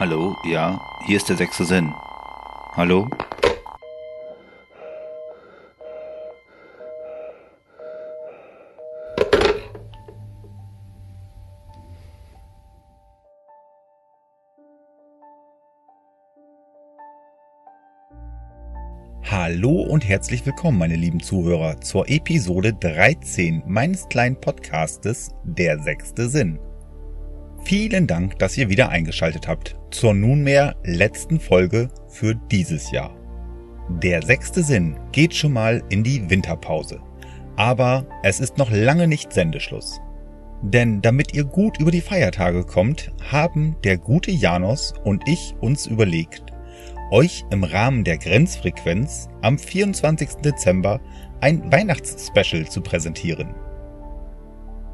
Hallo, ja, hier ist der sechste Sinn. Hallo? Hallo und herzlich willkommen, meine lieben Zuhörer, zur Episode 13 meines kleinen Podcastes Der sechste Sinn. Vielen Dank, dass ihr wieder eingeschaltet habt zur nunmehr letzten Folge für dieses Jahr. Der sechste Sinn geht schon mal in die Winterpause. Aber es ist noch lange nicht Sendeschluss. Denn damit ihr gut über die Feiertage kommt, haben der gute Janos und ich uns überlegt, euch im Rahmen der Grenzfrequenz am 24. Dezember ein Weihnachtsspecial zu präsentieren.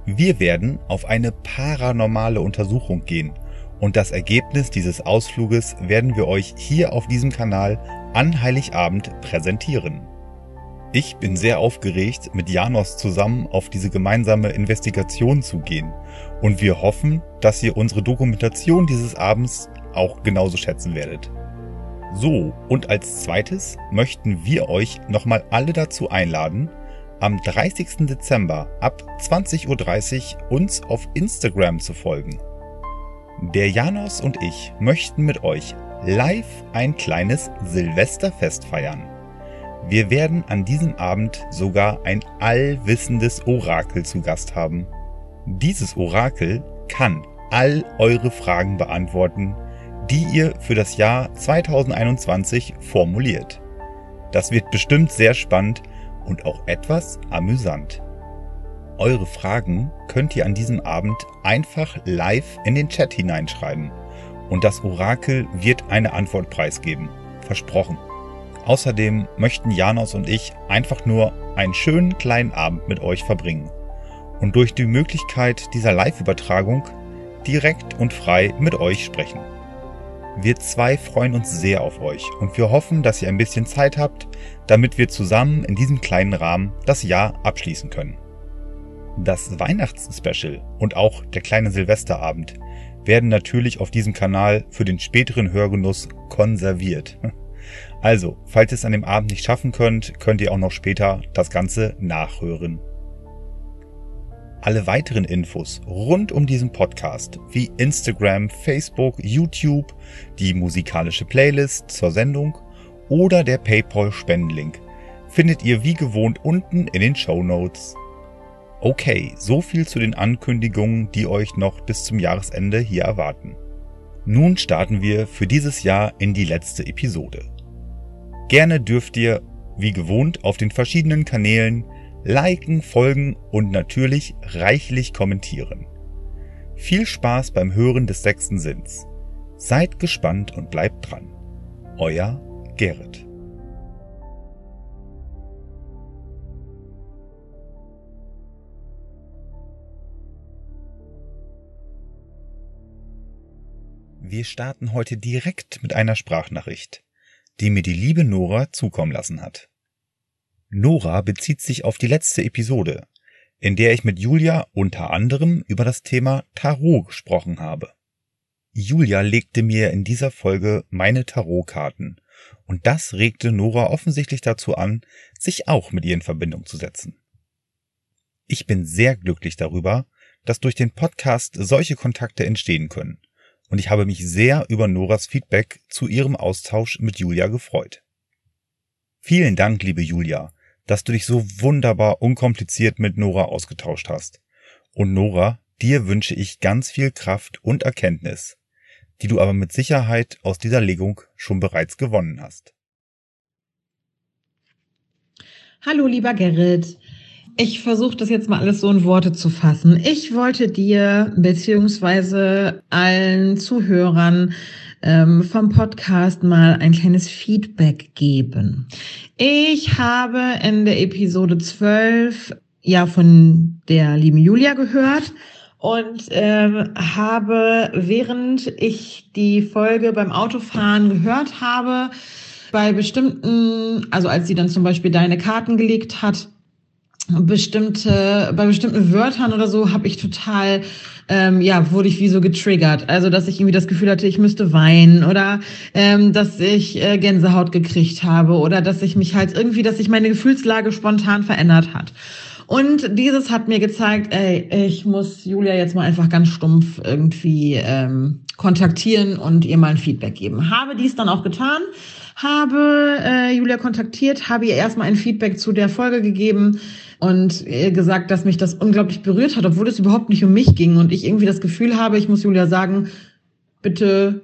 Wir werden auf eine paranormale Untersuchung gehen und das Ergebnis dieses Ausfluges werden wir euch hier auf diesem Kanal an Heiligabend präsentieren. Ich bin sehr aufgeregt, mit Janos zusammen auf diese gemeinsame Investigation zu gehen und wir hoffen, dass ihr unsere Dokumentation dieses Abends auch genauso schätzen werdet. So, und als zweites möchten wir euch nochmal alle dazu einladen, am 30. Dezember ab 20.30 Uhr uns auf Instagram zu folgen. Der Janos und ich möchten mit euch live ein kleines Silvesterfest feiern. Wir werden an diesem Abend sogar ein allwissendes Orakel zu Gast haben. Dieses Orakel kann all eure Fragen beantworten, die ihr für das Jahr 2021 formuliert. Das wird bestimmt sehr spannend und auch etwas amüsant. Eure Fragen könnt ihr an diesem Abend einfach live in den Chat hineinschreiben und das Orakel wird eine Antwort preisgeben. Versprochen. Außerdem möchten Janos und ich einfach nur einen schönen kleinen Abend mit euch verbringen und durch die Möglichkeit dieser Live-Übertragung direkt und frei mit euch sprechen. Wir zwei freuen uns sehr auf euch und wir hoffen, dass ihr ein bisschen Zeit habt, damit wir zusammen in diesem kleinen Rahmen das Jahr abschließen können. Das Weihnachtsspecial und auch der kleine Silvesterabend werden natürlich auf diesem Kanal für den späteren Hörgenuss konserviert. Also, falls ihr es an dem Abend nicht schaffen könnt, könnt ihr auch noch später das Ganze nachhören. Alle weiteren Infos rund um diesen Podcast wie Instagram, Facebook, YouTube, die musikalische Playlist zur Sendung oder der PayPal-Spendenlink findet ihr wie gewohnt unten in den Show Notes. Okay, so viel zu den Ankündigungen, die euch noch bis zum Jahresende hier erwarten. Nun starten wir für dieses Jahr in die letzte Episode. Gerne dürft ihr, wie gewohnt, auf den verschiedenen Kanälen liken, folgen und natürlich reichlich kommentieren. Viel Spaß beim Hören des sechsten Sinns. Seid gespannt und bleibt dran. Euer Gerrit. Wir starten heute direkt mit einer Sprachnachricht, die mir die liebe Nora zukommen lassen hat. Nora bezieht sich auf die letzte Episode, in der ich mit Julia unter anderem über das Thema Tarot gesprochen habe. Julia legte mir in dieser Folge meine Tarotkarten und das regte Nora offensichtlich dazu an, sich auch mit ihr in Verbindung zu setzen. Ich bin sehr glücklich darüber, dass durch den Podcast solche Kontakte entstehen können und ich habe mich sehr über Noras Feedback zu ihrem Austausch mit Julia gefreut. Vielen Dank, liebe Julia, dass du dich so wunderbar unkompliziert mit Nora ausgetauscht hast. Und Nora, dir wünsche ich ganz viel Kraft und Erkenntnis, die du aber mit Sicherheit aus dieser Legung schon bereits gewonnen hast. Hallo, lieber Gerrit. Ich versuche das jetzt mal alles so in Worte zu fassen. Ich wollte dir beziehungsweise allen Zuhörern ähm, vom Podcast mal ein kleines Feedback geben. Ich habe in der Episode 12 ja von der lieben Julia gehört und ähm, habe, während ich die Folge beim Autofahren gehört habe, bei bestimmten, also als sie dann zum Beispiel deine Karten gelegt hat, bestimmte, bei bestimmten Wörtern oder so habe ich total, ähm, ja, wurde ich wie so getriggert. Also, dass ich irgendwie das Gefühl hatte, ich müsste weinen oder ähm, dass ich äh, Gänsehaut gekriegt habe oder dass ich mich halt irgendwie, dass sich meine Gefühlslage spontan verändert hat. Und dieses hat mir gezeigt, ey, ich muss Julia jetzt mal einfach ganz stumpf irgendwie ähm, kontaktieren und ihr mal ein Feedback geben. Habe dies dann auch getan, habe äh, Julia kontaktiert, habe ihr erstmal ein Feedback zu der Folge gegeben und ihr gesagt, dass mich das unglaublich berührt hat, obwohl es überhaupt nicht um mich ging und ich irgendwie das Gefühl habe, ich muss Julia sagen, bitte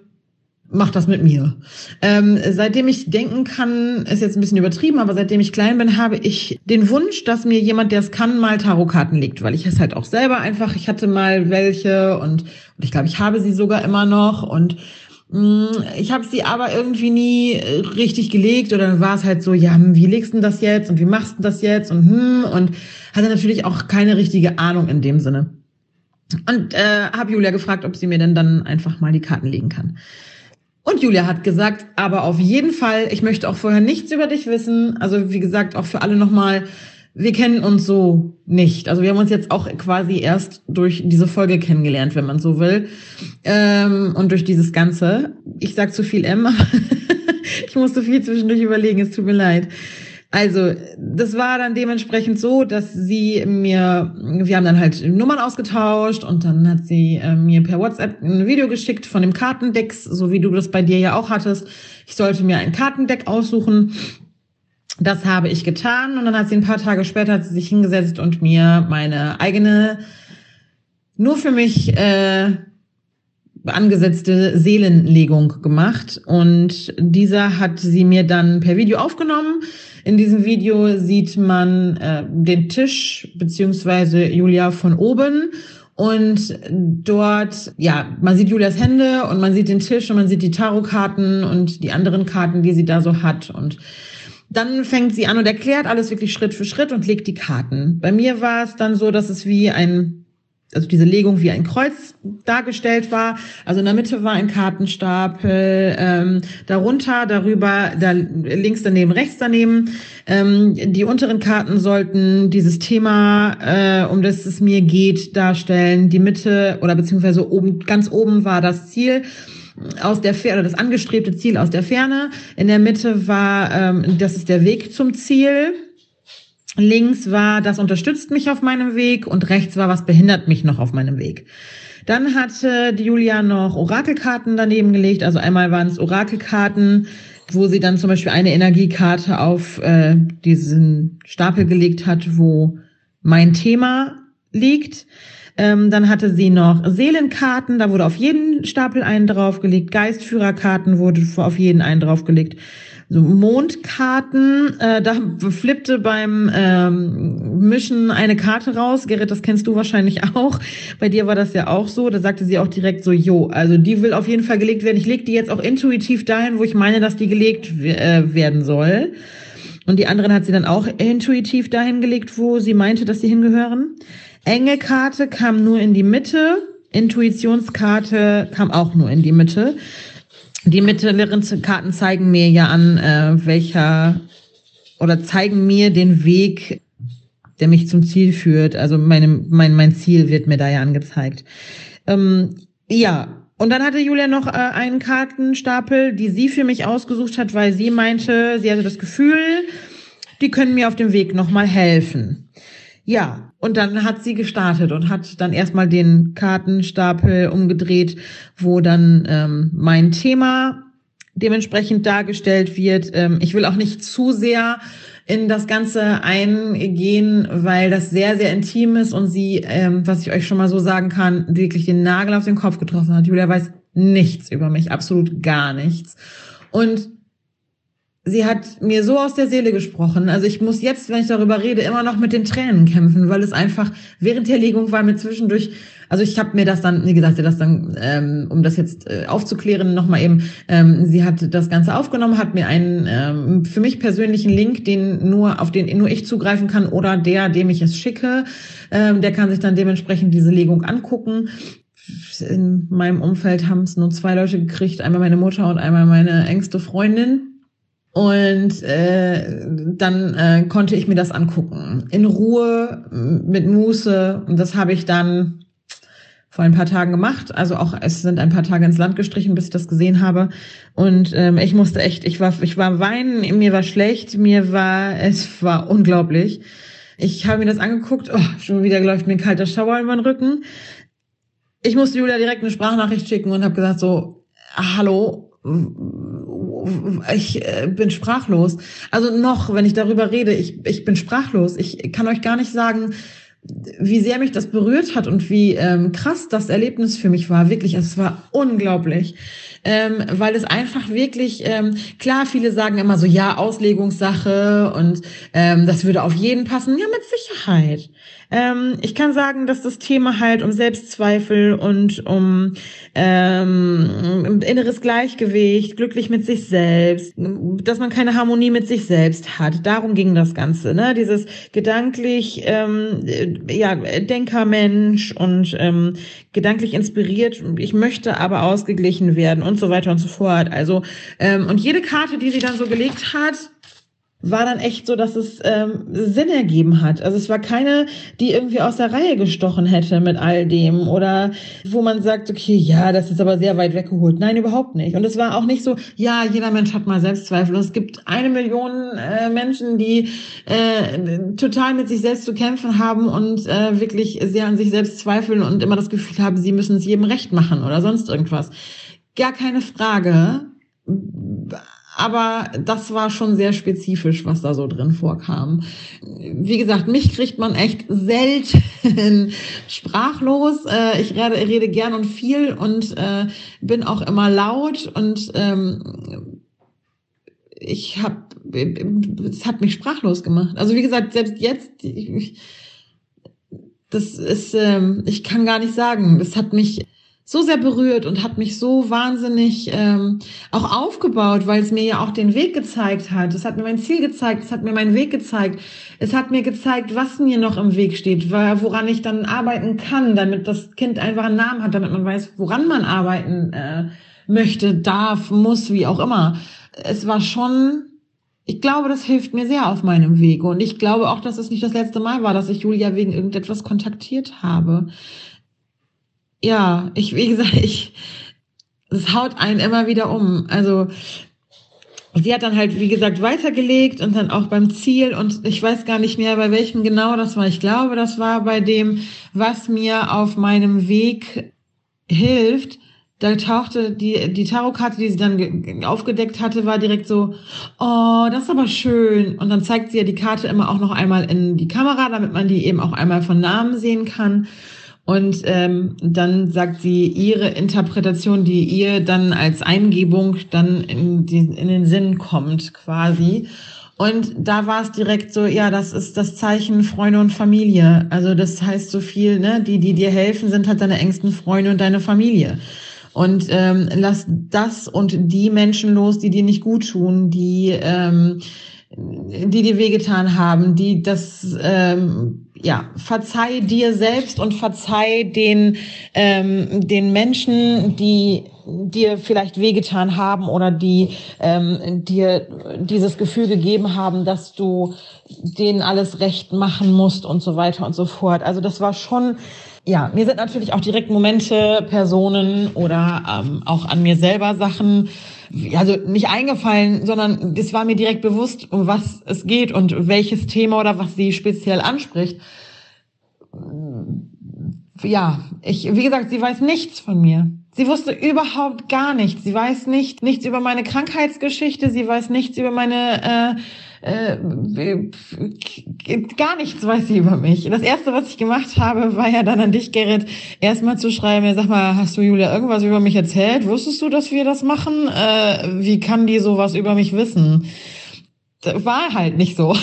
mach das mit mir. Ähm, seitdem ich denken kann, ist jetzt ein bisschen übertrieben, aber seitdem ich klein bin, habe ich den Wunsch, dass mir jemand, der es kann, mal Tarotkarten legt, weil ich es halt auch selber einfach, ich hatte mal welche und, und ich glaube, ich habe sie sogar immer noch und ich habe sie aber irgendwie nie äh, richtig gelegt oder war es halt so, ja, hm, wie legst du das jetzt und wie machst du das jetzt und hm und hatte natürlich auch keine richtige Ahnung in dem Sinne. Und äh, habe Julia gefragt, ob sie mir denn dann einfach mal die Karten legen kann. Und Julia hat gesagt, aber auf jeden Fall, ich möchte auch vorher nichts über dich wissen. Also wie gesagt, auch für alle nochmal, wir kennen uns so nicht. Also wir haben uns jetzt auch quasi erst durch diese Folge kennengelernt, wenn man so will. Ähm, und durch dieses Ganze. Ich sag zu viel M, ich musste viel zwischendurch überlegen, es tut mir leid. Also, das war dann dementsprechend so, dass sie mir, wir haben dann halt Nummern ausgetauscht und dann hat sie äh, mir per WhatsApp ein Video geschickt von dem Kartendeck, so wie du das bei dir ja auch hattest. Ich sollte mir ein Kartendeck aussuchen. Das habe ich getan. Und dann hat sie ein paar Tage später hat sie sich hingesetzt und mir meine eigene, nur für mich äh, angesetzte Seelenlegung gemacht. Und dieser hat sie mir dann per Video aufgenommen. In diesem Video sieht man äh, den Tisch beziehungsweise Julia von oben. Und dort, ja, man sieht Julias Hände und man sieht den Tisch und man sieht die Tarotkarten und die anderen Karten, die sie da so hat. Und dann fängt sie an und erklärt alles wirklich Schritt für Schritt und legt die Karten. Bei mir war es dann so, dass es wie ein also diese Legung wie ein Kreuz dargestellt war. Also in der Mitte war ein Kartenstapel, ähm, darunter, darüber, da links daneben, rechts daneben. Ähm, die unteren Karten sollten dieses Thema, äh, um das es mir geht, darstellen. Die Mitte oder beziehungsweise oben, ganz oben war das Ziel aus der Ferne, das angestrebte Ziel aus der Ferne. In der Mitte war, ähm, das ist der Weg zum Ziel. Links war, das unterstützt mich auf meinem Weg und rechts war, was behindert mich noch auf meinem Weg. Dann hatte die Julia noch Orakelkarten daneben gelegt. Also einmal waren es Orakelkarten, wo sie dann zum Beispiel eine Energiekarte auf äh, diesen Stapel gelegt hat, wo mein Thema liegt. Ähm, dann hatte sie noch Seelenkarten, da wurde auf jeden Stapel einen draufgelegt. Geistführerkarten wurde auf jeden einen draufgelegt so Mondkarten. Äh, da flippte beim ähm, Mischen eine Karte raus. Gerrit, das kennst du wahrscheinlich auch. Bei dir war das ja auch so. Da sagte sie auch direkt so, jo, also die will auf jeden Fall gelegt werden. Ich lege die jetzt auch intuitiv dahin, wo ich meine, dass die gelegt äh, werden soll. Und die anderen hat sie dann auch intuitiv dahin gelegt, wo sie meinte, dass sie hingehören. Engelkarte kam nur in die Mitte. Intuitionskarte kam auch nur in die Mitte. Die mittleren Karten zeigen mir ja an, äh, welcher oder zeigen mir den Weg, der mich zum Ziel führt. Also meine, mein, mein Ziel wird mir da ja angezeigt. Ähm, ja, und dann hatte Julia noch äh, einen Kartenstapel, die sie für mich ausgesucht hat, weil sie meinte, sie hatte das Gefühl, die können mir auf dem Weg nochmal helfen. Ja, und dann hat sie gestartet und hat dann erstmal den Kartenstapel umgedreht, wo dann ähm, mein Thema dementsprechend dargestellt wird. Ähm, ich will auch nicht zu sehr in das Ganze eingehen, weil das sehr, sehr intim ist und sie, ähm, was ich euch schon mal so sagen kann, wirklich den Nagel auf den Kopf getroffen hat. Julia weiß nichts über mich, absolut gar nichts. Und sie hat mir so aus der Seele gesprochen. Also ich muss jetzt, wenn ich darüber rede, immer noch mit den Tränen kämpfen, weil es einfach während der Legung war mir zwischendurch, also ich habe mir das dann, wie gesagt, das dann, ähm, um das jetzt äh, aufzuklären, nochmal eben, ähm, sie hat das Ganze aufgenommen, hat mir einen ähm, für mich persönlichen Link, den nur, auf den nur ich zugreifen kann oder der, dem ich es schicke, ähm, der kann sich dann dementsprechend diese Legung angucken in meinem Umfeld haben es nur zwei Leute gekriegt, einmal meine Mutter und einmal meine engste Freundin. Und äh, dann äh, konnte ich mir das angucken. In Ruhe, mit Muße. Und das habe ich dann vor ein paar Tagen gemacht. Also auch es sind ein paar Tage ins Land gestrichen, bis ich das gesehen habe. Und ähm, ich musste echt, ich war, ich war weinen, mir war schlecht, mir war, es war unglaublich. Ich habe mir das angeguckt, oh, schon wieder läuft mir ein kalter Schauer über den Rücken. Ich musste Julia direkt eine Sprachnachricht schicken und habe gesagt so, hallo, ich äh, bin sprachlos. Also noch, wenn ich darüber rede, ich, ich bin sprachlos. Ich kann euch gar nicht sagen, wie sehr mich das berührt hat und wie ähm, krass das Erlebnis für mich war. Wirklich, es war unglaublich. Ähm, weil es einfach wirklich, ähm, klar, viele sagen immer so, ja, Auslegungssache und ähm, das würde auf jeden passen. Ja, mit Sicherheit. Ähm, ich kann sagen, dass das Thema halt um Selbstzweifel und um ähm, inneres Gleichgewicht, glücklich mit sich selbst, dass man keine Harmonie mit sich selbst hat. Darum ging das Ganze, ne? Dieses gedanklich, ähm, ja, Denkermensch und ähm, gedanklich inspiriert. Ich möchte aber ausgeglichen werden und so weiter und so fort. Also ähm, und jede Karte, die sie dann so gelegt hat, war dann echt so, dass es ähm, Sinn ergeben hat. Also es war keine, die irgendwie aus der Reihe gestochen hätte mit all dem oder wo man sagt, okay, ja, das ist aber sehr weit weggeholt. Nein, überhaupt nicht. Und es war auch nicht so, ja, jeder Mensch hat mal Selbstzweifel. Und es gibt eine Million äh, Menschen, die äh, total mit sich selbst zu kämpfen haben und äh, wirklich sehr an sich selbst zweifeln und immer das Gefühl haben, sie müssen es jedem recht machen oder sonst irgendwas. Gar keine Frage aber das war schon sehr spezifisch, was da so drin vorkam. Wie gesagt, mich kriegt man echt selten sprachlos. Äh, ich rede, rede gern und viel und äh, bin auch immer laut und ähm, ich habe, es hat mich sprachlos gemacht. Also wie gesagt, selbst jetzt, ich, das ist, ähm, ich kann gar nicht sagen, es hat mich so sehr berührt und hat mich so wahnsinnig ähm, auch aufgebaut, weil es mir ja auch den Weg gezeigt hat. Es hat mir mein Ziel gezeigt, es hat mir meinen Weg gezeigt. Es hat mir gezeigt, was mir noch im Weg steht, woran ich dann arbeiten kann, damit das Kind einfach einen Namen hat, damit man weiß, woran man arbeiten äh, möchte, darf, muss, wie auch immer. Es war schon ich glaube, das hilft mir sehr auf meinem Weg. Und ich glaube auch, dass es nicht das letzte Mal war, dass ich Julia wegen irgendetwas kontaktiert habe ja, ich, wie gesagt, ich, es haut einen immer wieder um. Also, sie hat dann halt, wie gesagt, weitergelegt und dann auch beim Ziel und ich weiß gar nicht mehr, bei welchem genau das war. Ich glaube, das war bei dem, was mir auf meinem Weg hilft. Da tauchte die, die Tarotkarte, die sie dann aufgedeckt hatte, war direkt so, oh, das ist aber schön. Und dann zeigt sie ja die Karte immer auch noch einmal in die Kamera, damit man die eben auch einmal von Namen sehen kann. Und ähm, dann sagt sie ihre Interpretation, die ihr dann als Eingebung dann in, die, in den Sinn kommt quasi. Und da war es direkt so, ja, das ist das Zeichen Freunde und Familie. Also das heißt so viel, ne? Die, die dir helfen, sind halt deine engsten Freunde und deine Familie. Und ähm, lass das und die Menschen los, die dir nicht gut tun, die ähm, die dir wehgetan haben, die das ähm, ja verzeih dir selbst und verzeih den ähm, den Menschen, die dir vielleicht wehgetan haben oder die ähm, dir dieses Gefühl gegeben haben, dass du denen alles recht machen musst und so weiter und so fort. Also das war schon ja, mir sind natürlich auch direkt Momente, Personen oder ähm, auch an mir selber Sachen also nicht eingefallen, sondern es war mir direkt bewusst, um was es geht und welches Thema oder was sie speziell anspricht. Ja, ich, wie gesagt, sie weiß nichts von mir. Sie wusste überhaupt gar nichts. Sie weiß nicht nichts über meine Krankheitsgeschichte. Sie weiß nichts über meine äh, äh, gar nichts weiß sie über mich. Das erste, was ich gemacht habe, war ja dann an dich, Gerrit, erstmal zu schreiben, sag mal, hast du Julia irgendwas über mich erzählt? Wusstest du, dass wir das machen? Äh, wie kann die sowas über mich wissen? Das war halt nicht so.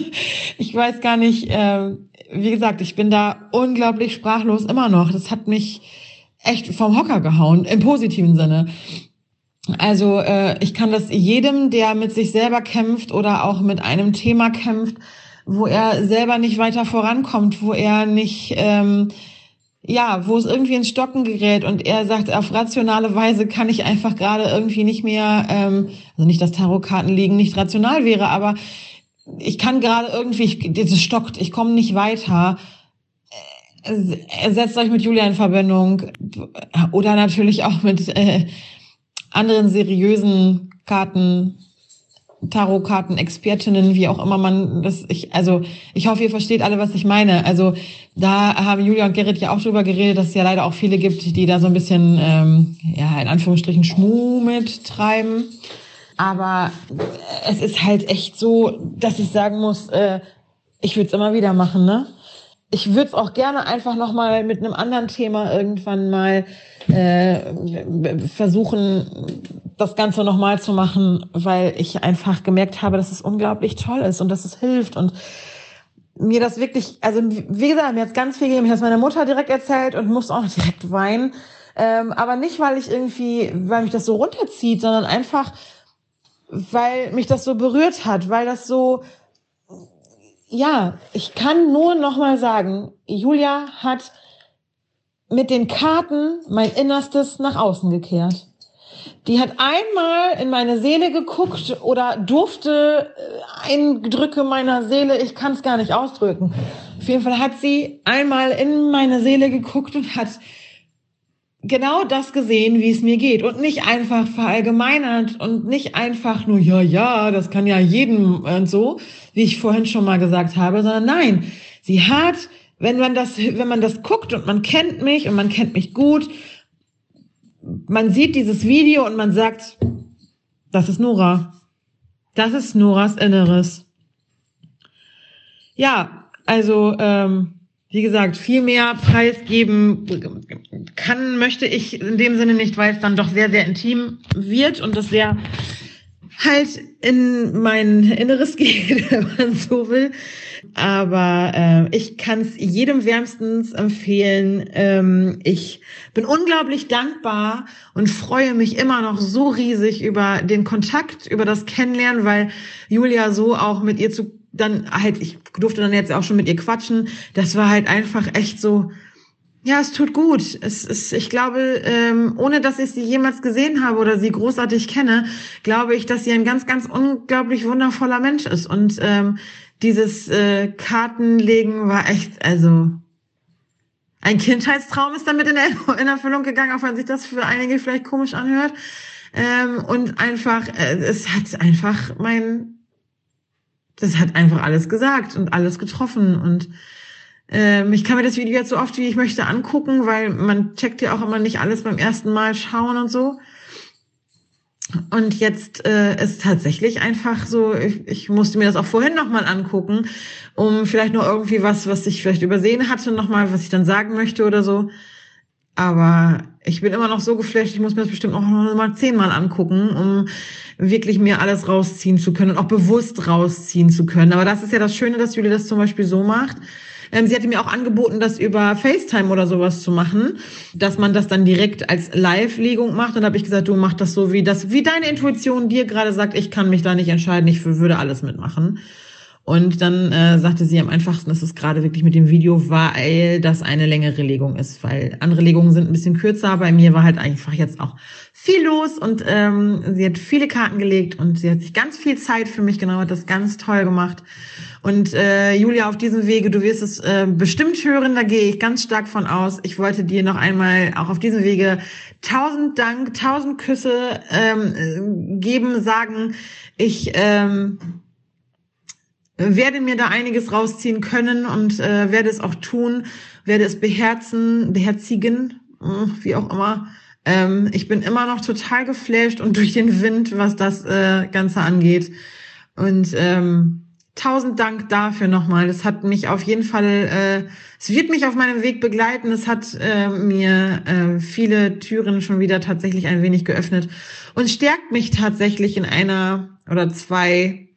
ich weiß gar nicht, äh, wie gesagt, ich bin da unglaublich sprachlos immer noch. Das hat mich echt vom Hocker gehauen, im positiven Sinne. Also äh, ich kann das jedem, der mit sich selber kämpft oder auch mit einem Thema kämpft, wo er selber nicht weiter vorankommt, wo er nicht ähm, ja, wo es irgendwie ins Stocken gerät und er sagt, auf rationale Weise kann ich einfach gerade irgendwie nicht mehr, ähm, also nicht, dass Tarotkarten liegen nicht rational wäre, aber ich kann gerade irgendwie, das stockt, ich komme nicht weiter. Äh, setzt euch mit Julia in Verbindung oder natürlich auch mit äh, anderen seriösen Karten, Tarotkarten, Expertinnen, wie auch immer man das, ich, also ich hoffe, ihr versteht alle, was ich meine. Also da haben Julia und Gerrit ja auch drüber geredet, dass es ja leider auch viele gibt, die da so ein bisschen, ähm, ja, in Anführungsstrichen Schmuh mittreiben. Aber es ist halt echt so, dass ich sagen muss, äh, ich würde es immer wieder machen, ne? Ich würde auch gerne einfach nochmal mit einem anderen Thema irgendwann mal äh, versuchen, das Ganze nochmal zu machen, weil ich einfach gemerkt habe, dass es unglaublich toll ist und dass es hilft und mir das wirklich, also wie gesagt, mir hat ganz viel gegeben. Ich habe meiner Mutter direkt erzählt und muss auch direkt weinen. Ähm, aber nicht, weil ich irgendwie, weil mich das so runterzieht, sondern einfach, weil mich das so berührt hat, weil das so, ja, ich kann nur noch mal sagen, Julia hat mit den Karten mein Innerstes nach außen gekehrt. Die hat einmal in meine Seele geguckt oder durfte äh, Eindrücke meiner Seele, ich kann es gar nicht ausdrücken. Auf jeden Fall hat sie einmal in meine Seele geguckt und hat genau das gesehen, wie es mir geht und nicht einfach verallgemeinert und nicht einfach nur, ja, ja, das kann ja jedem und so, wie ich vorhin schon mal gesagt habe, sondern nein, sie hat, wenn man das, wenn man das guckt und man kennt mich und man kennt mich gut man sieht dieses Video und man sagt, das ist Nora. Das ist Noras Inneres. Ja, also ähm, wie gesagt, viel mehr preisgeben kann, möchte ich in dem Sinne nicht, weil es dann doch sehr, sehr intim wird und das sehr halt in mein Inneres geht, wenn man so will. Aber äh, ich kann es jedem wärmstens empfehlen. Ähm, ich bin unglaublich dankbar und freue mich immer noch so riesig über den Kontakt, über das Kennenlernen, weil Julia so auch mit ihr zu dann halt, ich durfte dann jetzt auch schon mit ihr quatschen. Das war halt einfach echt so, ja, es tut gut. Es ist, ich glaube, ähm, ohne dass ich sie jemals gesehen habe oder sie großartig kenne, glaube ich, dass sie ein ganz, ganz unglaublich wundervoller Mensch ist. Und ähm, dieses äh, Kartenlegen war echt, also ein Kindheitstraum ist damit in, in Erfüllung gegangen, auch wenn sich das für einige vielleicht komisch anhört. Ähm, und einfach, äh, es hat einfach mein, das hat einfach alles gesagt und alles getroffen und ähm, ich kann mir das Video jetzt so oft wie ich möchte angucken, weil man checkt ja auch immer nicht alles beim ersten Mal schauen und so. Und jetzt äh, ist tatsächlich einfach so, ich, ich musste mir das auch vorhin nochmal angucken, um vielleicht noch irgendwie was, was ich vielleicht übersehen hatte, nochmal, was ich dann sagen möchte oder so. Aber ich bin immer noch so geflasht, ich muss mir das bestimmt auch noch mal zehnmal angucken, um wirklich mir alles rausziehen zu können und auch bewusst rausziehen zu können. Aber das ist ja das Schöne, dass Julie das zum Beispiel so macht, ähm, sie hatte mir auch angeboten, das über FaceTime oder sowas zu machen, dass man das dann direkt als Live-Legung macht. Dann habe ich gesagt, du mach das so, wie das, wie deine Intuition dir gerade sagt, ich kann mich da nicht entscheiden, ich würde alles mitmachen. Und dann äh, sagte sie am einfachsten, dass es gerade wirklich mit dem Video, weil das eine längere Legung ist, weil andere Legungen sind ein bisschen kürzer. Bei mir war halt einfach jetzt auch viel los und ähm, sie hat viele Karten gelegt und sie hat sich ganz viel Zeit für mich genommen, hat das ganz toll gemacht. Und äh, Julia, auf diesem Wege, du wirst es äh, bestimmt hören, da gehe ich ganz stark von aus. Ich wollte dir noch einmal auch auf diesem Wege tausend Dank, tausend Küsse ähm, geben, sagen. Ich ähm, werde mir da einiges rausziehen können und äh, werde es auch tun, werde es beherzen, beherzigen, äh, wie auch immer. Ähm, ich bin immer noch total geflasht und durch den Wind, was das äh, Ganze angeht. Und ähm, tausend Dank dafür nochmal. Das hat mich auf jeden Fall, äh, es wird mich auf meinem Weg begleiten. Es hat äh, mir äh, viele Türen schon wieder tatsächlich ein wenig geöffnet und stärkt mich tatsächlich in einer oder zwei,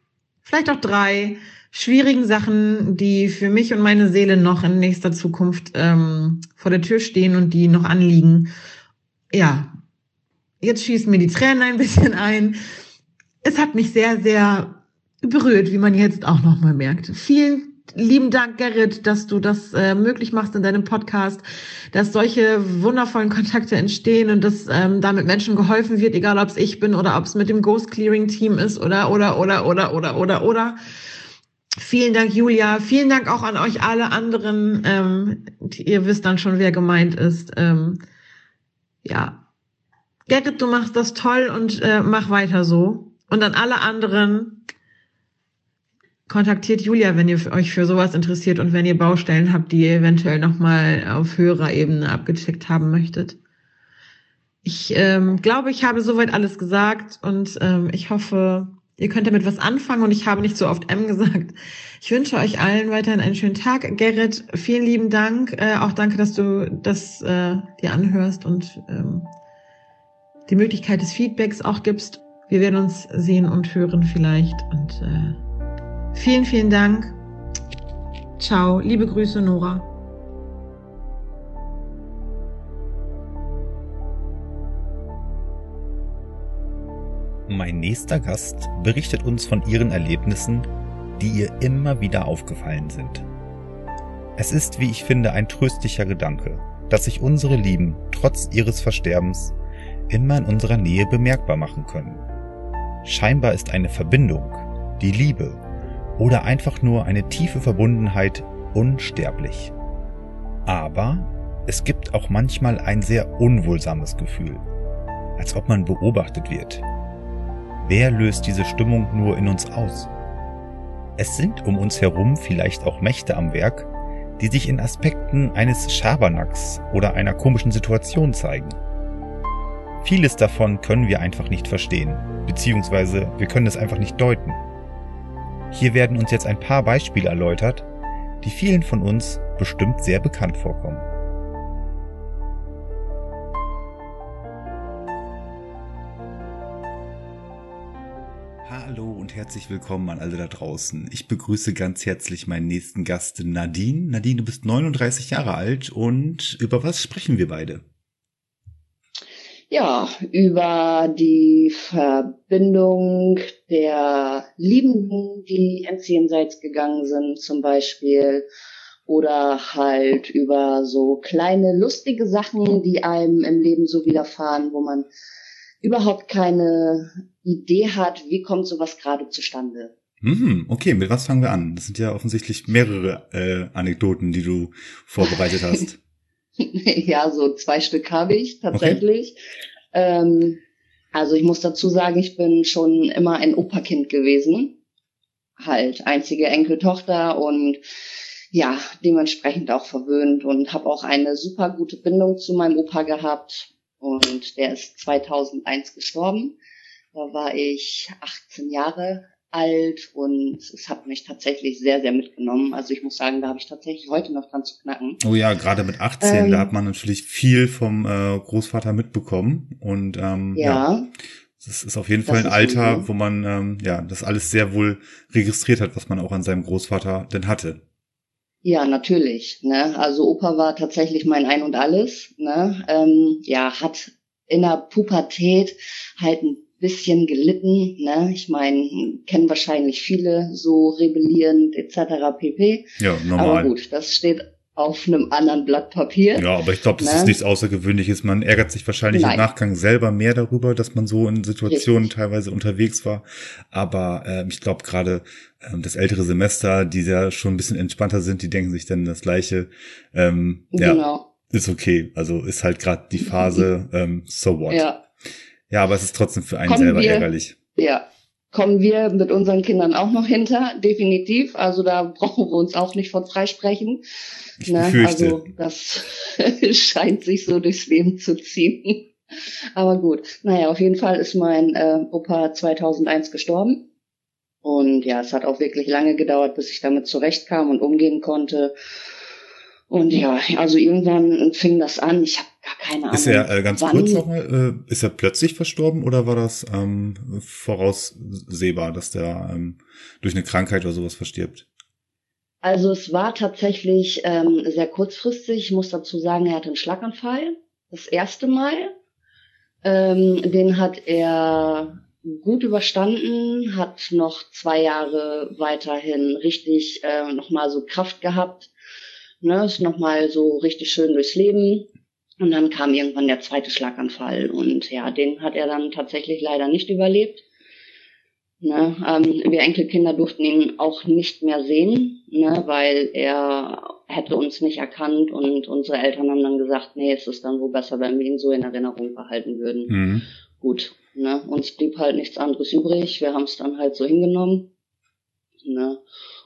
vielleicht auch drei schwierigen Sachen, die für mich und meine Seele noch in nächster Zukunft ähm, vor der Tür stehen und die noch anliegen. Ja, jetzt schießen mir die Tränen ein bisschen ein. Es hat mich sehr, sehr berührt, wie man jetzt auch nochmal merkt. Vielen, lieben Dank, Gerrit, dass du das äh, möglich machst in deinem Podcast, dass solche wundervollen Kontakte entstehen und dass ähm, damit Menschen geholfen wird, egal ob es ich bin oder ob es mit dem Ghost Clearing Team ist oder oder oder oder oder oder oder. Vielen Dank, Julia. Vielen Dank auch an euch alle anderen. Ähm, ihr wisst dann schon, wer gemeint ist. Ähm, ja, Gerrit, du machst das toll und äh, mach weiter so. Und an alle anderen, kontaktiert Julia, wenn ihr euch für sowas interessiert und wenn ihr Baustellen habt, die ihr eventuell nochmal auf höherer Ebene abgecheckt haben möchtet. Ich ähm, glaube, ich habe soweit alles gesagt und ähm, ich hoffe, ihr könnt damit was anfangen und ich habe nicht so oft M gesagt. Ich wünsche euch allen weiterhin einen schönen Tag. Gerrit, vielen lieben Dank. Äh, auch danke, dass du das äh, dir anhörst und ähm, die Möglichkeit des Feedbacks auch gibst. Wir werden uns sehen und hören vielleicht und äh, Vielen, vielen Dank. Ciao. Liebe Grüße, Nora. Mein nächster Gast berichtet uns von ihren Erlebnissen, die ihr immer wieder aufgefallen sind. Es ist, wie ich finde, ein tröstlicher Gedanke, dass sich unsere Lieben trotz ihres Versterbens immer in unserer Nähe bemerkbar machen können. Scheinbar ist eine Verbindung, die Liebe oder einfach nur eine tiefe Verbundenheit unsterblich. Aber es gibt auch manchmal ein sehr unwohlsames Gefühl, als ob man beobachtet wird. Wer löst diese Stimmung nur in uns aus? Es sind um uns herum vielleicht auch Mächte am Werk, die sich in Aspekten eines Schabernacks oder einer komischen Situation zeigen. Vieles davon können wir einfach nicht verstehen, beziehungsweise wir können es einfach nicht deuten. Hier werden uns jetzt ein paar Beispiele erläutert, die vielen von uns bestimmt sehr bekannt vorkommen. Hallo und herzlich willkommen an alle da draußen. Ich begrüße ganz herzlich meinen nächsten Gast Nadine. Nadine, du bist 39 Jahre alt und über was sprechen wir beide? Ja, über die Verbindung der Liebenden, die ins Jenseits gegangen sind, zum Beispiel, oder halt über so kleine lustige Sachen, die einem im Leben so widerfahren, wo man überhaupt keine Idee hat, wie kommt sowas gerade zustande. Mhm, okay, mit was fangen wir an? Das sind ja offensichtlich mehrere äh, Anekdoten, die du vorbereitet hast. ja, so zwei Stück habe ich tatsächlich. Okay. Ähm, also ich muss dazu sagen, ich bin schon immer ein Operkind gewesen. Halt einzige Enkeltochter und ja, dementsprechend auch verwöhnt und habe auch eine super gute Bindung zu meinem Opa gehabt. Und der ist 2001 gestorben. Da war ich 18 Jahre alt und es hat mich tatsächlich sehr, sehr mitgenommen. Also ich muss sagen, da habe ich tatsächlich heute noch dran zu knacken. Oh ja, gerade mit 18, ähm, da hat man natürlich viel vom äh, Großvater mitbekommen und ähm, ja. ja. Das ist auf jeden Fall ein Alter, gut. wo man ähm, ja das alles sehr wohl registriert hat, was man auch an seinem Großvater denn hatte. Ja, natürlich. Ne? Also Opa war tatsächlich mein Ein und Alles. Ne? Ähm, ja, hat in der Pubertät halt ein bisschen gelitten. Ne? Ich meine, kennen wahrscheinlich viele so rebellierend etc. pp. Ja, normal. Aber gut, das steht auf einem anderen Blatt Papier. Ja, aber ich glaube, das ne? ist nichts Außergewöhnliches. Man ärgert sich wahrscheinlich Nein. im Nachgang selber mehr darüber, dass man so in Situationen Richtig. teilweise unterwegs war. Aber äh, ich glaube gerade äh, das ältere Semester, die ja schon ein bisschen entspannter sind, die denken sich dann das Gleiche. Ähm, genau. Ja, ist okay. Also ist halt gerade die Phase, ähm, so what. Ja. Ja, aber es ist trotzdem für einen kommen selber wir, ärgerlich. Ja, kommen wir mit unseren Kindern auch noch hinter, definitiv. Also da brauchen wir uns auch nicht von freisprechen. Ich ne? befürchte. Also das scheint sich so durchs Leben zu ziehen. Aber gut, naja, auf jeden Fall ist mein äh, Opa 2001 gestorben. Und ja, es hat auch wirklich lange gedauert, bis ich damit zurechtkam und umgehen konnte. Und ja, also irgendwann fing das an. Ich habe gar keine Ahnung. Ist er äh, ganz wann. kurz nochmal, äh, ist er plötzlich verstorben oder war das ähm, voraussehbar, dass der ähm, durch eine Krankheit oder sowas verstirbt? Also es war tatsächlich ähm, sehr kurzfristig. Ich muss dazu sagen, er hatte einen Schlaganfall. Das erste Mal. Ähm, den hat er gut überstanden, hat noch zwei Jahre weiterhin richtig äh, nochmal so Kraft gehabt, ne, ist nochmal so richtig schön durchs Leben. Und dann kam irgendwann der zweite Schlaganfall und ja, den hat er dann tatsächlich leider nicht überlebt. Ne, ähm, wir Enkelkinder durften ihn auch nicht mehr sehen, ne, weil er hätte uns nicht erkannt und unsere Eltern haben dann gesagt, nee, es ist dann wohl besser, wenn wir ihn so in Erinnerung behalten würden. Mhm. Gut, ne, uns blieb halt nichts anderes übrig, wir haben es dann halt so hingenommen. Ne.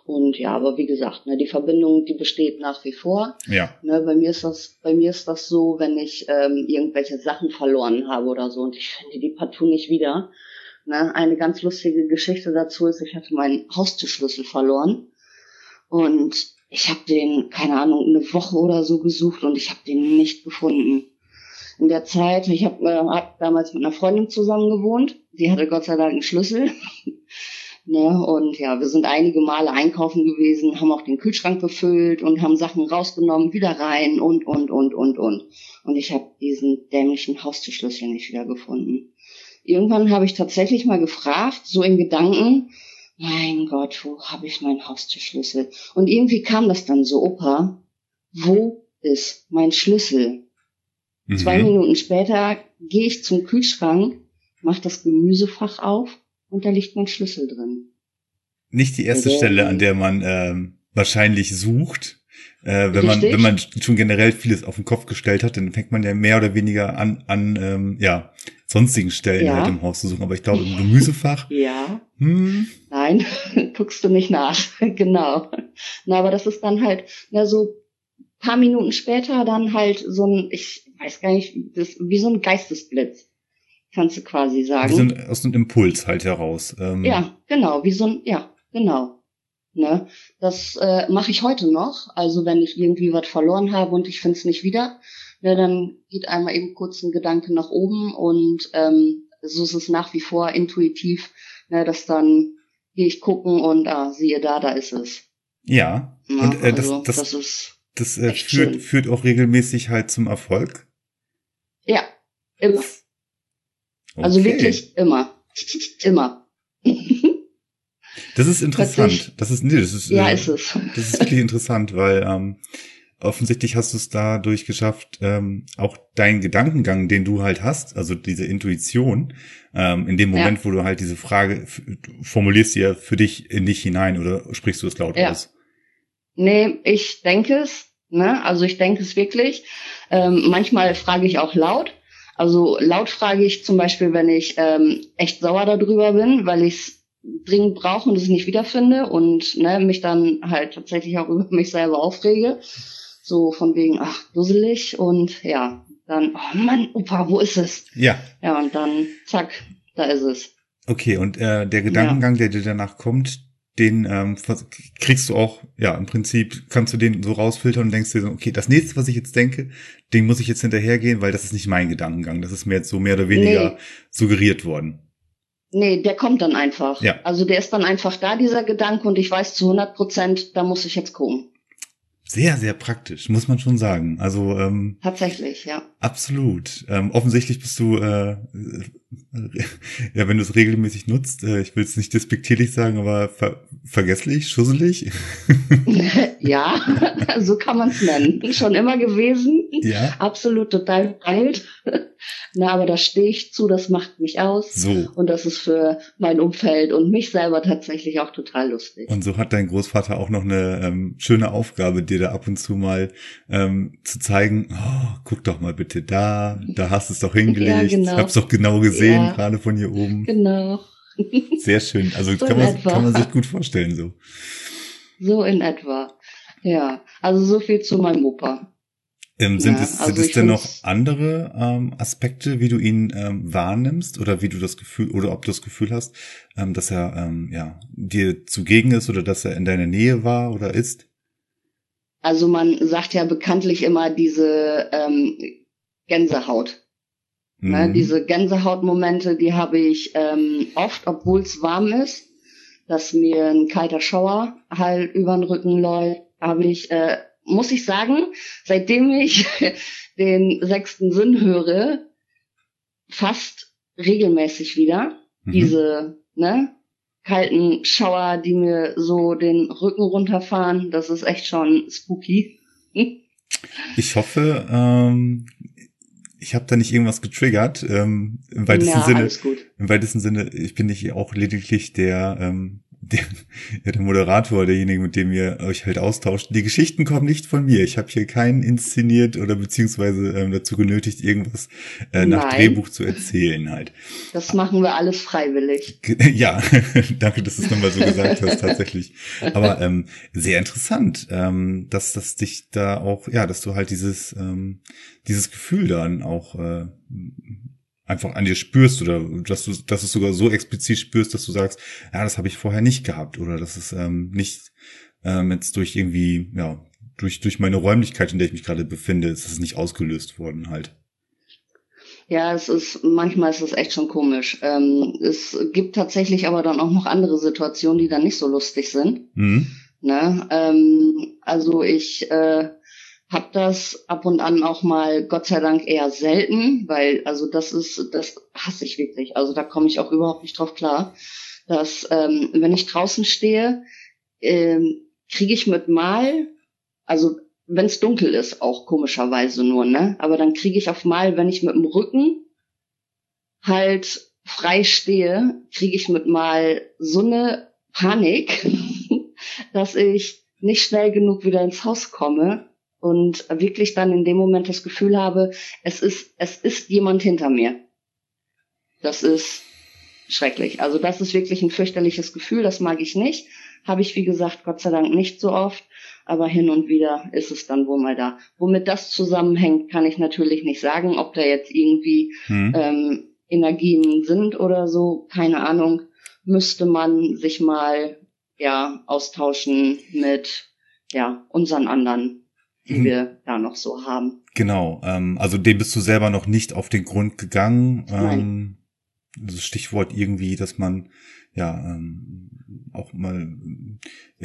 Und ja, aber wie gesagt, ne, die Verbindung, die besteht nach wie vor. Ja. Ne, bei mir ist das, bei mir ist das so, wenn ich ähm, irgendwelche Sachen verloren habe oder so und ich finde die partout nicht wieder, Ne? Eine ganz lustige Geschichte dazu ist, ich hatte meinen Haustürschlüssel verloren und ich habe den, keine Ahnung, eine Woche oder so gesucht und ich habe den nicht gefunden. In der Zeit, ich habe äh, hab damals mit einer Freundin zusammen gewohnt, die hatte Gott sei Dank einen Schlüssel. ne? Und ja, wir sind einige Male einkaufen gewesen, haben auch den Kühlschrank befüllt und haben Sachen rausgenommen, wieder rein und, und, und, und, und. Und ich habe diesen dämlichen Haustürschlüssel nicht wieder gefunden irgendwann habe ich tatsächlich mal gefragt, so in Gedanken, mein Gott, wo habe ich meinen Haustürschlüssel? Und irgendwie kam das dann so, Opa, wo ist mein Schlüssel? Mhm. Zwei Minuten später gehe ich zum Kühlschrank, mache das Gemüsefach auf und da liegt mein Schlüssel drin. Nicht die erste der, Stelle, an der man ähm, wahrscheinlich sucht. Äh, wenn man wenn man schon generell vieles auf den Kopf gestellt hat, dann fängt man ja mehr oder weniger an an ähm, ja sonstigen Stellen ja. halt im Haus zu suchen. Aber ich glaube, im Gemüsefach. Ja. Hm. Nein, guckst du nicht nach. genau. Na, aber das ist dann halt, na, so paar Minuten später dann halt so ein, ich weiß gar nicht, das, wie so ein Geistesblitz. Kannst du quasi sagen. Wie so ein, aus einem Impuls halt heraus. Ähm. Ja, genau, wie so ein, ja, genau. Ne? Das äh, mache ich heute noch. Also wenn ich irgendwie was verloren habe und ich finde es nicht wieder, ne, dann geht einmal eben kurz ein Gedanke nach oben und ähm, so ist es nach wie vor intuitiv, ne, dass dann gehe ich gucken und ah, siehe da, da ist es. Ja. ja und äh, das, also, das, das ist das äh, führt, führt auch regelmäßig halt zum Erfolg. Ja, immer. Also okay. Wirklich immer. Immer. das ist interessant. Das ist, nee, das ist, ja, äh, ist es. das ist wirklich interessant, weil ähm, offensichtlich hast du es dadurch geschafft, ähm, auch deinen Gedankengang, den du halt hast, also diese Intuition, ähm, in dem Moment, ja. wo du halt diese Frage formulierst, ja für dich in dich hinein oder sprichst du es laut ja. aus? Nee, ich denke es, ne? Also ich denke es wirklich. Ähm, manchmal frage ich auch laut. Also laut frage ich zum Beispiel, wenn ich ähm, echt sauer darüber bin, weil ich es dringend brauche und es nicht wiederfinde und ne, mich dann halt tatsächlich auch über mich selber aufrege. So von wegen, ach, dusselig und ja, dann, oh Mann, Opa, wo ist es? Ja. Ja, und dann, zack, da ist es. Okay, und äh, der Gedankengang, ja. der dir danach kommt, den ähm, kriegst du auch, ja, im Prinzip kannst du den so rausfiltern und denkst dir so, okay, das nächste, was ich jetzt denke, den muss ich jetzt hinterhergehen, weil das ist nicht mein Gedankengang. Das ist mir jetzt so mehr oder weniger nee. suggeriert worden. Nee, der kommt dann einfach. Ja. Also der ist dann einfach da, dieser Gedanke, und ich weiß zu 100 Prozent, da muss ich jetzt gucken. Sehr, sehr praktisch, muss man schon sagen. Also ähm, tatsächlich, ja. Absolut. Ähm, offensichtlich bist du, äh, ja, wenn du es regelmäßig nutzt, äh, ich will es nicht despektierlich sagen, aber ver vergesslich, schusselig. ja, so kann man es nennen. Schon immer gewesen. Ja. Absolut total alt. Na, aber da stehe ich zu, das macht mich aus. So. Und das ist für mein Umfeld und mich selber tatsächlich auch total lustig. Und so hat dein Großvater auch noch eine ähm, schöne Aufgabe, dir da ab und zu mal ähm, zu zeigen, oh, guck doch mal bitte da, da hast du es doch hingelegt. Ja, genau. Hab's doch genau gesehen, ja. gerade von hier oben. Genau. Sehr schön. Also so kann, man, kann man sich gut vorstellen so. So in etwa. Ja, also so viel zu meinem Opa. Ähm, sind, ja, es, sind also es denn noch andere ähm, Aspekte, wie du ihn ähm, wahrnimmst oder wie du das Gefühl oder ob du das Gefühl hast, ähm, dass er ähm, ja dir zugegen ist oder dass er in deiner Nähe war oder ist? Also man sagt ja bekanntlich immer diese ähm, Gänsehaut. Ne, mhm. Ne, diese Gänsehautmomente, die habe ich ähm, oft, obwohl es warm ist, dass mir ein kalter Schauer halt über den Rücken läuft, habe ich äh, muss ich sagen, seitdem ich den sechsten Sinn höre, fast regelmäßig wieder. Mhm. Diese, ne, kalten Schauer, die mir so den Rücken runterfahren, das ist echt schon spooky. ich hoffe, ähm, ich habe da nicht irgendwas getriggert. Ähm, Im weitesten Ja, Sinne, alles gut. im weitesten Sinne, ich bin nicht auch lediglich der, ähm, der, der Moderator, derjenige, mit dem ihr euch halt austauscht. Die Geschichten kommen nicht von mir. Ich habe hier keinen inszeniert oder beziehungsweise ähm, dazu genötigt, irgendwas äh, nach Nein. Drehbuch zu erzählen halt. Das machen wir alles freiwillig. Ja, danke, dass du es nochmal so gesagt hast, tatsächlich. Aber ähm, sehr interessant, ähm, dass das dich da auch, ja, dass du halt dieses, ähm, dieses Gefühl dann auch äh, einfach an dir spürst oder dass du, dass du es sogar so explizit spürst, dass du sagst, ja, das habe ich vorher nicht gehabt oder das ist ähm, nicht ähm, jetzt durch irgendwie, ja, durch, durch meine Räumlichkeit, in der ich mich gerade befinde, ist es nicht ausgelöst worden halt. Ja, es ist, manchmal ist es echt schon komisch. Ähm, es gibt tatsächlich aber dann auch noch andere Situationen, die dann nicht so lustig sind. Mhm. Ne? Ähm, also ich äh, habe das ab und an auch mal, Gott sei Dank, eher selten, weil also das ist, das hasse ich wirklich. Also da komme ich auch überhaupt nicht drauf klar, dass ähm, wenn ich draußen stehe, ähm, kriege ich mit mal, also wenn es dunkel ist, auch komischerweise nur, ne? Aber dann kriege ich auf mal, wenn ich mit dem Rücken halt frei stehe, kriege ich mit mal so eine Panik, dass ich nicht schnell genug wieder ins Haus komme und wirklich dann in dem Moment das Gefühl habe, es ist, es ist jemand hinter mir. Das ist schrecklich. Also das ist wirklich ein fürchterliches Gefühl, das mag ich nicht. Habe ich, wie gesagt, Gott sei Dank nicht so oft, aber hin und wieder ist es dann wohl mal da. Womit das zusammenhängt, kann ich natürlich nicht sagen, ob da jetzt irgendwie Mhm. ähm, Energien sind oder so, keine Ahnung, müsste man sich mal ja austauschen mit ja unseren anderen, die Mhm. wir da noch so haben. Genau, ähm, also dem bist du selber noch nicht auf den Grund gegangen. Ähm, das Stichwort irgendwie, dass man ja ähm, auch mal in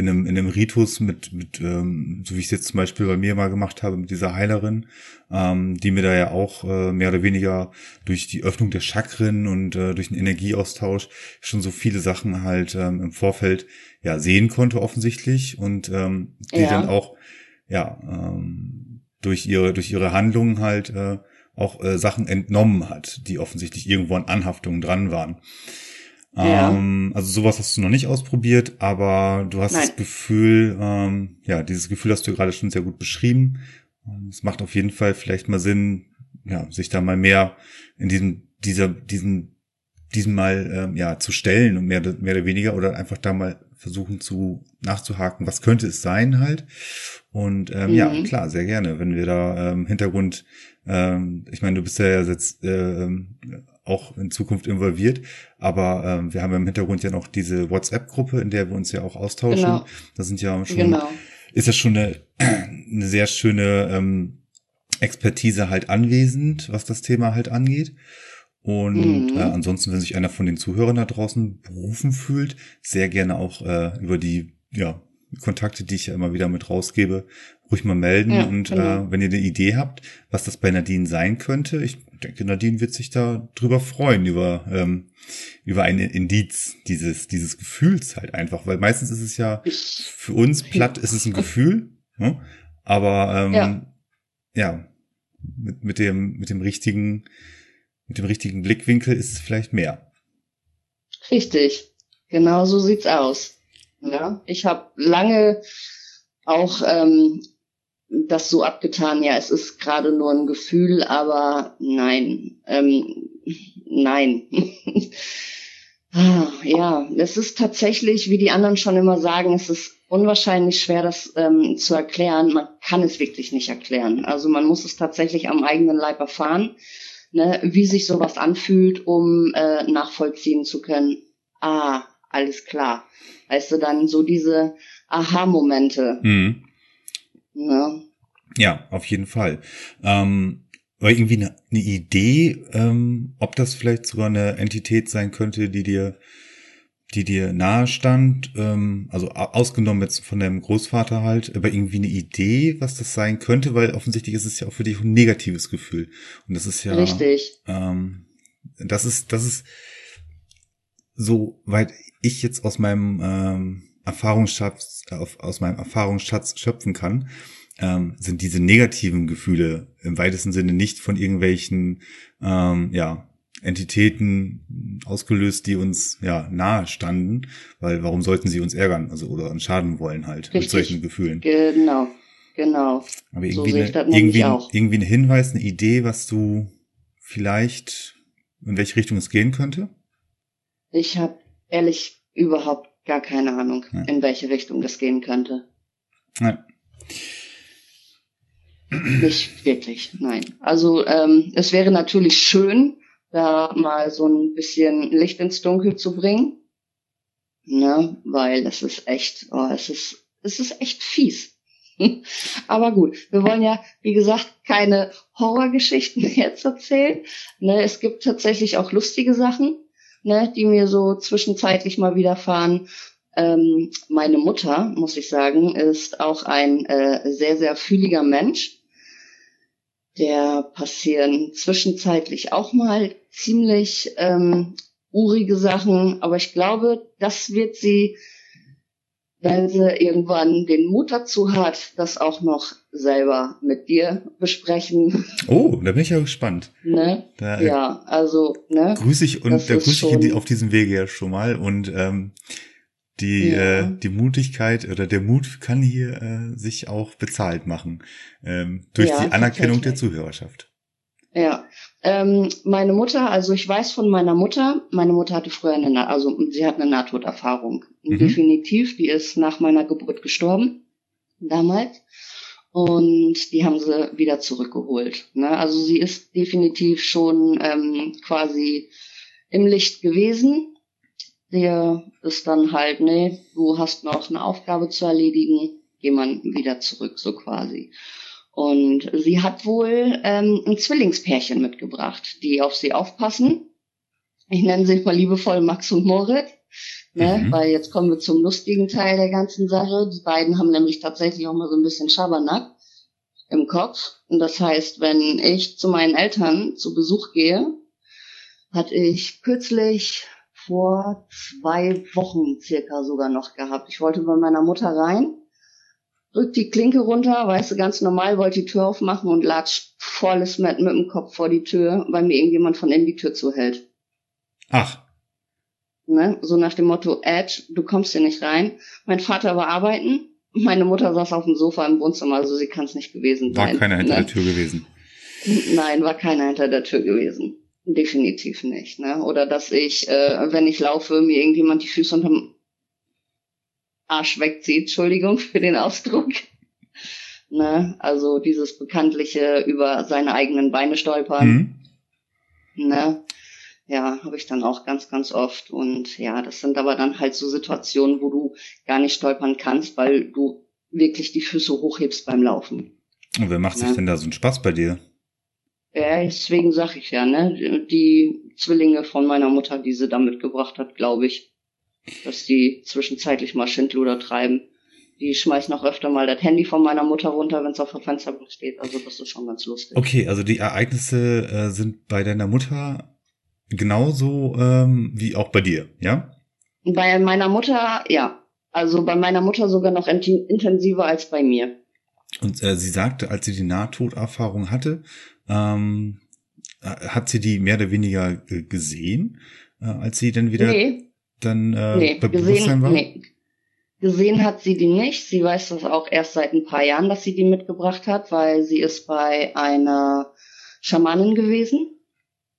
einem, in einem Ritus mit, mit ähm, so wie ich es jetzt zum Beispiel bei mir mal gemacht habe, mit dieser Heilerin, ähm, die mir da ja auch äh, mehr oder weniger durch die Öffnung der Chakren und äh, durch den Energieaustausch schon so viele Sachen halt ähm, im Vorfeld ja sehen konnte offensichtlich und ähm, die Ja. dann auch ja ähm, durch ihre durch ihre Handlungen halt äh, auch äh, Sachen entnommen hat, die offensichtlich irgendwo an Anhaftungen dran waren. Ja. Ähm, also sowas hast du noch nicht ausprobiert, aber du hast Nein. das Gefühl, ähm, ja, dieses Gefühl hast du gerade schon sehr gut beschrieben. Ähm, Es macht auf jeden Fall vielleicht mal Sinn, ja, sich da mal mehr in diesem, dieser, diesen, diesem mal, ähm, ja, zu stellen und mehr, mehr oder weniger oder einfach da mal versuchen zu nachzuhaken, was könnte es sein halt. Und ähm, ja, Mhm. klar, sehr gerne, wenn wir da ähm, Hintergrund, ähm, ich meine, du bist ja jetzt ähm, auch in Zukunft involviert, aber ähm, wir haben ja im Hintergrund ja noch diese WhatsApp-Gruppe, in der wir uns ja auch austauschen. Genau. Das sind ja schon Genau. ist ja schon eine, eine sehr schöne ähm, Expertise halt anwesend, was das Thema halt angeht. Und Mhm. äh, ansonsten, wenn sich einer von den Zuhörern da draußen berufen fühlt, sehr gerne auch äh, über die ja, Kontakte, die ich ja immer wieder mit rausgebe, ruhig mal melden. Ja, und genau. äh, wenn ihr eine Idee habt, was das bei Nadine sein könnte, ich denke, Nadine wird sich da drüber freuen, über, ähm, über ein Indiz dieses, dieses Gefühls halt einfach. Weil meistens ist es ja für uns platt ist es ein Gefühl, ne? aber ähm, ja, Ja. mit, mit dem mit dem richtigen mit dem richtigen Blickwinkel ist es vielleicht mehr. richtig. Genau so sieht's aus. Ja, ich habe lange auch ähm, das so abgetan. Ja, es ist gerade nur ein Gefühl, aber nein, ähm, nein. Ah, ja, es ist tatsächlich, wie die anderen schon immer sagen, es ist unwahrscheinlich schwer, das ähm, zu erklären. Man kann es wirklich nicht erklären. Also man muss es tatsächlich am eigenen Leib erfahren, ne, wie sich sowas anfühlt, um äh, nachvollziehen zu können. Ah, alles klar. Weißt du, dann so diese Aha-Momente. Mhm. Ne? Ja, auf jeden Fall. Ähm, aber irgendwie eine, eine Idee, ähm, ob das vielleicht sogar eine Entität sein könnte, die dir, die dir nahe stand, ähm, also ausgenommen jetzt von deinem Großvater halt, aber irgendwie eine Idee, was das sein könnte, weil offensichtlich ist es ja auch für dich ein negatives Gefühl. Und das ist ja Richtig. ähm, das ist, das ist, soweit ich jetzt aus meinem ähm, Erfahrungsschatz, aus meinem Erfahrungsschatz schöpfen kann, ähm, sind diese negativen Gefühle im weitesten Sinne nicht von irgendwelchen ähm, ja, Entitäten ausgelöst, die uns ja nahe standen, weil warum sollten sie uns ärgern, also oder uns schaden wollen halt Richtig. mit solchen Gefühlen. Genau, genau. Aber irgendwie, so eine, irgendwie, irgendwie ein Hinweis, eine Idee, was du vielleicht in welche Richtung es gehen könnte? Ich habe ehrlich überhaupt gar keine Ahnung, ja. in welche Richtung das gehen könnte. Ja. Nicht wirklich, nein. Also ähm, es wäre natürlich schön, da mal so ein bisschen Licht ins Dunkel zu bringen. Ne, weil es ist echt, oh, es ist, es ist echt fies. Aber gut, wir wollen ja, wie gesagt, keine Horrorgeschichten jetzt erzählen. Ne, es gibt tatsächlich auch lustige Sachen, ne, die mir so zwischenzeitlich mal widerfahren. Ähm, meine Mutter, muss ich sagen, ist auch ein äh, sehr, sehr fühliger Mensch der passieren zwischenzeitlich auch mal ziemlich ähm, urige Sachen, aber ich glaube, das wird sie, wenn sie irgendwann den Mut dazu hat, das auch noch selber mit dir besprechen. Oh, da bin ich ja gespannt. Ne? Da, äh, ja, also ne. Grüße ich und da grüße ich auf diesem Wege ja schon mal und ähm, die, ja. äh, die Mutigkeit oder der Mut kann hier äh, sich auch bezahlt machen ähm, durch ja, die Anerkennung der Zuhörerschaft. Ja, ähm, meine Mutter, also ich weiß von meiner Mutter, meine Mutter hatte früher eine, also sie hat eine Nahtoderfahrung. Mhm. Definitiv, die ist nach meiner Geburt gestorben, damals. Und die haben sie wieder zurückgeholt. Ne? Also sie ist definitiv schon ähm, quasi im Licht gewesen, der ist dann halt, nee, du hast noch eine Aufgabe zu erledigen, geh man wieder zurück, so quasi. Und sie hat wohl ähm, ein Zwillingspärchen mitgebracht, die auf sie aufpassen. Ich nenne sie mal liebevoll Max und Moritz, ne? Mhm. weil jetzt kommen wir zum lustigen Teil der ganzen Sache. Die beiden haben nämlich tatsächlich auch mal so ein bisschen Schabernack im Kopf. Und das heißt, wenn ich zu meinen Eltern zu Besuch gehe, hatte ich kürzlich vor zwei Wochen circa sogar noch gehabt. Ich wollte bei meiner Mutter rein, drück die Klinke runter, weißt du, ganz normal, wollte die Tür aufmachen und latsch volles Met mit dem Kopf vor die Tür, weil mir irgendjemand von innen die Tür zuhält. Ach. Ne? So nach dem Motto, Edge, du kommst hier nicht rein. Mein Vater war arbeiten, meine Mutter saß auf dem Sofa im Wohnzimmer, also sie kann es nicht gewesen sein. War keiner hinter ne? der Tür gewesen. Nein, war keiner hinter der Tür gewesen. Definitiv nicht. Ne? Oder dass ich, äh, wenn ich laufe, mir irgendjemand die Füße unterm Arsch wegzieht. Entschuldigung für den Ausdruck. ne? Also dieses bekanntliche über seine eigenen Beine stolpern. Mhm. Ne? Ja, habe ich dann auch ganz, ganz oft. Und ja, das sind aber dann halt so Situationen, wo du gar nicht stolpern kannst, weil du wirklich die Füße hochhebst beim Laufen. Und wer macht ne? sich denn da so einen Spaß bei dir? Ja, deswegen sag ich ja, ne? Die Zwillinge von meiner Mutter, die sie da mitgebracht hat, glaube ich, dass die zwischenzeitlich mal Schindluder treiben. Die schmeißen auch öfter mal das Handy von meiner Mutter runter, wenn es auf der Fensterbank steht. Also das ist schon ganz lustig. Okay, also die Ereignisse äh, sind bei deiner Mutter genauso ähm, wie auch bei dir, ja? Bei meiner Mutter, ja. Also bei meiner Mutter sogar noch intensiver als bei mir. Und äh, sie sagte, als sie die Nahtoderfahrung hatte, ähm, hat sie die mehr oder weniger äh, gesehen, äh, als sie dann wieder nee. Dann äh, nee, bei gesehen, war? Nee. Gesehen hat sie die nicht. Sie weiß das auch erst seit ein paar Jahren, dass sie die mitgebracht hat, weil sie ist bei einer Schamanin gewesen.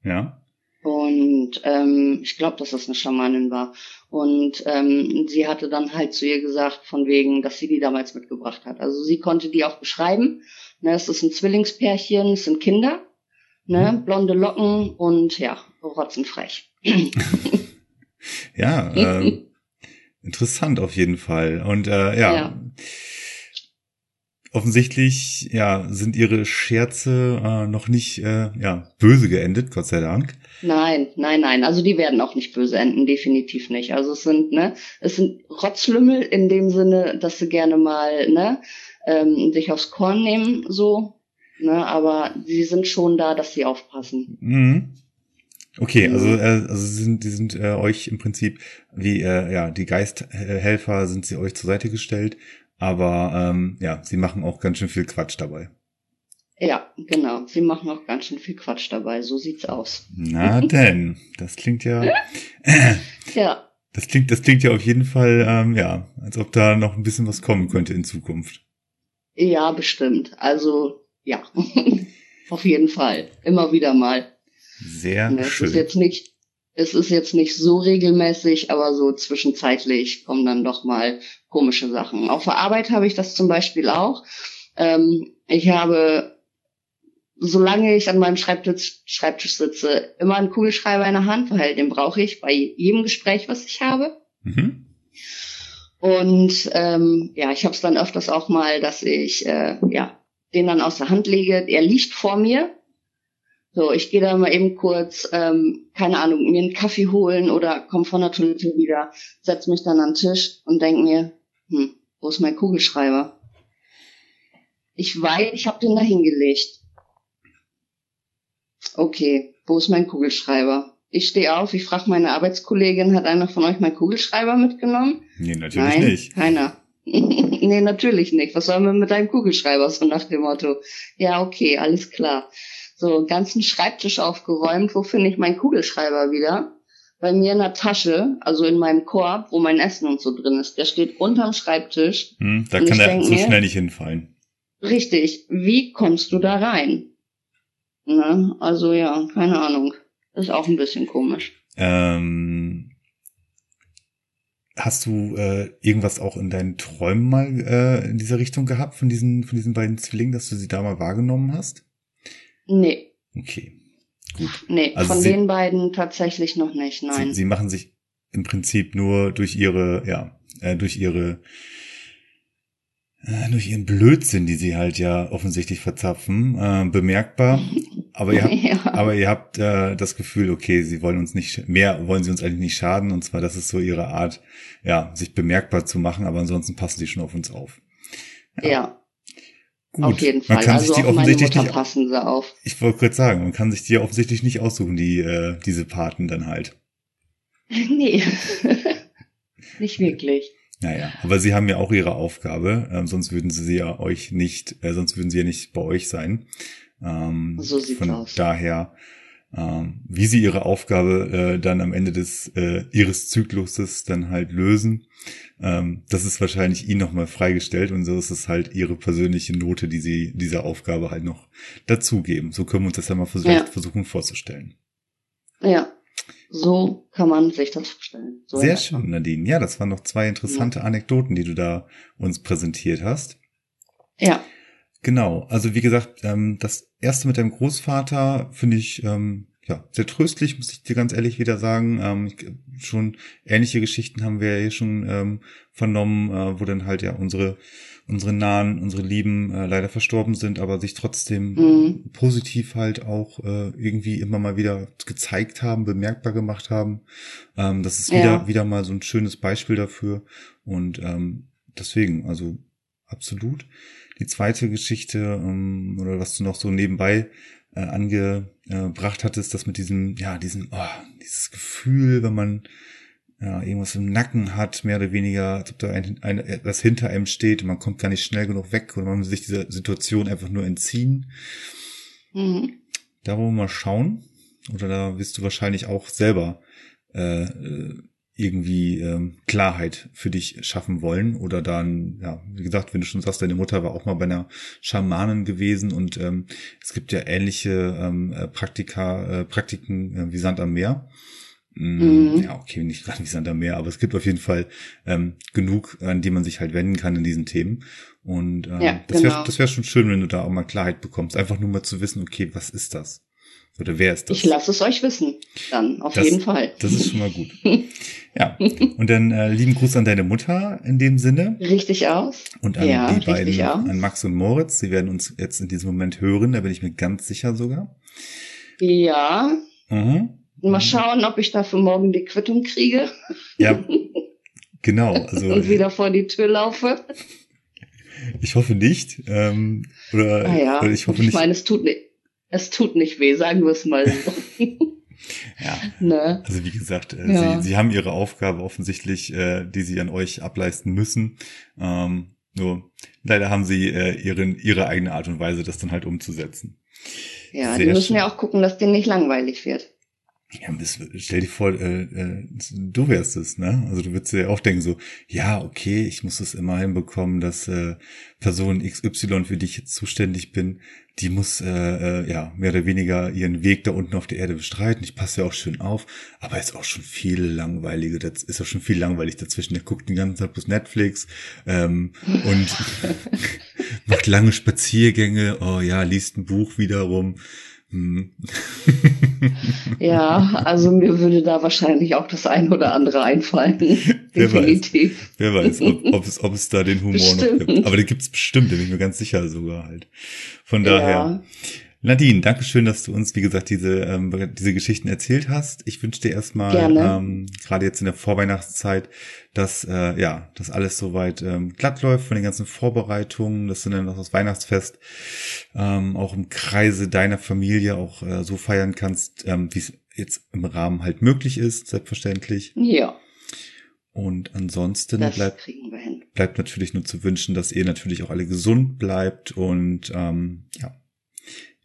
Ja. Und ähm, ich glaube, dass das eine Schamanin war. Und ähm, sie hatte dann halt zu ihr gesagt, von wegen, dass sie die damals mitgebracht hat. Also sie konnte die auch beschreiben Ne, es ist ein Zwillingspärchen, es sind Kinder, ne, mhm. blonde Locken und ja, rotzenfrech. ja, äh, interessant auf jeden Fall. Und äh, ja, ja. offensichtlich ja sind ihre Scherze äh, noch nicht äh, ja böse geendet, Gott sei Dank. Nein, nein, nein. Also die werden auch nicht böse enden, definitiv nicht. Also es sind ne, es sind Rotzlümmel in dem Sinne, dass sie gerne mal ne ähm, sich aufs Korn nehmen, so. Ne, aber sie sind schon da, dass sie aufpassen. Mhm. Okay, also, äh, also sie sind, die sind äh, euch im Prinzip wie äh, ja die Geisthelfer sind sie euch zur Seite gestellt, aber ähm, ja, sie machen auch ganz schön viel Quatsch dabei. Ja, genau. Sie machen auch ganz schön viel Quatsch dabei. So sieht's aus. Na denn, das klingt ja. ja. Das klingt, das klingt ja auf jeden Fall, ähm, ja, als ob da noch ein bisschen was kommen könnte in Zukunft. Ja, bestimmt. Also ja, auf jeden Fall. Immer wieder mal. Sehr Ne, schön. Es ist jetzt nicht, es ist jetzt nicht so regelmäßig, aber so zwischenzeitlich kommen dann doch mal komische Sachen. Auf der Arbeit habe ich das zum Beispiel auch. Ähm, ich habe, solange ich an meinem Schreibtisch, Schreibtisch sitze, immer einen Kugelschreiber in der Hand, weil den brauche ich bei jedem Gespräch, was ich habe. Mhm. Und ähm, ja, ich habe es dann öfters auch mal, dass ich äh, ja den dann aus der Hand lege. Er liegt vor mir. So, ich gehe da mal eben kurz, ähm, keine Ahnung, mir einen Kaffee holen oder komm von der Toilette wieder, setz mich dann an den Tisch und denk mir, hm, wo ist mein Kugelschreiber? Ich weiß, ich habe den da hingelegt. Okay, wo ist mein Kugelschreiber? Ich stehe auf, ich frage meine Arbeitskollegin, hat einer von euch meinen Kugelschreiber mitgenommen? Nee, natürlich Nein, nicht. keiner. nee, natürlich nicht. Was sollen wir mit deinem Kugelschreiber? So nach dem Motto. Ja, okay, alles klar. So, ganzen Schreibtisch aufgeräumt. Wo finde ich meinen Kugelschreiber wieder? Bei mir in der Tasche, also in meinem Korb, wo mein Essen und so drin ist. Der steht unterm Schreibtisch. Hm, da kann er so mir- schnell nicht hinfallen. Richtig. Wie kommst du da rein? Ne? Also ja, keine Ahnung. Ist auch ein bisschen komisch. Ähm, hast du äh, irgendwas auch in deinen Träumen mal äh, in dieser Richtung gehabt von diesen von diesen beiden Zwillingen, dass du sie da mal wahrgenommen hast? Nee, Okay, gut. nee, Also von Sie- den beiden tatsächlich noch nicht, nein. Sie, sie machen sich im Prinzip nur durch ihre, ja, äh, durch ihre, äh, durch ihren Blödsinn, die sie halt ja offensichtlich verzapfen, äh, bemerkbar. Aber ihr habt, ja. aber ihr habt äh, das Gefühl, okay, sie wollen uns nicht, mehr wollen sie uns eigentlich nicht schaden. Und zwar, das ist so ihre Art, ja, sich bemerkbar zu machen. Aber ansonsten passen sie schon auf uns auf. ja. Gut, Auf jeden man Fall. kann also sich die offensichtlich nicht, passen sie auf. ich wollte kurz sagen, man kann sich die offensichtlich nicht aussuchen, die, äh, diese Paten dann halt. nee. nicht wirklich. Naja, aber sie haben ja auch ihre Aufgabe, ähm, sonst würden sie ja euch nicht, äh, sonst würden sie ja nicht bei euch sein. Ähm, So sieht's von aus. daher, ähm, wie sie ihre Aufgabe äh, dann am Ende des äh, ihres Zykluses dann halt lösen, ähm, das ist wahrscheinlich ihnen nochmal freigestellt und so ist es halt ihre persönliche Note, die sie dieser Aufgabe halt noch dazugeben. So können wir uns das ja mal vers Ja. versuchen vorzustellen. Ja. So kann man sich das vorstellen. So Sehr schön, Nadine. Ja, das waren noch zwei interessante Anekdoten, die du da uns präsentiert hast. Ja. Genau, also wie gesagt, ähm, das erste mit deinem Großvater finde ich ähm, ja sehr tröstlich, muss ich dir ganz ehrlich wieder sagen. Ähm, ich, schon ähnliche Geschichten haben wir ja hier schon ähm, vernommen, äh, wo dann halt ja unsere unsere Nahen, unsere Lieben äh, leider verstorben sind, aber sich trotzdem Mhm. positiv halt auch äh, irgendwie immer mal wieder gezeigt haben, bemerkbar gemacht haben. Ähm, das ist wieder Ja. wieder mal so ein schönes Beispiel dafür und ähm, deswegen, also absolut. Die zweite Geschichte ähm, oder was du noch so nebenbei äh, angebracht hattest, das mit diesem, ja, diesem, oh, dieses Gefühl, wenn man ja, irgendwas im Nacken hat, mehr oder weniger, als ob da ein, ein, etwas hinter einem steht und man kommt gar nicht schnell genug weg oder man will sich dieser Situation einfach nur entziehen. Mhm. Da wollen wir mal schauen. Oder da wirst du wahrscheinlich auch selber äh, äh, irgendwie ähm, Klarheit für dich schaffen wollen. Oder dann, ja, wie gesagt, wenn du schon sagst, deine Mutter war auch mal bei einer Schamanin gewesen und ähm, es gibt ja ähnliche ähm, äh, Praktika, äh, Praktiken äh, wie Sand am Meer. Mm, Mhm. Ja, okay, nicht gerade wie Sand am Meer, aber es gibt auf jeden Fall ähm, genug, an die man sich halt wenden kann in diesen Themen. Und ähm, Ja, das wäre genau. das wär schon schön, wenn du da auch mal Klarheit bekommst. Einfach nur mal zu wissen, okay, was ist das? Oder wer ist das? Ich lasse es euch wissen. Dann, auf Das- jeden Fall. Das ist schon mal gut. ja. Und dann äh, lieben Gruß an deine Mutter in dem Sinne Richtig aus? und an Ja, die beiden, aus. an Max und Moritz. Sie werden uns jetzt in diesem Moment hören, da bin ich mir ganz sicher sogar. Ja. Mhm. Mal schauen, ob ich dafür morgen die Quittung kriege Ja, genau. Also und wieder vor die Tür laufe. ich hoffe nicht. Ähm, oder, Naja, oder ich hoffe ich nicht. meine, es tut nicht, es tut nicht weh, sagen wir es mal so. ja. Ne? Also wie gesagt, äh, ja. sie, sie haben ihre Aufgabe offensichtlich, äh, die sie an euch ableisten müssen. Ähm, nur leider haben sie äh, ihren, ihre eigene Art und Weise, das dann halt umzusetzen. Ja, Sehr die müssen schön. ja auch gucken, dass denen nicht langweilig wird. Ja, das, stell dir vor, äh, äh, du wärst es, ne? Also du würdest dir auch denken so, ja, okay, ich muss es immer hinbekommen, dass äh, Person XY, für die ich jetzt zuständig bin, die muss äh, äh, ja mehr oder weniger ihren Weg da unten auf der Erde bestreiten. Ich passe ja auch schön auf, aber ist auch schon viel langweiliger, das ist auch schon viel langweilig dazwischen. Der guckt den ganzen Tag bloß Netflix ähm, und macht lange Spaziergänge, oh ja, liest ein Buch wiederum. Hm. ja, also mir würde da wahrscheinlich auch das ein oder andere einfallen. wer Definitiv. Weiß, wer weiß, ob, es, es da den Humor bestimmt. noch gibt. Aber den gibt's bestimmt, da bin ich mir ganz sicher sogar halt. Von daher. Ja. Nadine, danke schön, dass du uns, wie gesagt, diese, ähm, diese Geschichten erzählt hast. Ich wünsche dir erstmal, ähm, gerade jetzt in der Vorweihnachtszeit, dass äh, ja, dass alles soweit ähm, glatt läuft von den ganzen Vorbereitungen, dass du dann auch das Weihnachtsfest ähm, auch im Kreise deiner Familie auch äh, so feiern kannst, ähm, wie es jetzt im Rahmen halt möglich ist, selbstverständlich. Ja. Und ansonsten bleibt, bleibt natürlich nur zu wünschen, dass ihr natürlich auch alle gesund bleibt und ähm, ja,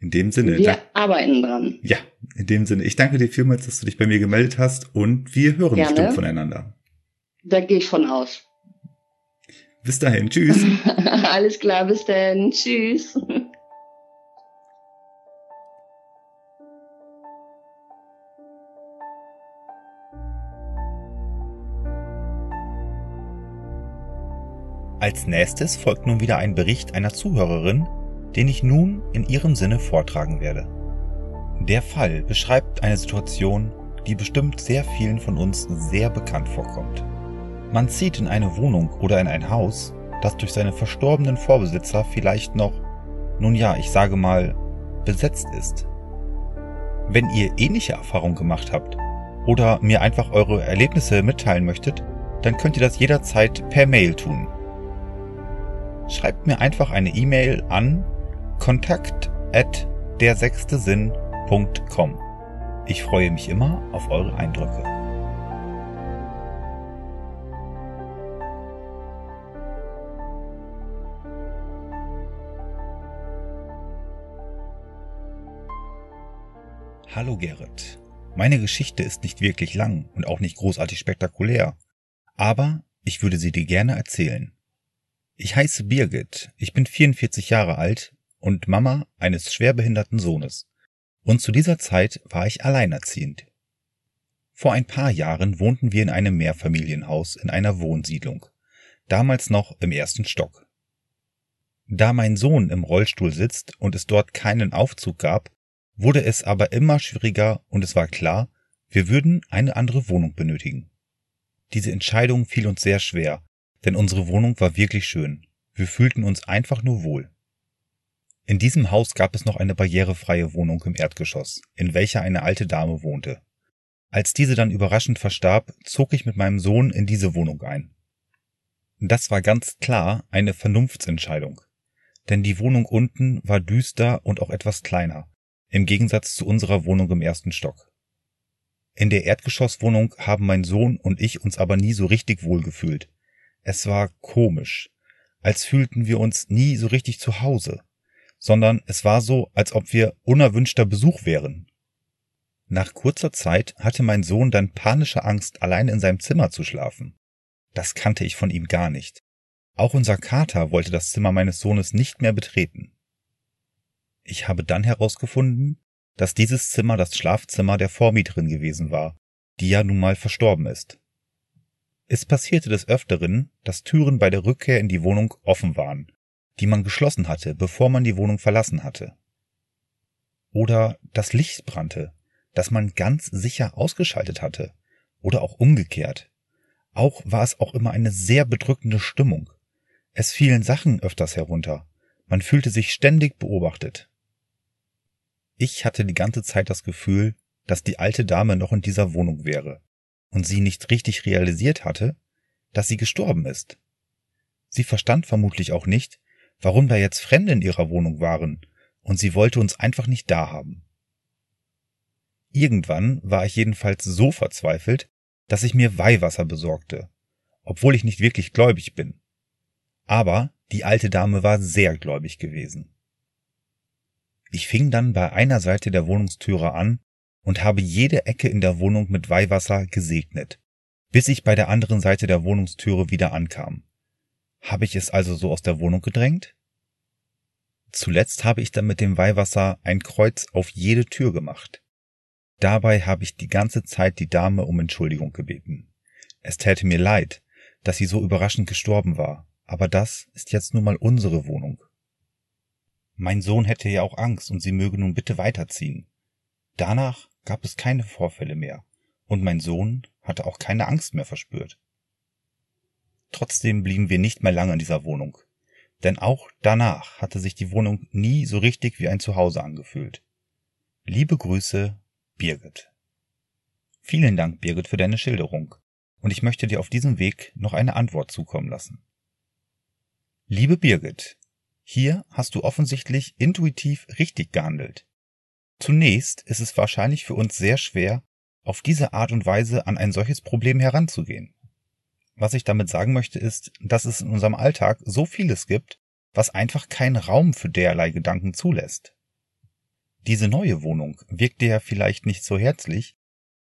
in dem Sinne. Wir arbeiten dran. Ja, in dem Sinne. Ich danke dir vielmals, dass du dich bei mir gemeldet hast und wir hören Gerne. bestimmt voneinander. Da gehe ich von aus. Bis dahin, tschüss. Alles klar, bis dann, tschüss. Als nächstes folgt nun wieder ein Bericht einer Zuhörerin, den ich nun in ihrem Sinne vortragen werde. Der Fall beschreibt eine Situation, die bestimmt sehr vielen von uns sehr bekannt vorkommt. Man zieht in eine Wohnung oder in ein Haus, das durch seine verstorbenen Vorbesitzer vielleicht noch, nun ja, ich sage mal, besetzt ist. Wenn ihr ähnliche Erfahrungen gemacht habt oder mir einfach eure Erlebnisse mitteilen möchtet, dann könnt ihr das jederzeit per Mail tun. Schreibt mir einfach eine E-Mail an kontakt at dersechstesinn.com. Ich freue mich immer auf eure Eindrücke. Hallo Gerrit. Meine Geschichte ist nicht wirklich lang und auch nicht großartig spektakulär, aber ich würde sie dir gerne erzählen. Ich heiße Birgit, ich bin 44 Jahre alt und Mama eines schwerbehinderten Sohnes. Und zu dieser Zeit war ich alleinerziehend. Vor ein paar Jahren wohnten wir in einem Mehrfamilienhaus in einer Wohnsiedlung, damals noch im ersten Stock. Da mein Sohn im Rollstuhl sitzt und es dort keinen Aufzug gab, wurde es aber immer schwieriger und es war klar, wir würden eine andere Wohnung benötigen. Diese Entscheidung fiel uns sehr schwer, denn unsere Wohnung war wirklich schön. Wir fühlten uns einfach nur wohl. In diesem Haus gab es noch eine barrierefreie Wohnung im Erdgeschoss, in welcher eine alte Dame wohnte. Als diese dann überraschend verstarb, zog ich mit meinem Sohn in diese Wohnung ein. Das war ganz klar eine Vernunftsentscheidung, denn die Wohnung unten war düster und auch etwas kleiner, im Gegensatz zu unserer Wohnung im ersten Stock. In der Erdgeschosswohnung haben mein Sohn und ich uns aber nie so richtig wohl gefühlt. Es war komisch, als fühlten wir uns nie so richtig zu Hause sondern es war so, als ob wir unerwünschter Besuch wären. Nach kurzer Zeit hatte mein Sohn dann panische Angst, allein in seinem Zimmer zu schlafen. Das kannte ich von ihm gar nicht. Auch unser Kater wollte das Zimmer meines Sohnes nicht mehr betreten. Ich habe dann herausgefunden, dass dieses Zimmer das Schlafzimmer der Vormieterin gewesen war, die ja nun mal verstorben ist. Es passierte des Öfteren, dass Türen bei der Rückkehr in die Wohnung offen waren die man geschlossen hatte, bevor man die Wohnung verlassen hatte. Oder das Licht brannte, das man ganz sicher ausgeschaltet hatte. Oder auch umgekehrt. Auch war es auch immer eine sehr bedrückende Stimmung. Es fielen Sachen öfters herunter. Man fühlte sich ständig beobachtet. Ich hatte die ganze Zeit das Gefühl, dass die alte Dame noch in dieser Wohnung wäre und sie nicht richtig realisiert hatte, dass sie gestorben ist. Sie verstand vermutlich auch nicht, warum da jetzt Fremde in ihrer Wohnung waren, und sie wollte uns einfach nicht da haben. Irgendwann war ich jedenfalls so verzweifelt, dass ich mir Weihwasser besorgte, obwohl ich nicht wirklich gläubig bin. Aber die alte Dame war sehr gläubig gewesen. Ich fing dann bei einer Seite der Wohnungstüre an und habe jede Ecke in der Wohnung mit Weihwasser gesegnet, bis ich bei der anderen Seite der Wohnungstüre wieder ankam. Habe ich es also so aus der Wohnung gedrängt? Zuletzt habe ich dann mit dem Weihwasser ein Kreuz auf jede Tür gemacht. Dabei habe ich die ganze Zeit die Dame um Entschuldigung gebeten. Es täte mir leid, dass sie so überraschend gestorben war, aber das ist jetzt nun mal unsere Wohnung. Mein Sohn hätte ja auch Angst und sie möge nun bitte weiterziehen. Danach gab es keine Vorfälle mehr, und mein Sohn hatte auch keine Angst mehr verspürt. Trotzdem blieben wir nicht mehr lange in dieser Wohnung denn auch danach hatte sich die Wohnung nie so richtig wie ein Zuhause angefühlt. Liebe Grüße, Birgit. Vielen Dank, Birgit, für deine Schilderung, und ich möchte dir auf diesem Weg noch eine Antwort zukommen lassen. Liebe Birgit, hier hast du offensichtlich intuitiv richtig gehandelt. Zunächst ist es wahrscheinlich für uns sehr schwer, auf diese Art und Weise an ein solches Problem heranzugehen. Was ich damit sagen möchte, ist, dass es in unserem Alltag so vieles gibt, was einfach keinen Raum für derlei Gedanken zulässt. Diese neue Wohnung wirkt dir ja vielleicht nicht so herzlich,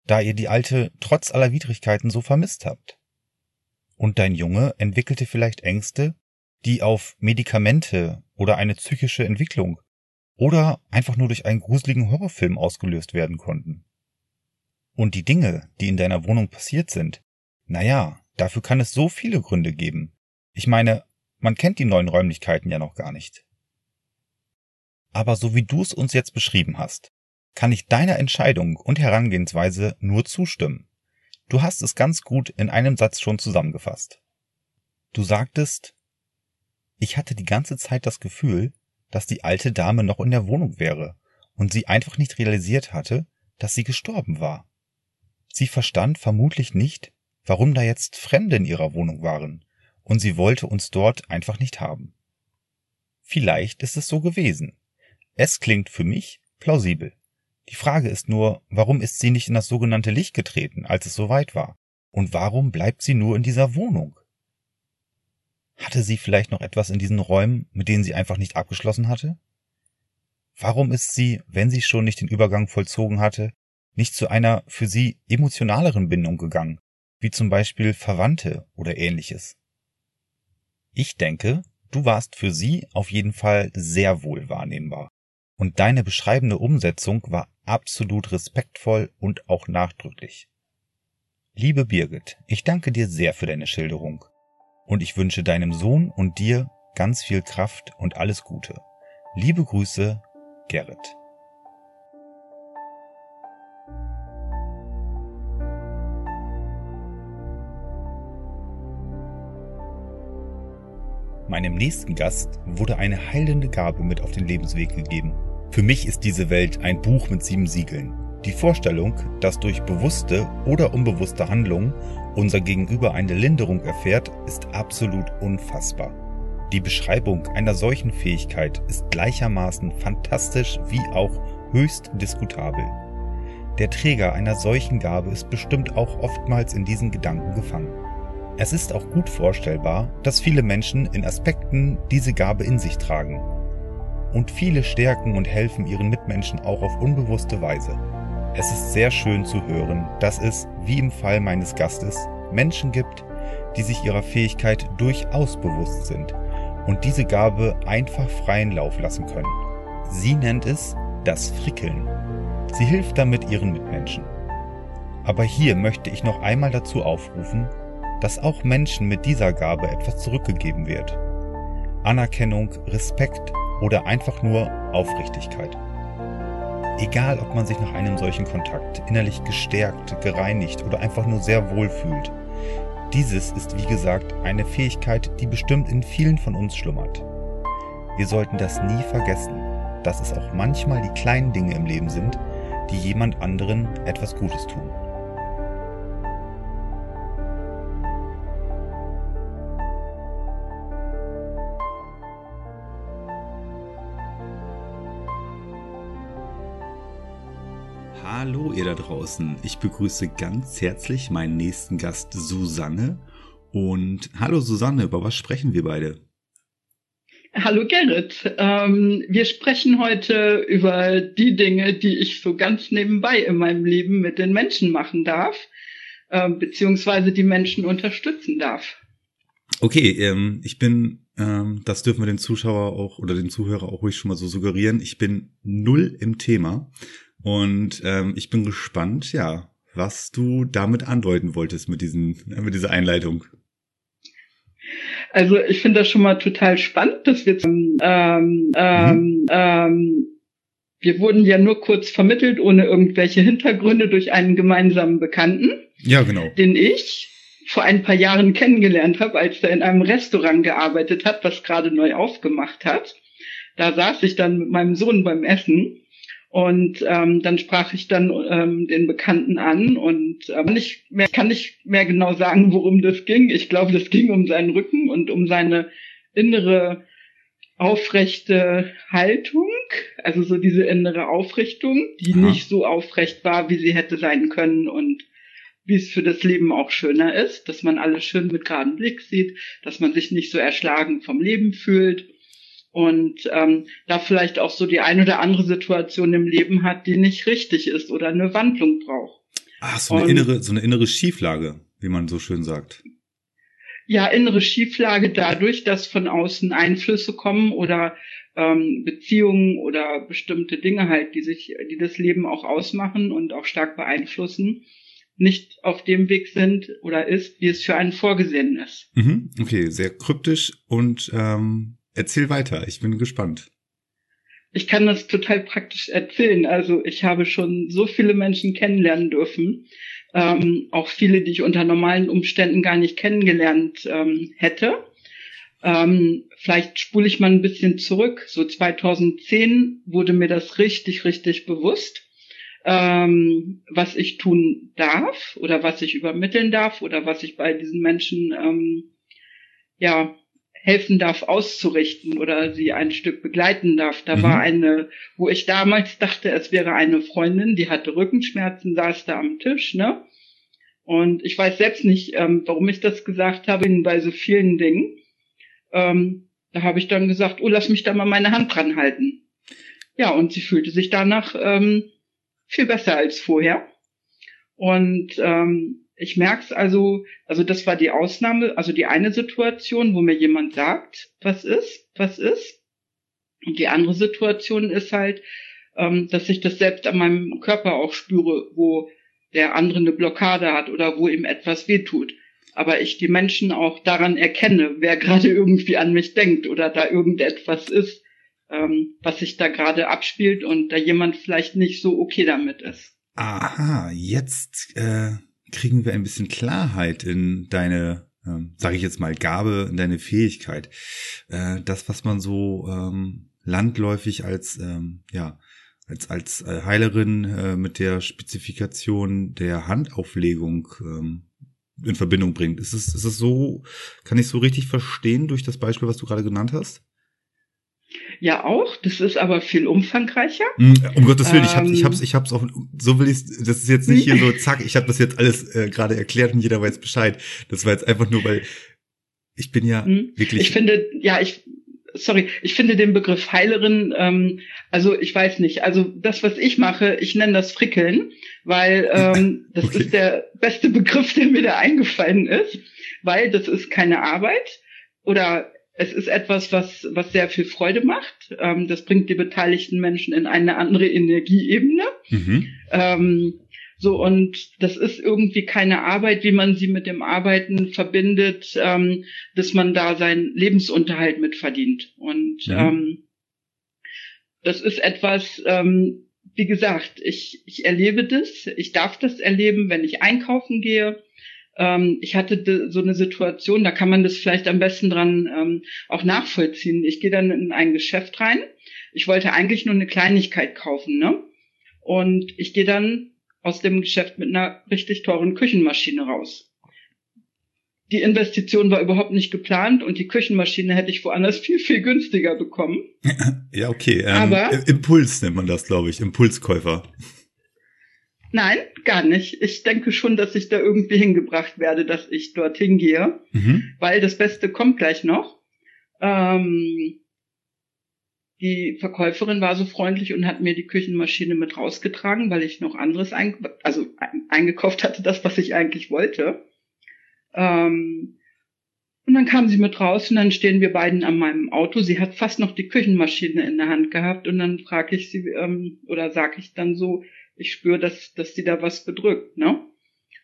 da ihr die alte trotz aller Widrigkeiten so vermisst habt. Und dein Junge entwickelte vielleicht Ängste, die auf Medikamente oder eine psychische Entwicklung oder einfach nur durch einen gruseligen Horrorfilm ausgelöst werden konnten. Und die Dinge, die in deiner Wohnung passiert sind, naja, Dafür kann es so viele Gründe geben. Ich meine, man kennt die neuen Räumlichkeiten ja noch gar nicht. Aber so wie du es uns jetzt beschrieben hast, kann ich deiner Entscheidung und Herangehensweise nur zustimmen. Du hast es ganz gut in einem Satz schon zusammengefasst. Du sagtest, ich hatte die ganze Zeit das Gefühl, dass die alte Dame noch in der Wohnung wäre und sie einfach nicht realisiert hatte, dass sie gestorben war. Sie verstand vermutlich nicht, warum da jetzt Fremde in ihrer Wohnung waren, und sie wollte uns dort einfach nicht haben. Vielleicht ist es so gewesen. Es klingt für mich plausibel. Die Frage ist nur, warum ist sie nicht in das sogenannte Licht getreten, als es soweit war? Und warum bleibt sie nur in dieser Wohnung? Hatte sie vielleicht noch etwas in diesen Räumen, mit denen sie einfach nicht abgeschlossen hatte? Warum ist sie, wenn sie schon nicht den Übergang vollzogen hatte, nicht zu einer für sie emotionaleren Bindung gegangen, wie zum Beispiel Verwandte oder ähnliches. Ich denke, du warst für sie auf jeden Fall sehr wohl wahrnehmbar. Und deine beschreibende Umsetzung war absolut respektvoll und auch nachdrücklich. Liebe Birgit, ich danke dir sehr für deine Schilderung. Und ich wünsche deinem Sohn und dir ganz viel Kraft und alles Gute. Liebe Grüße, Gerrit. Meinem nächsten Gast wurde eine heilende Gabe mit auf den Lebensweg gegeben. Für mich ist diese Welt ein Buch mit sieben Siegeln. Die Vorstellung, dass durch bewusste oder unbewusste Handlungen unser Gegenüber eine Linderung erfährt, ist absolut unfassbar. Die Beschreibung einer solchen Fähigkeit ist gleichermaßen fantastisch wie auch höchst diskutabel. Der Träger einer solchen Gabe ist bestimmt auch oftmals in diesen Gedanken gefangen. Es ist auch gut vorstellbar, dass viele Menschen in Aspekten diese Gabe in sich tragen. Und viele stärken und helfen ihren Mitmenschen auch auf unbewusste Weise. Es ist sehr schön zu hören, dass es, wie im Fall meines Gastes, Menschen gibt, die sich ihrer Fähigkeit durchaus bewusst sind und diese Gabe einfach freien Lauf lassen können. Sie nennt es das Frickeln. Sie hilft damit ihren Mitmenschen. Aber hier möchte ich noch einmal dazu aufrufen, dass auch Menschen mit dieser Gabe etwas zurückgegeben wird. Anerkennung, Respekt oder einfach nur Aufrichtigkeit. Egal, ob man sich nach einem solchen Kontakt innerlich gestärkt, gereinigt oder einfach nur sehr wohl fühlt. Dieses ist wie gesagt eine Fähigkeit, die bestimmt in vielen von uns schlummert. Wir sollten das nie vergessen, dass es auch manchmal die kleinen Dinge im Leben sind, die jemand anderen etwas Gutes tun. Hallo ihr da draußen. Ich begrüße ganz herzlich meinen nächsten Gast Susanne. Und hallo Susanne, über was sprechen wir beide? Hallo Gerrit. Ähm, wir sprechen heute über die Dinge, die ich so ganz nebenbei in meinem Leben mit den Menschen machen darf, äh, beziehungsweise die Menschen unterstützen darf. Okay, ähm, ich bin, ähm, das dürfen wir den Zuschauer auch oder den Zuhörer auch ruhig schon mal so suggerieren, ich bin null im Thema und ähm, ich bin gespannt, ja, was du damit andeuten wolltest mit, diesen, mit dieser Einleitung. Also ich finde das schon mal total spannend, dass wir ähm, ähm, mhm. ähm, wir wurden ja nur kurz vermittelt, ohne irgendwelche Hintergründe durch einen gemeinsamen Bekannten. Ja, genau. Den ich vor ein paar Jahren kennengelernt habe, als er in einem Restaurant gearbeitet hat, was gerade neu aufgemacht hat. Da saß ich dann mit meinem Sohn beim Essen und ähm, dann sprach ich dann ähm, den Bekannten an und ähm, ich mehr, kann nicht mehr genau sagen, worum das ging. Ich glaube, das ging um seinen Rücken und um seine innere aufrechte Haltung, also so diese innere Aufrichtung, die Aha. nicht so aufrecht war, wie sie hätte sein können und wie es für das Leben auch schöner ist, dass man alles schön mit geradem Blick sieht, dass man sich nicht so erschlagen vom Leben fühlt und ähm, da vielleicht auch so die ein oder andere Situation im Leben hat, die nicht richtig ist oder eine Wandlung braucht. Ach, so eine und, innere, so eine innere Schieflage, wie man so schön sagt. Ja, innere Schieflage dadurch, dass von außen Einflüsse kommen oder ähm, Beziehungen oder bestimmte Dinge halt, die sich, die das Leben auch ausmachen und auch stark beeinflussen, nicht auf dem Weg sind oder ist, wie es für einen vorgesehen ist. Mhm, okay, sehr kryptisch und ähm, Erzähl weiter, ich bin gespannt. Ich kann das total praktisch erzählen. Also ich habe schon so viele Menschen kennenlernen dürfen, ähm, auch viele, die ich unter normalen Umständen gar nicht kennengelernt ähm, hätte. Ähm, vielleicht spule ich mal ein bisschen zurück. So 2010 wurde mir das richtig, richtig bewusst, ähm, was ich tun darf oder was ich übermitteln darf oder was ich bei diesen Menschen ähm, ja helfen darf, auszurichten oder sie ein Stück begleiten darf. Da mhm. war eine, wo ich damals dachte, es wäre eine Freundin, die hatte Rückenschmerzen, saß da am Tisch, ne? Und ich weiß selbst nicht, ähm, warum ich das gesagt habe, bei so vielen Dingen. Ähm, da habe ich dann gesagt, oh, lass mich da mal meine Hand dran halten. Ja, und sie fühlte sich danach ähm, viel besser als vorher. Und ähm, ich merke es also, also das war die Ausnahme, also die eine Situation, wo mir jemand sagt, was ist, was ist. Und die andere Situation ist halt, ähm, dass ich das selbst an meinem Körper auch spüre, wo der andere eine Blockade hat oder wo ihm etwas wehtut. Aber ich die Menschen auch daran erkenne, wer gerade irgendwie an mich denkt oder da irgendetwas ist, ähm, was sich da gerade abspielt und da jemand vielleicht nicht so okay damit ist. Aha, jetzt äh, kriegen wir ein bisschen Klarheit in deine, ähm, sage ich jetzt mal, Gabe, in deine Fähigkeit. Äh, das, was man so ähm, landläufig als, ähm, ja, als, als äh, Heilerin äh, mit der Spezifikation der Handauflegung ähm, in Verbindung bringt. Ist es, ist es so, kann ich so richtig verstehen durch das Beispiel, was du gerade genannt hast? Ja, auch. Das ist aber viel umfangreicher. Hm, um Gottes Willen, ähm, ich hab's, ich hab's, ich hab's auch, so will ich's, das ist jetzt nicht hier so, zack, ich habe das jetzt alles äh, gerade erklärt und jeder weiß Bescheid. Das war jetzt einfach nur, weil ich bin ja hm. wirklich. Ich finde, ja, ich, sorry, ich finde den Begriff Heilerin, ähm, also ich weiß nicht, also das, was ich mache, ich nenne das Frickeln, weil ähm, das okay. ist der beste Begriff, der mir da eingefallen ist, weil das ist keine Arbeit oder es ist etwas, was, was sehr viel Freude macht. Ähm, das bringt die beteiligten Menschen in eine andere Energieebene. Mhm. Ähm, so, und das ist irgendwie keine Arbeit, wie man sie mit dem Arbeiten verbindet, ähm, dass man da seinen Lebensunterhalt mit verdient. Und ja. ähm, das ist etwas, ähm, wie gesagt, ich, ich erlebe das, ich darf das erleben, wenn ich einkaufen gehe ähm, ich hatte so eine Situation, da kann man das vielleicht am besten dran ähm, auch nachvollziehen. Ich gehe dann in ein Geschäft rein. Ich wollte eigentlich nur eine Kleinigkeit kaufen, ne? Und ich gehe dann aus dem Geschäft mit einer richtig teuren Küchenmaschine raus. Die Investition war überhaupt nicht geplant und die Küchenmaschine hätte ich woanders viel, viel günstiger bekommen. Ja, okay. Ähm, Aber Impuls nennt man das, glaube ich. Impulskäufer. Nein, gar nicht. Ich denke schon, dass ich da irgendwie hingebracht werde, dass ich dorthin gehe, mhm. weil das Beste kommt gleich noch. Ähm, die Verkäuferin war so freundlich und hat mir die Küchenmaschine mit rausgetragen, weil ich noch anderes ein, also eingekauft hatte, das, was ich eigentlich wollte. Ähm, und dann kam sie mit raus und dann stehen wir beiden an meinem Auto. Sie hat fast noch die Küchenmaschine in der Hand gehabt und dann frage ich sie ähm, oder sage ich dann so, ich spüre, dass, dass sie da was bedrückt, ne?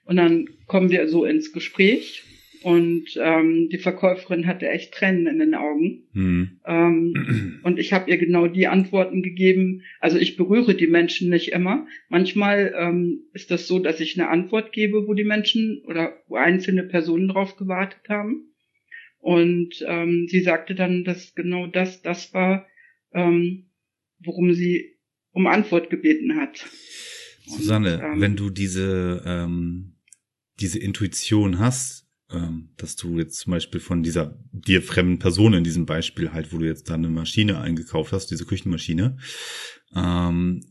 Und dann kommen wir so ins Gespräch und ähm, die Verkäuferin hatte echt Tränen in den Augen. Mhm. Ähm, und ich habe ihr genau die Antworten gegeben. Also ich berühre die Menschen nicht immer. Manchmal ähm, ist das so, dass ich eine Antwort gebe, wo die Menschen oder wo einzelne Personen drauf gewartet haben. Und ähm, sie sagte dann, dass genau das das war, ähm, worum sie um Antwort gebeten hat. Susanne, und, ähm, wenn du diese ähm, diese Intuition hast, ähm, dass du jetzt zum Beispiel von dieser dir fremden Person in diesem Beispiel halt, wo du jetzt da eine Maschine eingekauft hast, diese Küchenmaschine, ähm,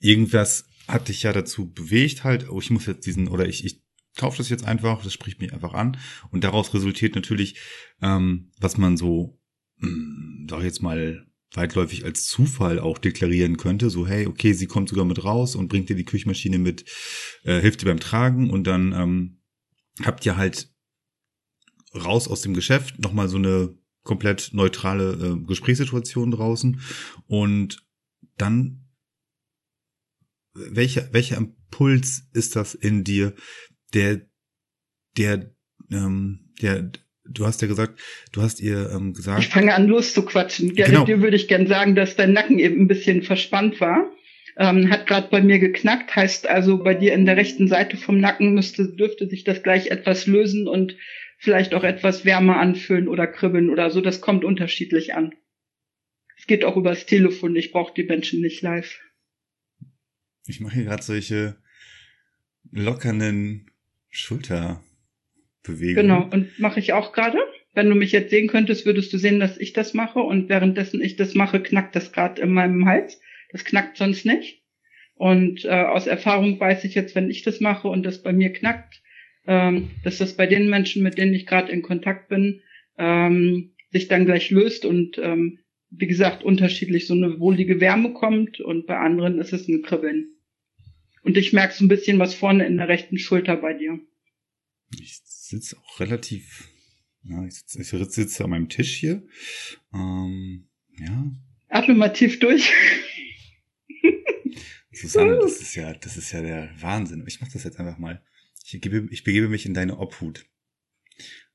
irgendwas hat dich ja dazu bewegt halt, oh, ich muss jetzt diesen, oder ich, ich kaufe das jetzt einfach, das spricht mich einfach an und daraus resultiert natürlich, ähm, was man so, mh, hm, sag ich jetzt mal, weitläufig als Zufall auch deklarieren könnte, so hey, okay, sie kommt sogar mit raus und bringt dir die Küchenmaschine mit, äh, hilft dir beim Tragen und dann ähm, habt ihr halt raus aus dem Geschäft, nochmal so eine komplett neutrale äh, Gesprächssituation draußen und dann welcher welcher Impuls ist das in dir, der der ähm, der du hast ja gesagt, du hast ihr ähm, gesagt. Ich fange an loszuquatschen. Gerrit, genau. dir würde ich gern sagen, dass dein Nacken eben ein bisschen verspannt war. Ähm, hat gerade bei mir geknackt, heißt also bei dir in der rechten Seite vom Nacken müsste dürfte sich das gleich etwas lösen und vielleicht auch etwas wärmer anfühlen oder kribbeln oder so. Das kommt unterschiedlich an. Es geht auch übers Telefon. Ich brauche die Menschen nicht live. Ich mache hier gerade solche lockernden Schulterbewegungen. Genau, und mache ich auch gerade. Wenn du mich jetzt sehen könntest, würdest du sehen, dass ich das mache und währenddessen ich das mache, knackt das gerade in meinem Hals. Das knackt sonst nicht. Und äh, aus Erfahrung weiß ich jetzt, wenn ich das mache und das bei mir knackt, ähm, dass das bei den Menschen, mit denen ich gerade in Kontakt bin, ähm, sich dann gleich löst und ähm, wie gesagt unterschiedlich so eine wohlige Wärme kommt und bei anderen ist es ein Kribbeln. Und ich merke so ein bisschen was vorne in der rechten Schulter bei dir. Ich sitze auch relativ, ja, ich sitze, ich sitze an meinem Tisch hier. Ähm, ja. Atme mal tief durch. Susanne, das ist ja, das ist ja der Wahnsinn. Ich mache das jetzt einfach mal. Ich, gebe, ich begebe mich in deine Obhut.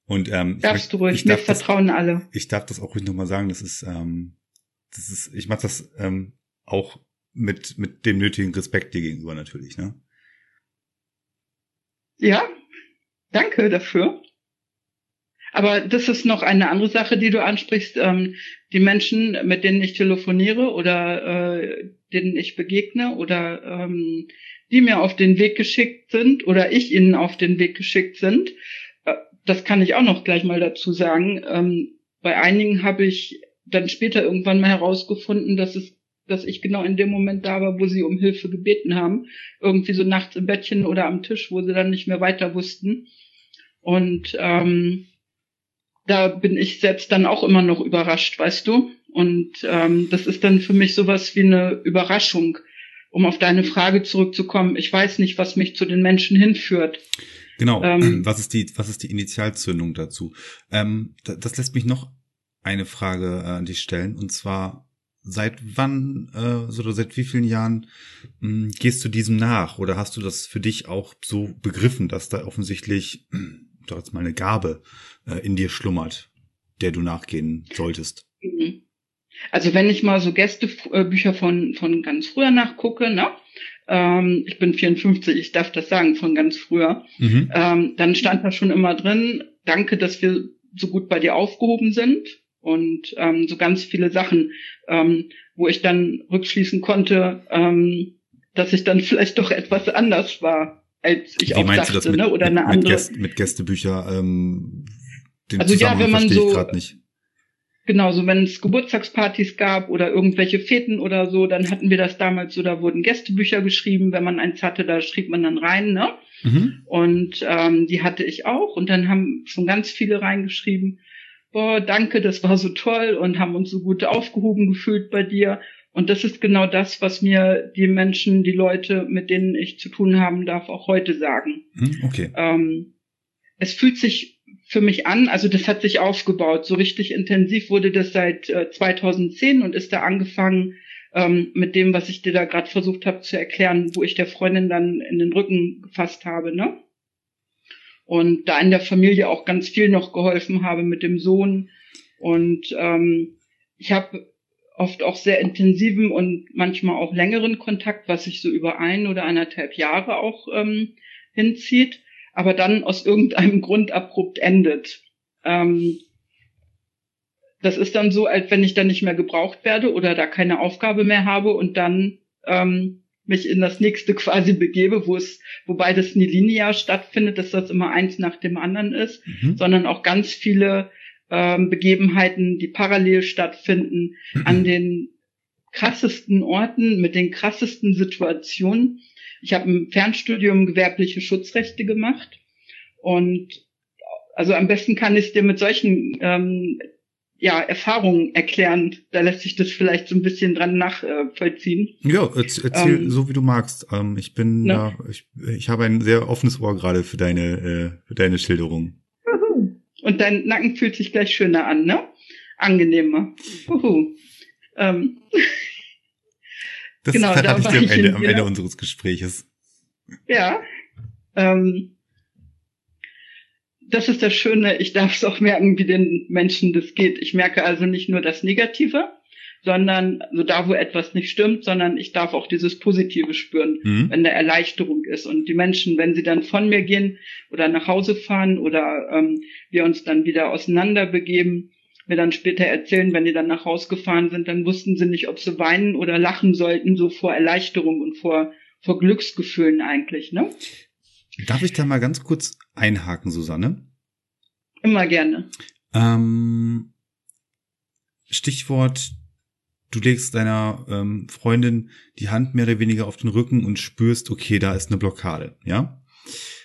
Und ähm, darfst ich, du ruhig, mir vertrauen das, alle. Ich darf das auch ruhig nochmal sagen. Das ist, ähm, das ist, ich mache das ähm, auch mit mit dem nötigen Respekt dir gegenüber natürlich, ne? Ja, danke dafür. Aber das ist noch eine andere Sache, die du ansprichst. Ähm, die Menschen, mit denen ich telefoniere oder äh, denen ich begegne oder ähm, die mir auf den Weg geschickt sind oder ich ihnen auf den Weg geschickt sind. Äh, das kann ich auch noch gleich mal dazu sagen. Ähm, bei einigen habe ich dann später irgendwann mal herausgefunden, dass es dass ich genau in dem Moment da war, wo sie um Hilfe gebeten haben. Irgendwie so nachts im Bettchen oder am Tisch, wo sie dann nicht mehr weiter wussten. Und ähm, da bin ich selbst dann auch immer noch überrascht, weißt du? Und ähm, das ist dann für mich sowas wie eine Überraschung, um auf deine Frage zurückzukommen, ich weiß nicht, was mich zu den Menschen hinführt. Genau. Ähm, was ist die, was ist die Initialzündung dazu? Ähm, das lässt mich noch eine Frage äh, an dich stellen und zwar seit wann äh, oder seit wie vielen Jahren mh, hm, gehst du diesem nach oder hast du das für dich auch so begriffen, dass da offensichtlich doch jetzt mal eine Gabe äh, in dir schlummert, der du nachgehen solltest? Mhm. Also wenn ich mal so Gästebücher von, von ganz früher nachgucke, ne? Ähm, ich bin 54, ich darf das sagen, von ganz früher, mhm. ähm, dann stand da schon immer drin, danke, dass wir so gut bei dir aufgehoben sind und ähm, so ganz viele Sachen, ähm, wo ich dann rückschließen konnte, ähm, dass ich dann vielleicht doch etwas anders war, als ich Wie auch meinst dachte, du das mit, ne? Oder mit, eine andere. Mit, Gäste, mit Gästebücher, ähm, den also ja, wenn man so, nicht. genauso, wenn es Geburtstagspartys gab oder irgendwelche Feten oder so, dann hatten wir das damals so, da wurden Gästebücher geschrieben, wenn man eins hatte, da schrieb man dann rein, ne? Mhm. Und ähm, die hatte ich auch und dann haben schon ganz viele reingeschrieben, boah, danke, das war so toll und haben uns so gut aufgehoben gefühlt bei dir. Und das ist genau das, was mir die Menschen, die Leute, mit denen ich zu tun haben darf, auch heute sagen. Mhm, okay. Ähm, es fühlt sich für mich an, also das hat sich aufgebaut. So richtig intensiv wurde das seit äh, 2010 und ist da angefangen ähm, mit dem, was ich dir da gerade versucht habe zu erklären, wo ich der Freundin dann in den Rücken gefasst habe, ne? Und da in der Familie auch ganz viel noch geholfen habe mit dem Sohn. Und ähm, ich habe oft auch sehr intensiven und manchmal auch längeren Kontakt, was sich so über ein oder anderthalb Jahre auch ähm, hinzieht aber dann aus irgendeinem Grund abrupt endet. Ähm, das ist dann so, als wenn ich dann nicht mehr gebraucht werde oder da keine Aufgabe mehr habe und dann ähm, mich in das nächste quasi begebe, wo es, wobei das nie linear stattfindet, dass das immer eins nach dem anderen ist, mhm. sondern auch ganz viele ähm, Begebenheiten, die parallel stattfinden, mhm. an den krassesten Orten, mit den krassesten Situationen. Ich habe im Fernstudium gewerbliche Schutzrechte gemacht und also am besten kann ich es dir mit solchen ähm, ja, Erfahrungen erklären. Da lässt sich das vielleicht so ein bisschen dran nachvollziehen. Äh, ja, erzähl ähm, so wie du magst. Ähm, ich bin ne? da, ich, ich habe ein sehr offenes Ohr gerade für deine, äh, für deine Schilderung. Und dein Nacken fühlt sich gleich schöner an, ne? Angenehmer. Uhu. Ähm. Das genau, verrate da ich dir am Ende, am Ende unseres Gespräches. Ja. Ähm, das ist das Schöne, ich darf es auch merken, wie den Menschen das geht. Ich merke also nicht nur das Negative, sondern so da, wo etwas nicht stimmt, sondern ich darf auch dieses Positive spüren, mhm. wenn da Erleichterung ist. Und die Menschen, wenn sie dann von mir gehen oder nach Hause fahren oder ähm, wir uns dann wieder auseinander begeben, mir dann später erzählen, wenn die dann nach Hause gefahren sind, dann wussten sie nicht, ob sie weinen oder lachen sollten, so vor Erleichterung und vor, vor Glücksgefühlen eigentlich, ne? Darf ich da mal ganz kurz einhaken, Susanne? Immer gerne. Ähm, Stichwort, du legst deiner ähm, Freundin die Hand mehr oder weniger auf den Rücken und spürst, okay, da ist eine Blockade, ja?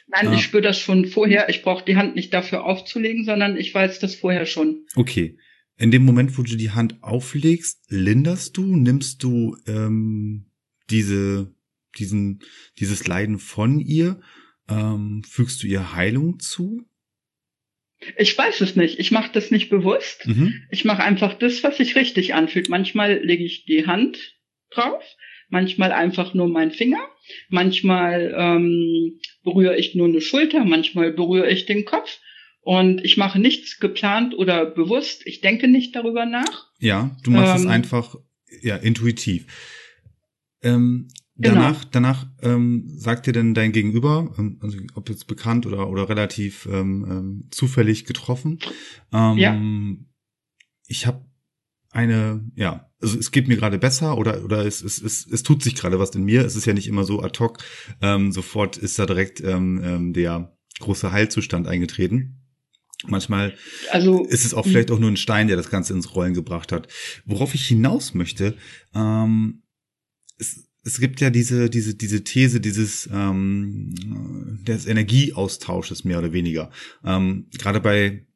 Nein, ah. ich spüre das schon vorher. Ich brauche die Hand nicht dafür aufzulegen, sondern ich weiß das vorher schon. Okay. In dem Moment, wo du die Hand auflegst, linderst du, nimmst du ähm, diese, diesen, dieses Leiden von ihr, ähm, fügst du ihr Heilung zu? Ich weiß es nicht. Ich mache das nicht bewusst. Mhm. Ich mache einfach das, was sich richtig anfühlt. Manchmal lege ich die Hand drauf, manchmal einfach nur mein Finger, manchmal ähm, berühre ich nur eine Schulter, manchmal berühre ich den Kopf. Und ich mache nichts geplant oder bewusst. Ich denke nicht darüber nach. Ja, du machst ähm, es einfach ja intuitiv. Ähm, Genau. Danach, danach ähm, sagt dir denn dein Gegenüber, ähm, also ob jetzt bekannt oder oder relativ ähm, ähm, zufällig getroffen, ähm, ja. ich habe eine, ja, also es geht mir gerade besser oder oder es, es, es, es tut sich gerade was in mir. Es ist ja nicht immer so ad hoc, ähm, sofort ist da direkt ähm, ähm, der große Heilzustand eingetreten. Manchmal also, ist es auch vielleicht auch nur ein Stein, der das Ganze ins Rollen gebracht hat. Worauf ich hinaus möchte, ähm, es, es gibt ja diese, diese, diese These dieses ähm, des Energieaustausches mehr oder weniger. Ähm, Gerade bei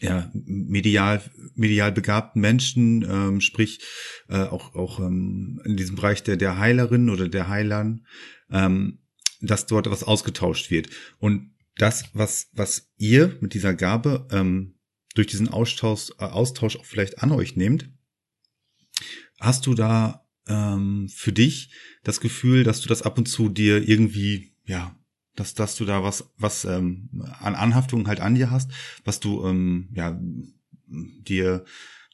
ja, medial, medial begabten Menschen, ähm, sprich äh, auch, auch ähm, in diesem Bereich der, der Heilerin oder der Heilern, ähm, dass dort was ausgetauscht wird. Und das, was, was ihr mit dieser Gabe ähm, durch diesen Austausch, äh, Austausch auch vielleicht an euch nehmt, hast du da ähm, für dich das Gefühl, dass du das ab und zu dir irgendwie, ja, dass, dass du da was, was ähm, an Anhaftung halt an dir hast, was du ähm, ja dir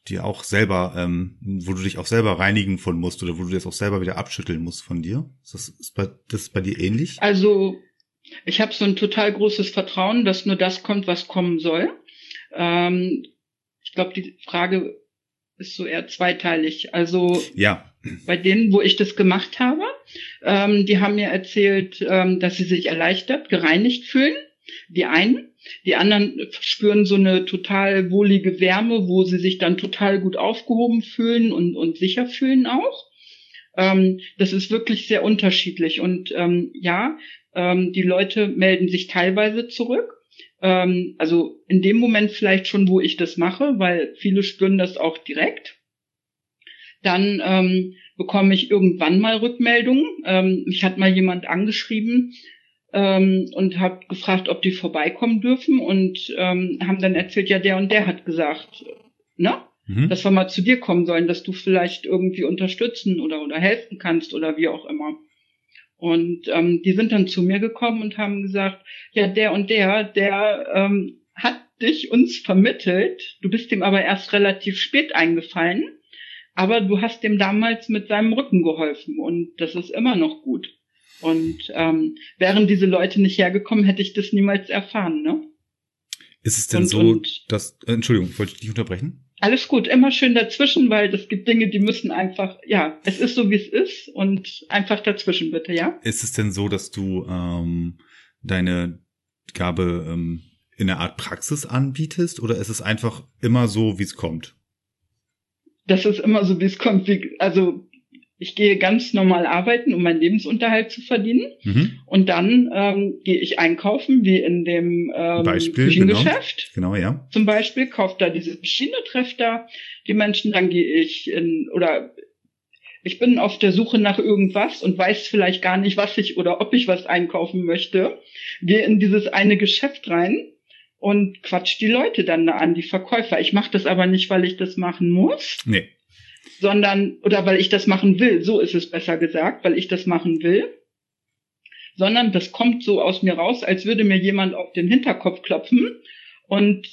dir auch selber, ähm, wo du dich auch selber reinigen von musst oder wo du das auch selber wieder abschütteln musst von dir. Ist das, ist bei, das bei dir ähnlich? Also ich habe so ein total großes Vertrauen, dass nur das kommt, was kommen soll. Ähm, ich glaube, die Frage ist so eher zweiteilig. Also ja bei denen, wo ich das gemacht habe. Ähm, die haben mir erzählt, ähm, dass sie sich erleichtert, gereinigt fühlen. Die einen, die anderen spüren so eine total wohlige Wärme, wo sie sich dann total gut aufgehoben fühlen und, und sicher fühlen auch. Ähm, das ist wirklich sehr unterschiedlich. Und ähm, ja, ähm, die Leute melden sich teilweise zurück. Ähm, also in dem Moment vielleicht schon, wo ich das mache, weil viele spüren das auch direkt. Dann ähm, bekomme ich irgendwann mal Rückmeldungen. Ähm, mich hat mal jemand angeschrieben ähm, und hat gefragt, ob die vorbeikommen dürfen und ähm, haben dann erzählt, ja, der und der hat gesagt, ne? Mhm. Dass wir mal zu dir kommen sollen, dass du vielleicht irgendwie unterstützen oder, oder helfen kannst oder wie auch immer. Und ähm, die sind dann zu mir gekommen und haben gesagt, ja, der und der, der ähm, hat dich uns vermittelt, du bist ihm aber erst relativ spät eingefallen, aber du hast dem damals mit seinem Rücken geholfen und das ist immer noch gut. Und ähm, wären diese Leute nicht hergekommen, hätte ich das niemals erfahren, ne? Ist es denn und, so, und, dass, äh, Entschuldigung, wollte ich dich unterbrechen? Alles gut, immer schön dazwischen, weil es gibt Dinge, die müssen einfach, ja, es ist so, wie es ist und einfach dazwischen bitte, ja? Ist es denn so, dass du ähm, deine Gabe ähm, in einer Art Praxis anbietest oder ist es einfach immer so, wie es kommt? Das ist immer so, wie es kommt. Wie, also ich gehe ganz normal arbeiten, um meinen Lebensunterhalt zu verdienen. Mhm. Und dann ähm, gehe ich einkaufen, wie in dem ähm, Beispiel, Küchengeschäft. Genau. genau, ja. Zum Beispiel, kaufe da diese Maschine, treffe da die Menschen, dann gehe ich in, oder ich bin auf der Suche nach irgendwas und weiß vielleicht gar nicht, was ich oder ob ich was einkaufen möchte. Gehe in dieses eine Geschäft rein und quatsch die Leute dann da an, die Verkäufer. Ich mache das aber nicht, weil ich das machen muss. Nee sondern, oder weil ich das machen will, so ist es besser gesagt, weil ich das machen will, sondern das kommt so aus mir raus, als würde mir jemand auf den Hinterkopf klopfen und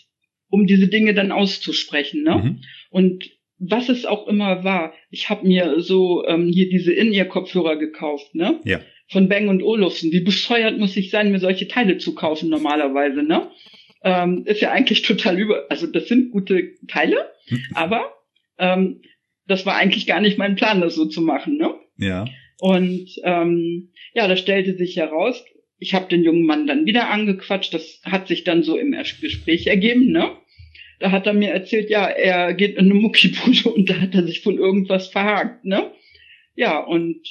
um diese Dinge dann auszusprechen. Ne? Mhm. Und was es auch immer war, ich habe mir so ähm, hier diese In-Ear-Kopfhörer gekauft, ne? Ja. Von Bang und Olufsen. Wie bescheuert muss ich sein, mir solche Teile zu kaufen normalerweise, ne? Ähm, ist ja eigentlich total über, also das sind gute Teile, mhm. aber ähm, das war eigentlich gar nicht mein Plan, das so zu machen, ne? Ja. Und ähm, ja, das stellte sich heraus, ich habe den jungen Mann dann wieder angequatscht, das hat sich dann so im Gespräch ergeben, ne? Da hat er mir erzählt, ja, er geht in eine Muckibude und da hat er sich von irgendwas verhakt, ne? Ja, und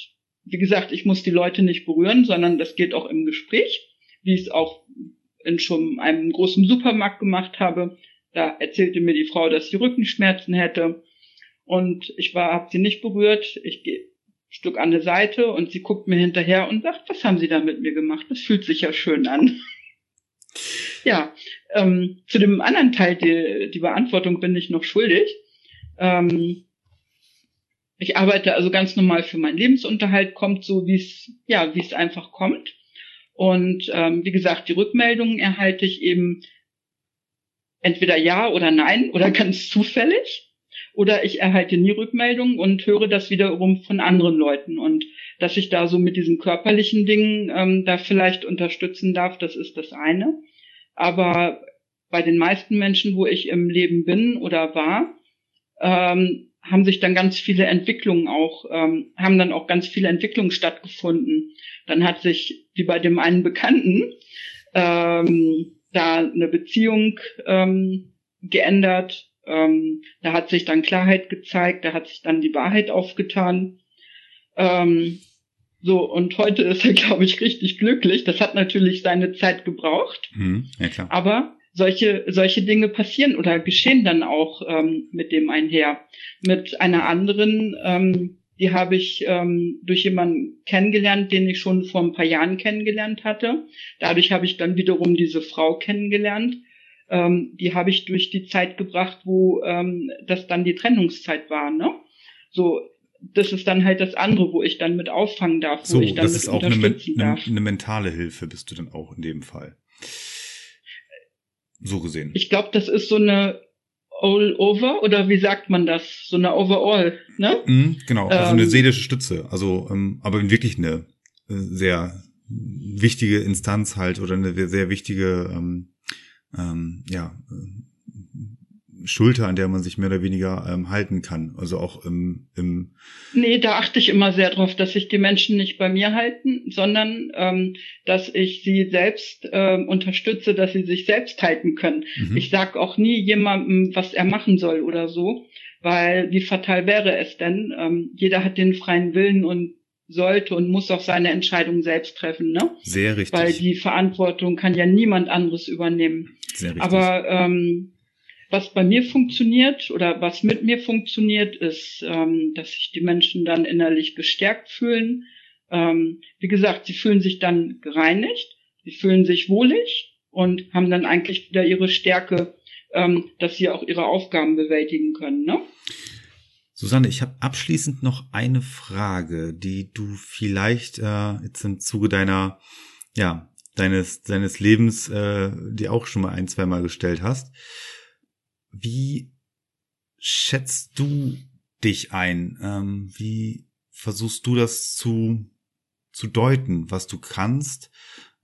wie gesagt, ich muss die Leute nicht berühren, sondern das geht auch im Gespräch, wie es auch in schon einem großen Supermarkt gemacht habe. Da erzählte mir die Frau, dass sie Rückenschmerzen hätte. Und ich war, hab sie nicht berührt. Ich gehe ein Stück an der Seite und sie guckt mir hinterher und sagt, was haben Sie da mit mir gemacht? Das fühlt sich ja schön an. ja, ähm, zu dem anderen Teil, die, die Beantwortung bin ich noch schuldig. Ähm, ich arbeite also ganz normal für meinen Lebensunterhalt, kommt so, wie es, ja, wie es einfach kommt. Und ähm, wie gesagt, die Rückmeldungen erhalte ich eben entweder ja oder nein oder ganz zufällig oder ich erhalte nie Rückmeldungen und höre das wiederum von anderen Leuten. Und dass ich da so mit diesen körperlichen Dingen ähm, da vielleicht unterstützen darf, das ist das eine. Aber bei den meisten Menschen, wo ich im Leben bin oder war, ähm, haben sich dann ganz viele Entwicklungen auch, ähm, haben dann auch ganz viele Entwicklungen stattgefunden. Dann hat sich, wie bei dem einen Bekannten, ähm, da eine Beziehung ähm, geändert, ähm, da hat sich dann Klarheit gezeigt, da hat sich dann die Wahrheit aufgetan. Ähm, so, und heute ist er, glaube ich, richtig glücklich. Das hat natürlich seine Zeit gebraucht. Mhm, ja, klar. Aber solche, solche Dinge passieren oder geschehen dann auch ähm, mit dem einher. Mit einer anderen, ähm, die habe ich ähm, durch jemanden kennengelernt, den ich schon vor ein paar Jahren kennengelernt hatte. Dadurch habe ich dann wiederum diese Frau kennengelernt ähm, die habe ich durch die Zeit gebracht, wo ähm, das dann die Trennungszeit war, ne? So, das ist dann halt das andere, wo ich dann mit auffangen darf, wo so, ich dann das ist auch eine, eine, eine mentale Hilfe, bist du dann auch in dem Fall. So gesehen. Ich glaube, das ist so eine all over oder wie sagt man das? So eine overall, ne? Mm, genau, also ähm, eine seelische Stütze. Also, ähm, aber wirklich eine äh, sehr wichtige Instanz halt oder eine sehr wichtige ähm, ähm, ja, Schulter, an der man sich mehr oder weniger ähm, halten kann. Also auch im, im Nee, da achte ich immer sehr drauf, dass sich die Menschen nicht bei mir halten, sondern ähm, dass ich sie selbst ähm, unterstütze, dass sie sich selbst halten können. Mhm. Ich sag auch nie jemandem, was er machen soll oder so, weil wie fatal wäre es denn? Ähm, jeder hat den freien Willen und sollte und muss auch seine Entscheidung selbst treffen, ne? Sehr richtig. Weil die Verantwortung kann ja niemand anderes übernehmen. Sehr richtig. Aber ähm, was bei mir funktioniert oder was mit mir funktioniert, ist, ähm, dass sich die Menschen dann innerlich gestärkt fühlen. Ähm, wie gesagt, sie fühlen sich dann gereinigt, sie fühlen sich wohlig und haben dann eigentlich wieder ihre Stärke, ähm, dass sie auch ihre Aufgaben bewältigen können. Ne? Susanne, ich habe abschließend noch eine Frage, die du vielleicht äh, jetzt im Zuge deiner, ja, deines, deines Lebens äh, dir auch schon mal ein, zwei Mal gestellt hast. Wie schätzt du dich ein? Ähm, wie versuchst du das zu, zu deuten, was du kannst,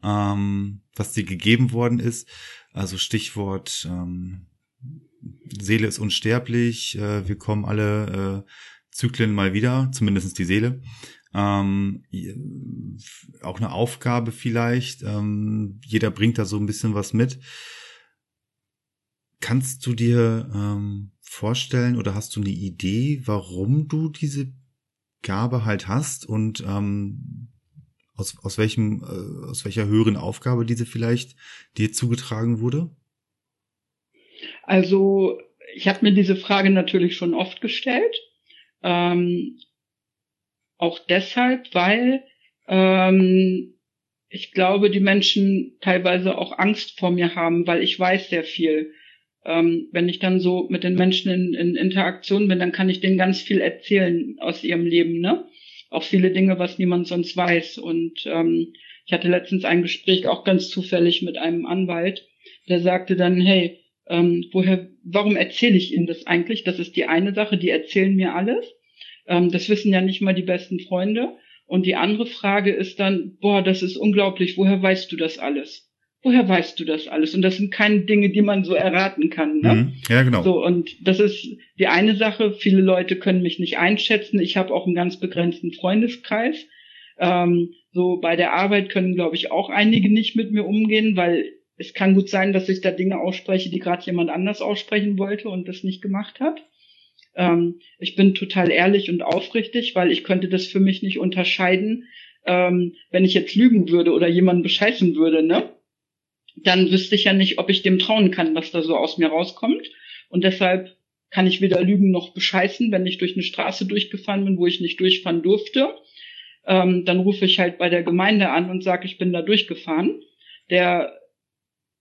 ähm, was dir gegeben worden ist? Also Stichwort ähm, Seele ist unsterblich, äh, wir kommen alle äh, Zyklen mal wieder, zumindestens die Seele. Ähm, auch eine Aufgabe vielleicht. Ähm, jeder bringt da so ein bisschen was mit. Kannst du dir ähm, vorstellen oder hast du eine Idee, warum du diese Gabe halt hast und ähm, aus, aus welchem, äh, aus welcher höheren Aufgabe diese vielleicht dir zugetragen wurde? Also ich habe mir diese Frage natürlich schon oft gestellt. Ähm, auch deshalb, weil ähm, ich glaube, die Menschen teilweise auch Angst vor mir haben, weil ich weiß sehr viel. Ähm, wenn ich dann so mit den Menschen in, in Interaktion bin, dann kann ich denen ganz viel erzählen aus ihrem Leben, ne? Auch viele Dinge, was niemand sonst weiß. Und ähm, ich hatte letztens ein Gespräch auch ganz zufällig mit einem Anwalt, der sagte dann, hey, ähm, woher, warum erzähle ich Ihnen das eigentlich? Das ist die eine Sache, die erzählen mir alles. Ähm, das wissen ja nicht mal die besten Freunde. Und die andere Frage ist dann, boah, das ist unglaublich, woher weißt du das alles? Woher weißt du das alles? Und das sind keine Dinge, die man so erraten kann. Ne? Mhm. Ja, genau. So, und das ist die eine Sache. Viele Leute können mich nicht einschätzen. Ich habe auch einen ganz begrenzten Freundeskreis. Ähm, so bei der Arbeit können, glaube ich, auch einige nicht mit mir umgehen, weil es kann gut sein, dass ich da Dinge ausspreche, die gerade jemand anders aussprechen wollte und das nicht gemacht hat. Ähm, ich bin total ehrlich und aufrichtig, weil ich könnte das für mich nicht unterscheiden, ähm, wenn ich jetzt lügen würde oder jemanden bescheißen würde, ne? Dann wüsste ich ja nicht, ob ich dem trauen kann, was da so aus mir rauskommt. Und deshalb kann ich weder lügen noch bescheißen, wenn ich durch eine Straße durchgefahren bin, wo ich nicht durchfahren durfte. Ähm, dann rufe ich halt bei der Gemeinde an und sage, ich bin da durchgefahren. Der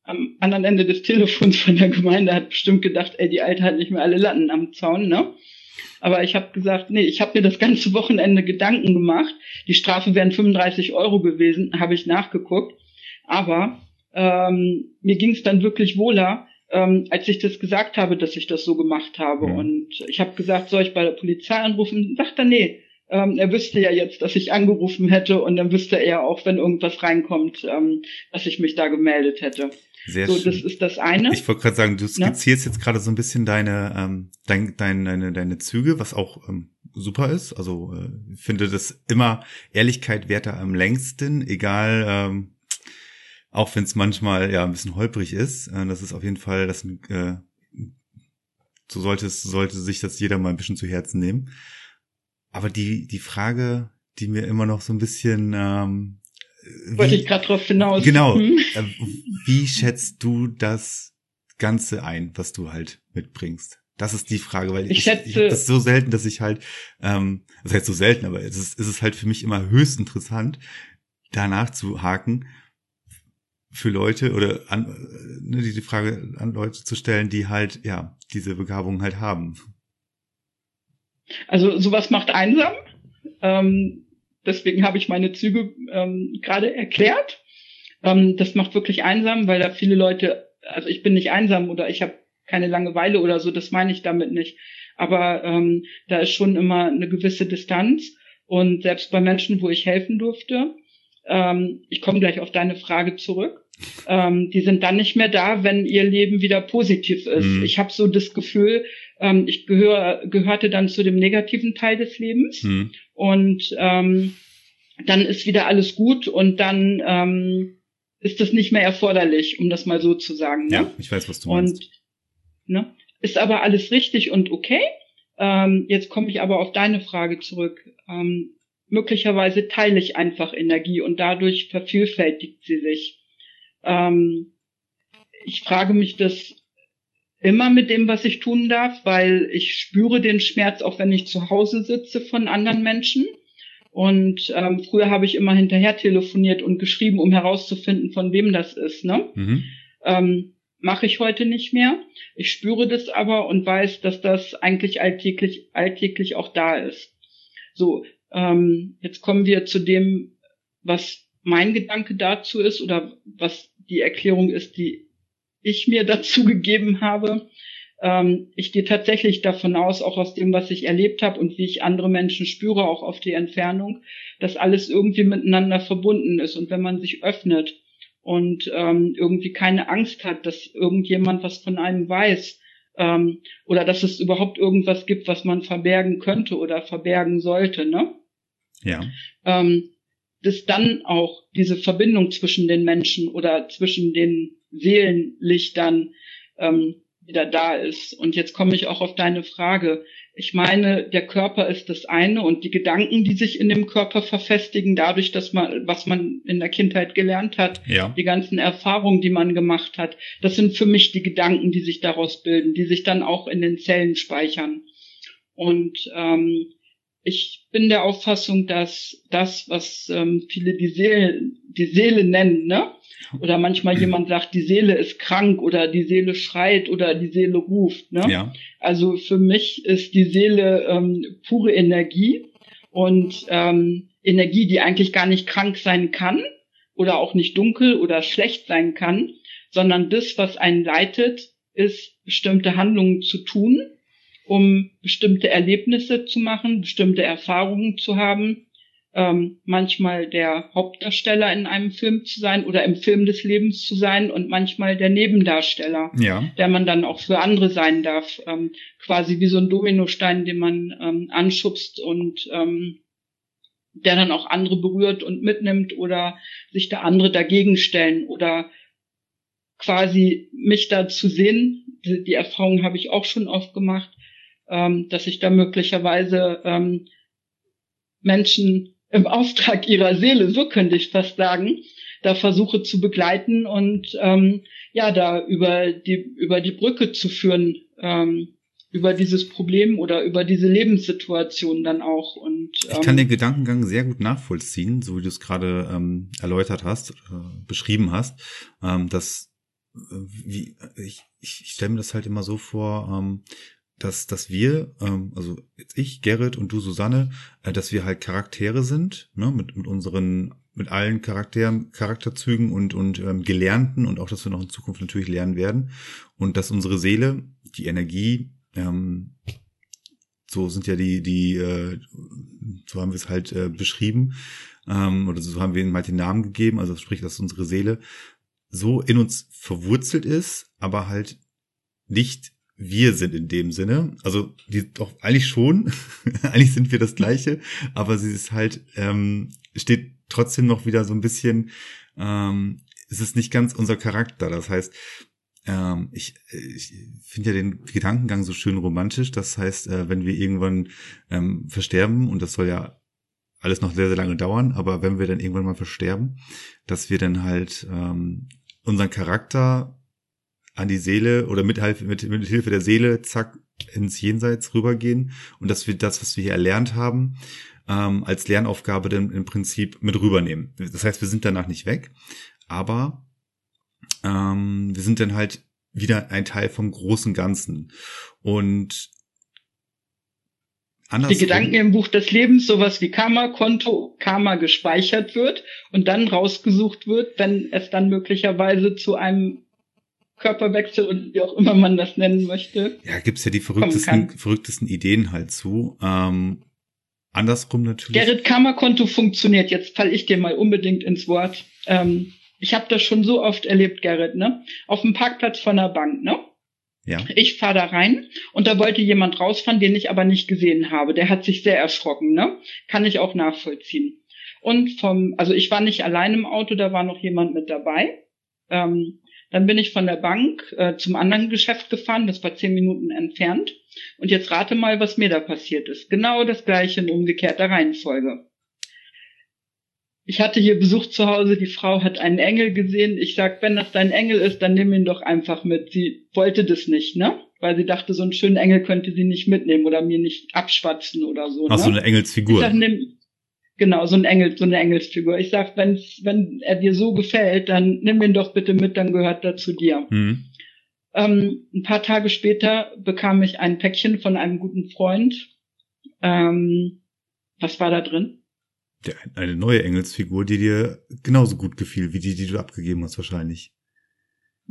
am anderen Ende des Telefons von der Gemeinde hat bestimmt gedacht, ey, die Alte hat nicht mehr alle Latten am Zaun, ne? Aber ich habe gesagt, nee, ich habe mir das ganze Wochenende Gedanken gemacht. Die Strafe wären 35 Euro gewesen, habe ich nachgeguckt. Aber ähm, mir ging es dann wirklich wohler, ähm, als ich das gesagt habe, dass ich das so gemacht habe. Mhm. Und ich habe gesagt, soll ich bei der Polizei anrufen? Sagt er, nee, ähm, er wüsste ja jetzt, dass ich angerufen hätte und dann wüsste er auch, wenn irgendwas reinkommt, ähm, dass ich mich da gemeldet hätte. Sehr so, schön. das ist das eine. Ich wollte gerade sagen, du skizzierst ja? jetzt gerade so ein bisschen deine, ähm, dein, dein, deine, deine Züge, was auch ähm, super ist. Also äh, ich finde das immer Ehrlichkeit wert am längsten, egal, ähm, auch wenn es manchmal ja ein bisschen holprig ist. Äh, das ist auf jeden Fall, das äh, so sollte es, sollte sich das jeder mal ein bisschen zu Herzen nehmen. Aber die, die Frage, die mir immer noch so ein bisschen ähm, wollte ich gerade drauf hinaus. Genau. Hm? Äh, wie schätzt du das Ganze ein, was du halt mitbringst? Das ist die Frage, weil ich, ich, schätze, ich das so selten, dass ich halt, ähm, das heißt so selten, aber es ist, es ist halt für mich immer höchst interessant, danach zu haken für Leute oder an, ne, die Frage an Leute zu stellen, die halt, ja, diese Begabung halt haben. Also sowas macht einsam. Ähm, Deswegen habe ich meine Züge ähm, gerade erklärt. Ähm, das macht wirklich einsam, weil da viele Leute, also ich bin nicht einsam oder ich habe keine Langeweile oder so, das meine ich damit nicht. Aber ähm, da ist schon immer eine gewisse Distanz. Und selbst bei Menschen, wo ich helfen durfte, ähm, ich komme gleich auf deine Frage zurück. ähm, die sind dann nicht mehr da, wenn ihr Leben wieder positiv ist. Mhm. Ich habe so das Gefühl, ähm, ich gehör, gehörte dann zu dem negativen Teil des Lebens mhm. und ähm, dann ist wieder alles gut und dann ähm, ist das nicht mehr erforderlich, um das mal so zu sagen. Ne? Ja, ich weiß, was du meinst. Und, ne, ist aber alles richtig und okay. Ähm, jetzt komme ich aber auf deine Frage zurück. Ähm, möglicherweise teile ich einfach Energie und dadurch vervielfältigt sie sich. Ähm, ich frage mich das immer mit dem, was ich tun darf, weil ich spüre den Schmerz, auch wenn ich zu Hause sitze von anderen Menschen. Und ähm, früher habe ich immer hinterher telefoniert und geschrieben, um herauszufinden, von wem das ist. Ne? Mhm. Ähm, Mache ich heute nicht mehr. Ich spüre das aber und weiß, dass das eigentlich alltäglich, alltäglich auch da ist. So, ähm, jetzt kommen wir zu dem, was mein Gedanke dazu ist oder was die Erklärung ist, die ich mir dazu gegeben habe. Ähm, ich gehe tatsächlich davon aus, auch aus dem, was ich erlebt habe und wie ich andere Menschen spüre, auch auf die Entfernung, dass alles irgendwie miteinander verbunden ist. Und wenn man sich öffnet und ähm, irgendwie keine Angst hat, dass irgendjemand was von einem weiß ähm, oder dass es überhaupt irgendwas gibt, was man verbergen könnte oder verbergen sollte, ne? Ja. Ähm, dass dann auch diese Verbindung zwischen den Menschen oder zwischen den Seelenlichtern ähm, wieder da ist. Und jetzt komme ich auch auf deine Frage. Ich meine, der Körper ist das eine und die Gedanken, die sich in dem Körper verfestigen, dadurch, dass man, was man in der Kindheit gelernt hat, ja. die ganzen Erfahrungen, die man gemacht hat, das sind für mich die Gedanken, die sich daraus bilden, die sich dann auch in den Zellen speichern. Und ähm, ich bin der Auffassung, dass das, was ähm, viele die Seele, die Seele nennen, ne? Oder manchmal jemand sagt, die Seele ist krank oder die Seele schreit oder die Seele ruft. Ne? Ja. Also für mich ist die Seele ähm, pure Energie und ähm, Energie, die eigentlich gar nicht krank sein kann oder auch nicht dunkel oder schlecht sein kann, sondern das, was einen leitet, ist bestimmte Handlungen zu tun um bestimmte Erlebnisse zu machen, bestimmte Erfahrungen zu haben, ähm, manchmal der Hauptdarsteller in einem Film zu sein oder im Film des Lebens zu sein und manchmal der Nebendarsteller, ja. der man dann auch für andere sein darf, ähm, quasi wie so ein Dominostein, den man ähm, anschubst und ähm, der dann auch andere berührt und mitnimmt oder sich da andere dagegen stellen oder quasi mich da zu sehen. Die, die Erfahrung habe ich auch schon oft gemacht, ähm, dass ich da möglicherweise ähm, Menschen im Auftrag ihrer Seele, so könnte ich fast sagen, da versuche zu begleiten und ähm, ja, da über die über die Brücke zu führen, ähm, über dieses Problem oder über diese Lebenssituation dann auch. Und ähm, ich kann den Gedankengang sehr gut nachvollziehen, so wie du es gerade ähm, erläutert hast, äh, beschrieben hast, ähm, dass äh, wie ich, ich, ich stelle mir das halt immer so vor, ähm, dass, dass wir, ähm, also jetzt ich, Gerrit und du, Susanne, äh, dass wir halt Charaktere sind, ne, mit, mit unseren, mit allen Charakteren, Charakterzügen und, und ähm, Gelernten und auch, dass wir noch in Zukunft natürlich lernen werden. Und dass unsere Seele, die Energie, ähm, so sind ja die, die, äh, so haben wir es halt äh, beschrieben, ähm, oder so haben wir ihm halt den Namen gegeben, also sprich, dass unsere Seele so in uns verwurzelt ist, aber halt nicht wir sind in dem Sinne. Also die doch eigentlich schon, eigentlich sind wir das gleiche, aber sie ist halt, ähm, steht trotzdem noch wieder so ein bisschen, ähm, es ist nicht ganz unser Charakter. Das heißt, ähm, ich, ich finde ja den Gedankengang so schön romantisch. Das heißt, äh, wenn wir irgendwann ähm, versterben, und das soll ja alles noch sehr, sehr lange dauern, aber wenn wir dann irgendwann mal versterben, dass wir dann halt ähm, unseren Charakter an die Seele oder mit, mit, mit Hilfe der Seele, zack, ins Jenseits rübergehen und dass wir das, was wir hier erlernt haben, ähm, als Lernaufgabe dann im Prinzip mit rübernehmen. Das heißt, wir sind danach nicht weg, aber ähm, wir sind dann halt wieder ein Teil vom großen Ganzen. Und die Gedanken im Buch des Lebens, sowas wie Karma-Konto, Karma gespeichert wird und dann rausgesucht wird, wenn es dann möglicherweise zu einem Körperwechsel und wie auch immer man das nennen möchte. Ja, gibt's ja die verrücktesten, verrücktesten Ideen halt zu. Ähm, andersrum natürlich. Gerrit Kammerkonto funktioniert. Jetzt falle ich dir mal unbedingt ins Wort. Ähm, Ich habe das schon so oft erlebt, Gerrit, ne? Auf dem Parkplatz von der Bank, ne? Ja. Ich fahre da rein und da wollte jemand rausfahren, den ich aber nicht gesehen habe. Der hat sich sehr erschrocken, ne? Kann ich auch nachvollziehen. Und vom, also ich war nicht allein im Auto, da war noch jemand mit dabei. Ähm, dann bin ich von der Bank äh, zum anderen Geschäft gefahren, das war zehn Minuten entfernt. Und jetzt rate mal, was mir da passiert ist. Genau das gleiche in umgekehrter Reihenfolge. Ich hatte hier Besuch zu Hause, die Frau hat einen Engel gesehen. Ich sag, wenn das dein Engel ist, dann nimm ihn doch einfach mit. Sie wollte das nicht, ne? Weil sie dachte, so einen schönen Engel könnte sie nicht mitnehmen oder mir nicht abschwatzen oder so. Ach, ne? so eine Engelsfigur. Ich sag, nimm, genau, so ein Engel, so eine Engelsfigur. Ich sag, wenn's, wenn er dir so gefällt, dann nimm ihn doch bitte mit, dann gehört er zu dir. Hm. Ähm, ein paar Tage später bekam ich ein Päckchen von einem guten Freund. Ähm, was war da drin? Der, eine neue Engelsfigur, die dir genauso gut gefiel, wie die, die du abgegeben hast, wahrscheinlich.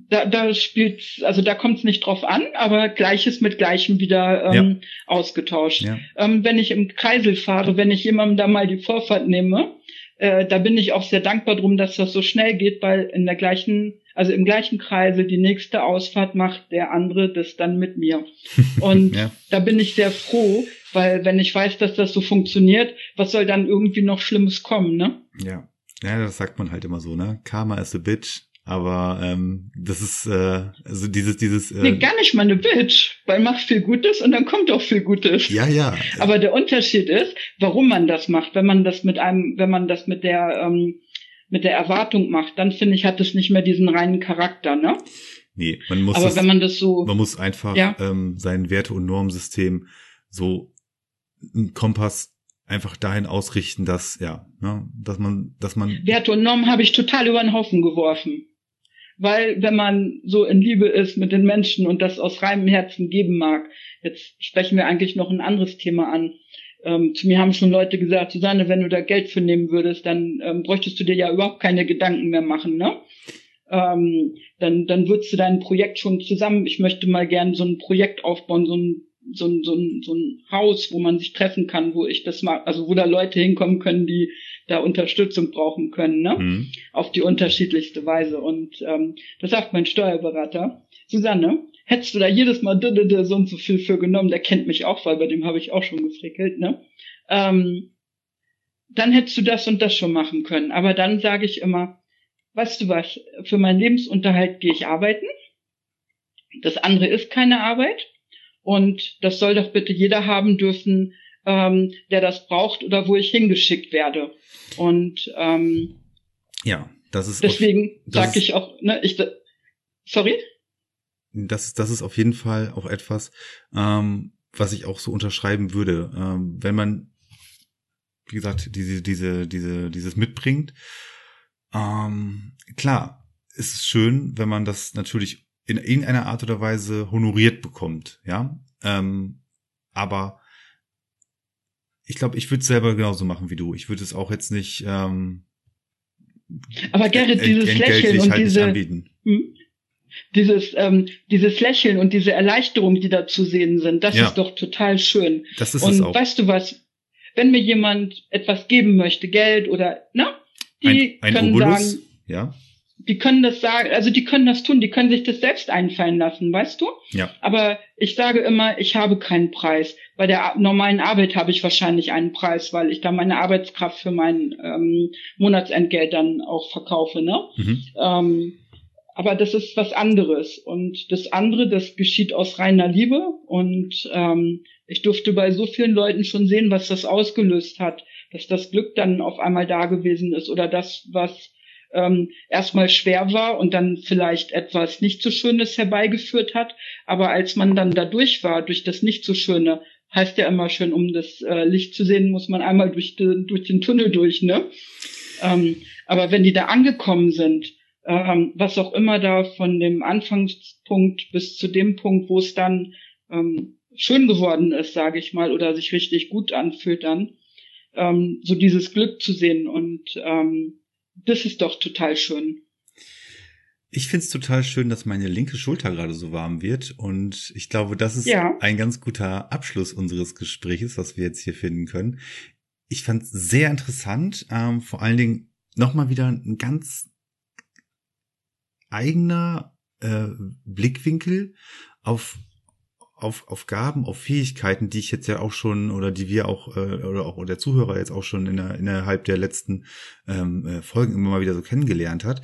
Da, da spielt, also da kommt es nicht drauf an, aber Gleiches mit Gleichem wieder ähm, ausgetauscht. Ja. Ähm, wenn ich im Kreisel fahre, wenn ich jemandem da mal die Vorfahrt nehme, äh, da bin ich auch sehr dankbar drum, dass das so schnell geht, weil in der gleichen, also im gleichen Kreisel die nächste Ausfahrt macht der andere das dann mit mir. Und Ja. da bin ich sehr froh, weil wenn ich weiß, dass das so funktioniert, was soll dann irgendwie noch Schlimmes kommen, ne? Ja. Ja, das sagt man halt immer so, ne? Karma is a bitch. Aber ähm, das ist äh, also dieses, dieses äh, Nee, gar nicht mal eine Bitch, weil macht viel Gutes und dann kommt auch viel Gutes. Ja, ja. Aber der Unterschied ist, warum man das macht. Wenn man das mit einem, wenn man das mit der ähm, mit der Erwartung macht, dann finde ich, hat es nicht mehr diesen reinen Charakter, ne? nee, man muss Aber das, wenn man das so, man muss einfach Ja. ähm, sein Werte- und Normsystem so einen Kompass einfach dahin ausrichten, dass ja, ne, dass man, dass man Werte und Normen habe ich total über den Haufen geworfen. Weil wenn man so in Liebe ist mit den Menschen und das aus reinem Herzen geben mag, jetzt sprechen wir eigentlich noch ein anderes Thema an. Ähm, zu mir haben schon Leute gesagt, Susanne, wenn du da Geld für nehmen würdest, dann ähm, bräuchtest du dir ja überhaupt keine Gedanken mehr machen, ne? Ähm, dann, dann würdest du dein Projekt schon zusammen, ich möchte mal gern so ein Projekt aufbauen, so ein so ein, so ein, so ein Haus, wo man sich treffen kann, wo ich das mag, also wo da Leute hinkommen können, die da Unterstützung brauchen können, ne? hm, Auf die unterschiedlichste Weise. Und ähm, das sagt mein Steuerberater. Susanne, hättest du da jedes Mal d -d -d so und so viel für genommen, der kennt mich auch, weil bei dem habe ich auch schon gefrickelt, ne? Ähm, dann hättest du das und das schon machen können. Aber dann sage ich immer, weißt du was, für meinen Lebensunterhalt gehe ich arbeiten. Das andere ist keine Arbeit. Und das soll doch bitte jeder haben dürfen, ähm, der das braucht oder wo ich hingeschickt werde. Und ähm, ja, das ist deswegen sage ich auch, ne, ich sorry? das, das ist auf jeden Fall auch etwas, ähm, was ich auch so unterschreiben würde. Ähm, wenn man, wie gesagt, diese, diese, diese, dieses mitbringt, ähm, klar, ist es schön, wenn man das natürlich in irgendeiner Art oder Weise honoriert bekommt, ja. Ähm, aber ich glaube, ich würde es selber genauso machen wie du. Ich würde es auch jetzt nicht ähm, Aber Gerrit, dieses Lächeln und halt diese, anbieten. hm? dieses, ähm, dieses Lächeln und diese Erleichterung, die da zu sehen sind, das Ja. ist doch total schön. Das ist es und auch. weißt du was? Wenn mir jemand etwas geben möchte, Geld oder, na, die ein ein können Obolus, sagen, ja, die können das sagen, also die können das tun, die können sich das selbst einfallen lassen, weißt du? ja, Aber ich sage immer, ich habe keinen Preis. Bei der normalen Arbeit habe ich wahrscheinlich einen Preis, weil ich da meine Arbeitskraft für mein ähm, Monatsentgelt dann auch verkaufe, ne? mhm. Ähm, aber das ist was anderes. Und das andere, das geschieht aus reiner Liebe. Und ähm, ich durfte bei so vielen Leuten schon sehen, was das ausgelöst hat, dass das Glück dann auf einmal da gewesen ist oder das, was ähm, erstmal schwer war und dann vielleicht etwas nicht so Schönes herbeigeführt hat. Aber als man dann da durch war, durch das nicht so Schöne, heißt ja immer schön, um das äh, Licht zu sehen, muss man einmal durch, den durch den Tunnel durch, ne? Ähm, aber wenn die da angekommen sind, ähm, was auch immer da von dem Anfangspunkt bis zu dem Punkt, wo es dann ähm, schön geworden ist, sage ich mal, oder sich richtig gut anfühlt dann, ähm, so dieses Glück zu sehen und ähm, das ist doch total schön. Ich find's total schön, dass meine linke Schulter gerade so warm wird. Und ich glaube, das ist Ja. ein ganz guter Abschluss unseres Gesprächs, was wir jetzt hier finden können. Ich fand's sehr interessant, ähm, vor allen Dingen nochmal wieder ein ganz eigener äh, Blickwinkel auf auf, auf Gaben, auf Fähigkeiten, die ich jetzt ja auch schon oder die wir auch äh, oder auch der Zuhörer jetzt auch schon in der, innerhalb der letzten ähm, äh, Folgen immer mal wieder so kennengelernt hat,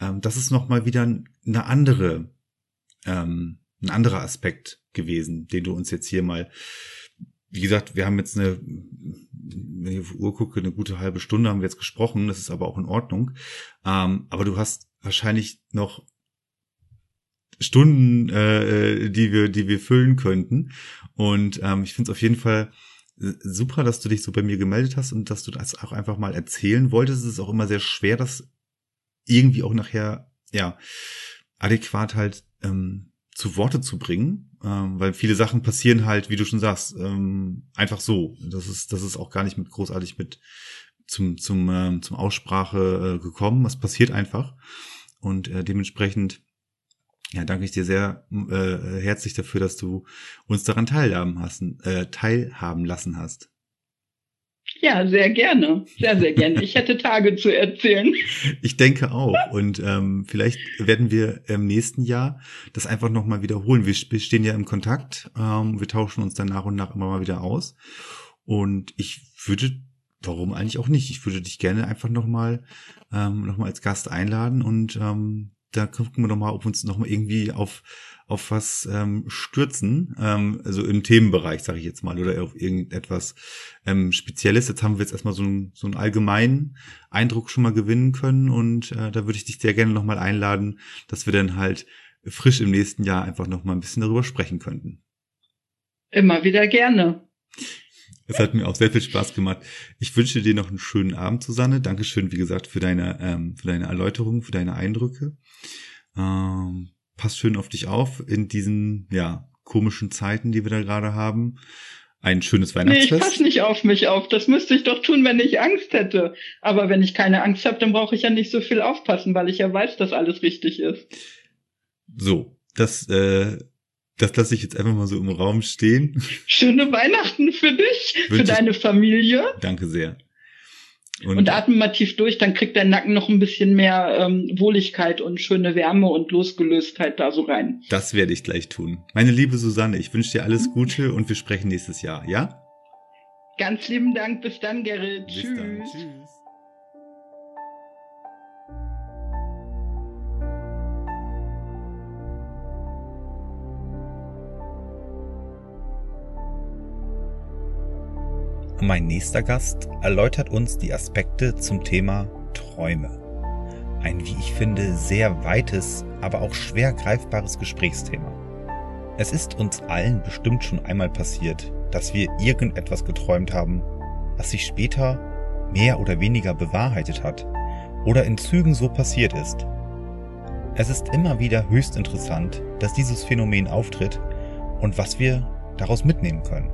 ähm, das ist noch mal wieder eine andere, ähm, ein anderer Aspekt gewesen, den du uns jetzt hier mal, wie gesagt, wir haben jetzt eine, wenn ich auf die Uhr gucke, eine gute halbe Stunde haben wir jetzt gesprochen, das ist aber auch in Ordnung, ähm, aber du hast wahrscheinlich noch Stunden, äh, die wir, die wir füllen könnten. Und ähm, ich finde es auf jeden Fall äh, super, dass du dich so bei mir gemeldet hast und dass du das auch einfach mal erzählen wolltest. Es ist auch immer sehr schwer, das irgendwie auch nachher ja adäquat halt ähm, zu Worte zu bringen, ähm, weil viele Sachen passieren halt, wie du schon sagst, ähm, einfach so. Das ist das ist auch gar nicht mit großartig mit zum zum ähm, zum Aussprache äh, gekommen. Was passiert einfach und äh, dementsprechend ja, danke ich dir sehr äh, herzlich dafür, dass du uns daran teilhaben, hast, äh, teilhaben lassen hast. Ja, sehr gerne. Sehr, sehr gerne. Ich hätte Tage zu erzählen. Ich denke auch. Und ähm, vielleicht werden wir im nächsten Jahr das einfach nochmal wiederholen. Wir stehen ja im Kontakt. Ähm, wir tauschen uns dann nach und nach immer mal wieder aus. Und ich würde, warum eigentlich auch nicht? Ich würde dich gerne einfach nochmal ähm, noch als Gast einladen und ähm, da gucken wir doch mal, ob wir uns noch mal irgendwie auf auf was ähm, stürzen, ähm, also im Themenbereich, sage ich jetzt mal, oder auf irgendetwas ähm, Spezielles. Jetzt haben wir jetzt erstmal so, einen so einen allgemeinen Eindruck schon mal gewinnen können und äh, da würde ich dich sehr gerne noch mal einladen, dass wir dann halt frisch im nächsten Jahr einfach noch mal ein bisschen darüber sprechen könnten. Immer wieder gerne. Es hat mir auch sehr viel Spaß gemacht. Ich wünsche dir noch einen schönen Abend, Susanne. Dankeschön, wie gesagt, für deine, ähm, für deine Erläuterung, für deine Eindrücke. Ähm, pass schön auf dich auf in diesen, ja, komischen Zeiten, die wir da gerade haben. Ein schönes Weihnachtsfest. Nee, ich passe nicht auf mich auf. Das müsste ich doch tun, wenn ich Angst hätte. Aber wenn ich keine Angst habe, dann brauche ich ja nicht so viel aufpassen, weil ich ja weiß, dass alles richtig ist. So, das äh, das lasse ich jetzt einfach mal so im Raum stehen. Schöne Weihnachten für dich, Wünsche für deine Familie. Danke sehr. Und, und atme mal tief durch, dann kriegt dein Nacken noch ein bisschen mehr ähm, Wohligkeit und schöne Wärme und Losgelöstheit da so rein. Das werde ich gleich tun. Meine liebe Susanne, ich wünsche dir alles Gute und wir sprechen nächstes Jahr, ja? Ganz lieben Dank. Bis dann, Gerrit. Bis Tschüss. Dann. Tschüss. Mein nächster Gast erläutert uns die Aspekte zum Thema Träume. Ein, wie ich finde, sehr weites, aber auch schwer greifbares Gesprächsthema. Es ist uns allen bestimmt schon einmal passiert, dass wir irgendetwas geträumt haben, was sich später mehr oder weniger bewahrheitet hat oder in Zügen so passiert ist. Es ist immer wieder höchst interessant, dass dieses Phänomen auftritt und was wir daraus mitnehmen können.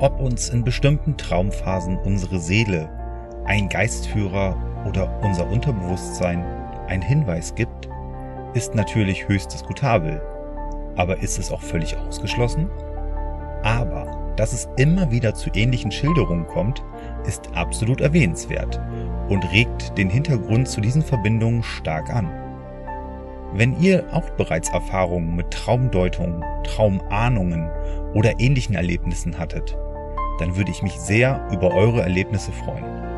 Ob uns in bestimmten Traumphasen unsere Seele, ein Geistführer oder unser Unterbewusstsein einen Hinweis gibt, ist natürlich höchst diskutabel. Aber ist es auch völlig ausgeschlossen? Aber, dass es immer wieder zu ähnlichen Schilderungen kommt, ist absolut erwähnenswert und regt den Hintergrund zu diesen Verbindungen stark an. Wenn ihr auch bereits Erfahrungen mit Traumdeutungen, Traumahnungen oder ähnlichen Erlebnissen hattet, dann würde ich mich sehr über eure Erlebnisse freuen.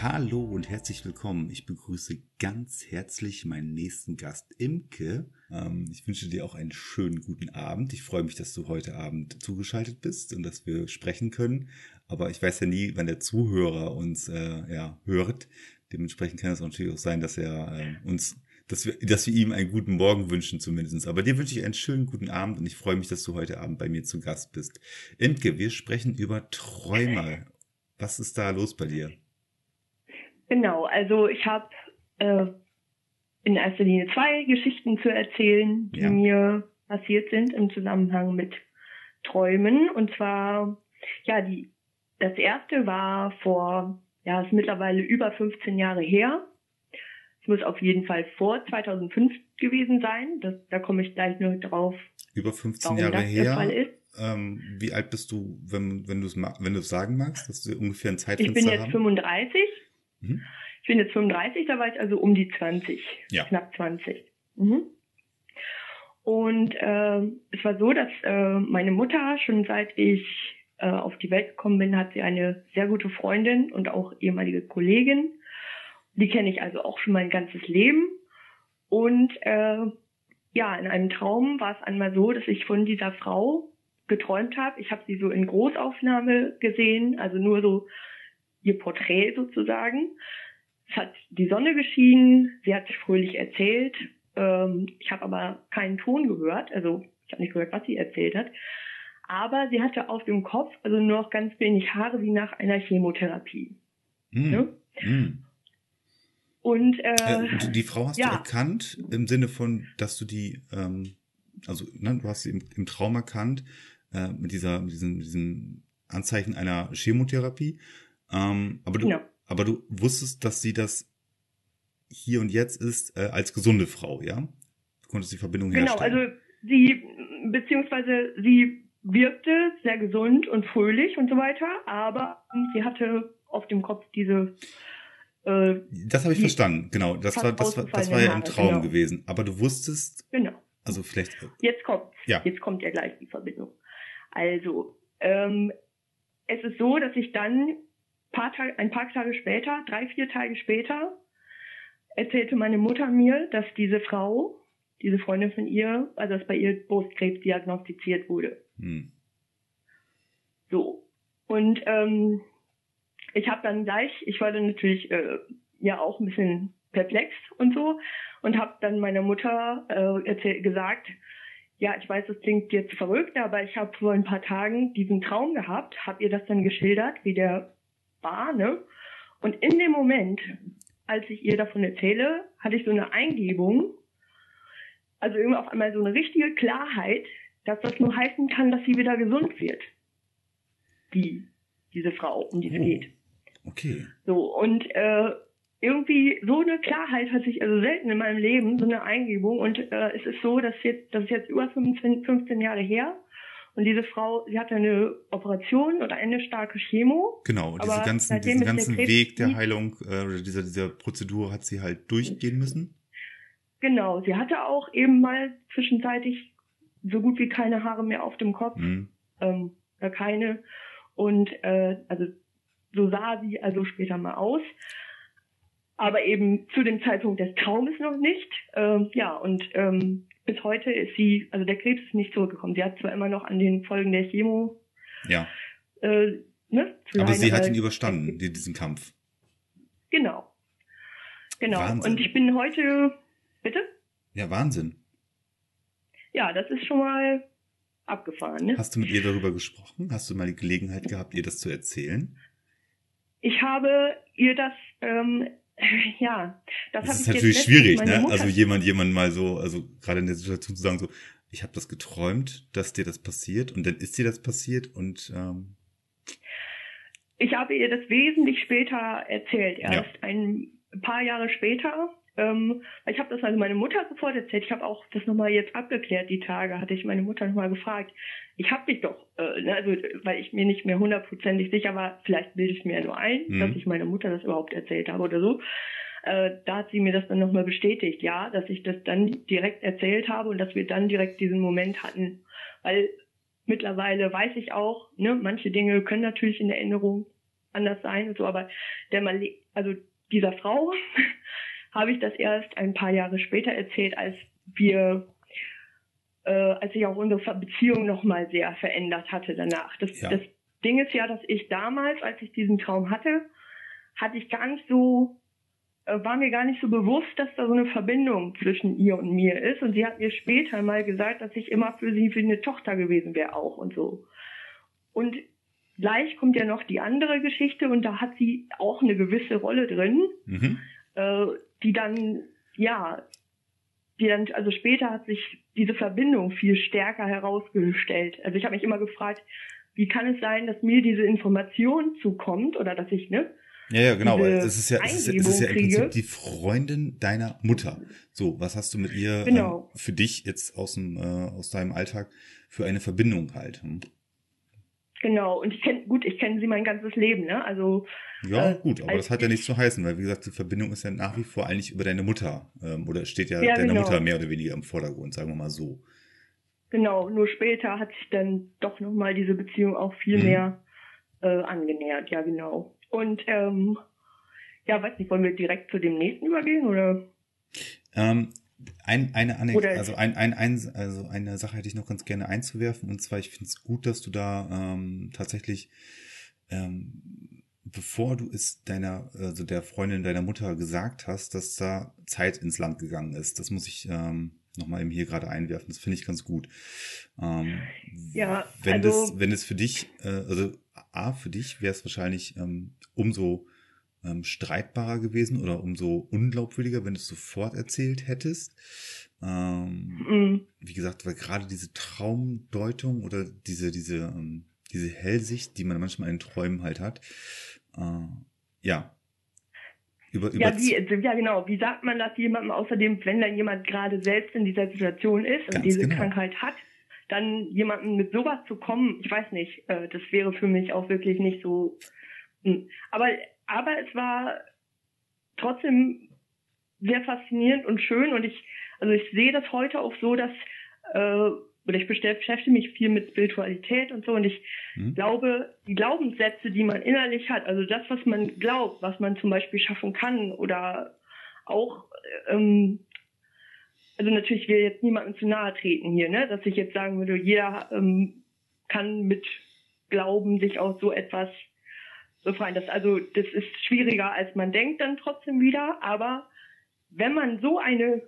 Hallo und herzlich willkommen. Ich begrüße ganz herzlich meinen nächsten Gast, Imke. Ähm, ich wünsche dir auch einen schönen guten Abend. Ich freue mich, dass du heute Abend zugeschaltet bist und dass wir sprechen können. Aber ich weiß ja nie, wann der Zuhörer uns äh, ja, hört. Dementsprechend kann es natürlich auch sein, dass er äh, uns, dass wir, dass wir ihm einen guten Morgen wünschen zumindest. Aber dir wünsche ich einen schönen guten Abend und ich freue mich, dass du heute Abend bei mir zu Gast bist. Imke, wir sprechen über Träume. Was ist da los bei dir? Genau, also ich habe äh, in erster Linie zwei Geschichten zu erzählen, die ja. mir passiert sind im Zusammenhang mit Träumen. Und zwar, ja, die, das erste war vor, ja, ist mittlerweile über 15 Jahre her. Es muss auf jeden Fall vor 2005 gewesen sein. Das, da komme ich gleich nur drauf. Über 15 Jahre her. Ähm, wie alt bist du, wenn, wenn du es wenn du sagen magst, dass du ungefähr ein Zeitfenster Ich bin jetzt haben? 35. Mhm. Ich bin jetzt 35, da war ich also um die 20, ja. knapp 20. Mhm. Und äh, es war so, dass äh, meine Mutter schon seit ich äh, auf die Welt gekommen bin, hat sie eine sehr gute Freundin und auch ehemalige Kollegin. Die kenne ich also auch schon mein ganzes Leben. Und äh, ja, in einem Traum war es einmal so, dass ich von dieser Frau geträumt habe. Ich habe sie so in Großaufnahme gesehen, also nur so ihr Porträt sozusagen. Es hat die Sonne geschienen, sie hat sich fröhlich erzählt. Ähm, ich habe aber keinen Ton gehört, also ich habe nicht gehört, was sie erzählt hat. Aber sie hatte auf dem Kopf also nur noch ganz wenig Haare wie nach einer Chemotherapie. Mm. Ne? Mm. Und äh, äh, die Frau hast ja. du erkannt im Sinne von, dass du die, ähm, also ne, du hast sie im, im Traum erkannt äh, mit dieser, mit diesem, diesem Anzeichen einer Chemotherapie. Ähm, aber du, genau. aber du wusstest, dass sie das hier und jetzt ist äh, als gesunde Frau, ja? Du konntest die Verbindung genau, herstellen. Genau, also sie beziehungsweise sie wirkte sehr gesund und fröhlich und so weiter, aber sie hatte auf dem Kopf diese äh, das habe ich verstanden, genau. Das war, das war, das war ja im Traum genau. gewesen. Aber du wusstest. Genau. Also vielleicht. Jetzt kommt. Ja. Jetzt kommt ja gleich die Verbindung. Also, ähm, es ist so, dass ich dann paar Tage, ein paar Tage später, drei, vier Tage später, erzählte meine Mutter mir, dass diese Frau, diese Freundin von ihr, also dass bei ihr Brustkrebs diagnostiziert wurde. Hm. So. Und ähm, ich habe dann gleich, ich war dann natürlich äh, ja auch ein bisschen perplex und so und habe dann meiner Mutter äh, erzähl, gesagt, ja, ich weiß, es klingt jetzt verrückt, aber ich habe vor ein paar Tagen diesen Traum gehabt, habe ihr das dann geschildert, wie der war, ne? Und in dem Moment, als ich ihr davon erzähle, hatte ich so eine Eingebung, also irgendwie auf einmal so eine richtige Klarheit, dass das nur heißen kann, dass sie wieder gesund wird. Die, diese Frau, um die es oh. geht. Okay. So, und äh, irgendwie so eine Klarheit hatte ich also selten in meinem Leben, so eine Eingebung. Und äh, es ist so, dass jetzt, das ist jetzt über 15, 15 Jahre her. Und diese Frau, sie hatte eine Operation oder eine starke Chemo. Genau, und diese ganzen, diesen ganzen der Weg der Heilung äh, oder dieser, dieser Prozedur hat sie halt durchgehen müssen. Genau, sie hatte auch eben mal zwischenzeitlich so gut wie keine Haare mehr auf dem Kopf. Mhm. Ähm, keine. Und äh, also so sah sie also später mal aus. Aber eben zu dem Zeitpunkt des Traumes noch nicht. Ähm, ja, und ähm, bis heute ist sie, also der Krebs ist nicht zurückgekommen. Sie hat zwar immer noch an den Folgen der Chemo. Ja. Äh, ne, Aber sie hat ihn überstanden, diesen Kampf. Genau. Genau. Wahnsinn. Und ich bin heute, bitte? Ja, Wahnsinn. Ja, das ist schon mal abgefahren. Ne? Hast du mit ihr darüber gesprochen? Hast du mal die Gelegenheit gehabt, ihr das zu erzählen? Ich habe ihr das, ähm, ja, das, das ist natürlich schwierig, ne? Mutter also jemand, jemand mal so, also gerade in der Situation zu sagen, so, ich habe das geträumt, dass dir das passiert und dann ist dir das passiert und ähm ich habe ihr das wesentlich später erzählt, erst ja. ein paar Jahre später. Ähm, ich habe das also meine Mutter sofort erzählt. Ich habe auch das nochmal jetzt abgeklärt, die Tage, hatte ich meine Mutter nochmal gefragt. Ich habe dich doch, äh, ne, also weil ich mir nicht mehr hundertprozentig sicher war, vielleicht bilde ich mir nur ein, mhm. dass ich meiner Mutter das überhaupt erzählt habe oder so. Äh, da hat sie mir das dann nochmal bestätigt, ja, dass ich das dann direkt erzählt habe und dass wir dann direkt diesen Moment hatten. Weil mittlerweile weiß ich auch, ne, manche Dinge können natürlich in der Erinnerung anders sein und so, aber der mal, also dieser Frau habe ich das erst ein paar Jahre später erzählt, als wir, äh, als sich auch unsere Beziehung nochmal sehr verändert hatte danach. Das, ja. das Ding ist ja, dass ich damals, als ich diesen Traum hatte, hatte ich gar nicht so, äh, war mir gar nicht so bewusst, dass da so eine Verbindung zwischen ihr und mir ist. Und sie hat mir später mal gesagt, dass ich immer für sie wie eine Tochter gewesen wäre auch und so. Und gleich kommt ja noch die andere Geschichte und da hat sie auch eine gewisse Rolle drin. Mhm. Äh, die dann, ja, die dann, also später hat sich diese Verbindung viel stärker herausgestellt. Also ich habe mich immer gefragt, wie kann es sein, dass mir diese Information zukommt oder dass ich, ne, Ja, ja, genau. Es ist ja, es ist, es ist ja im Prinzip die Freundin deiner Mutter. So, was hast du mit ihr genau. ähm, für dich jetzt aus dem äh, aus deinem Alltag für eine Verbindung halt? Hm? Genau, und ich kenne, gut, ich kenne sie mein ganzes Leben, ne? Also. Ja, äh, gut, aber das hat ja nichts zu heißen, weil wie gesagt, die Verbindung ist ja nach wie vor eigentlich über deine Mutter. Ähm, oder steht ja, ja deine genau. Mutter mehr oder weniger im Vordergrund, sagen wir mal so. Genau, nur später hat sich dann doch nochmal diese Beziehung auch viel mhm. mehr äh, angenähert, ja genau. Und ähm, ja, weiß nicht, wollen wir direkt zu dem nächsten übergehen oder? Ähm, ein, eine Anekdote, also ein, ein, ein, also eine Sache hätte ich noch ganz gerne einzuwerfen und zwar ich finde es gut, dass du da ähm, tatsächlich ähm, bevor du es deiner also der Freundin deiner Mutter gesagt hast, dass da Zeit ins Land gegangen ist. Das muss ich ähm, noch mal eben hier gerade einwerfen. Das finde ich ganz gut. Ähm, ja, wenn also, das wenn es für dich äh, also a für dich wäre es wahrscheinlich ähm, umso ähm, streitbarer gewesen oder umso unglaubwürdiger, wenn du es sofort erzählt hättest. Ähm, mhm. Wie gesagt, weil gerade diese Traumdeutung oder diese, diese, ähm, diese Hellsicht, die man manchmal in Träumen halt hat, äh, ja. Über, über ja, wie, also, ja, genau. Wie sagt man das jemandem außerdem, wenn dann jemand gerade selbst in dieser Situation ist und diese genau. Krankheit hat? dann jemanden mit sowas zu kommen, ich weiß nicht, äh, das wäre für mich auch wirklich nicht so. Hm. Aber aber es war trotzdem sehr faszinierend und schön und ich, also ich sehe das heute auch so, dass, äh, oder ich beschäftige mich viel mit Spiritualität und so und ich mhm. glaube, die Glaubenssätze, die man innerlich hat, also das, was man glaubt, was man zum Beispiel schaffen kann oder auch, ähm, also natürlich will jetzt niemandem zu nahe treten hier, ne, dass ich jetzt sagen würde, jeder ähm, kann mit Glauben sich auch so etwas befreien. Das, also, das ist schwieriger, als man denkt dann trotzdem wieder. Aber wenn man so eine,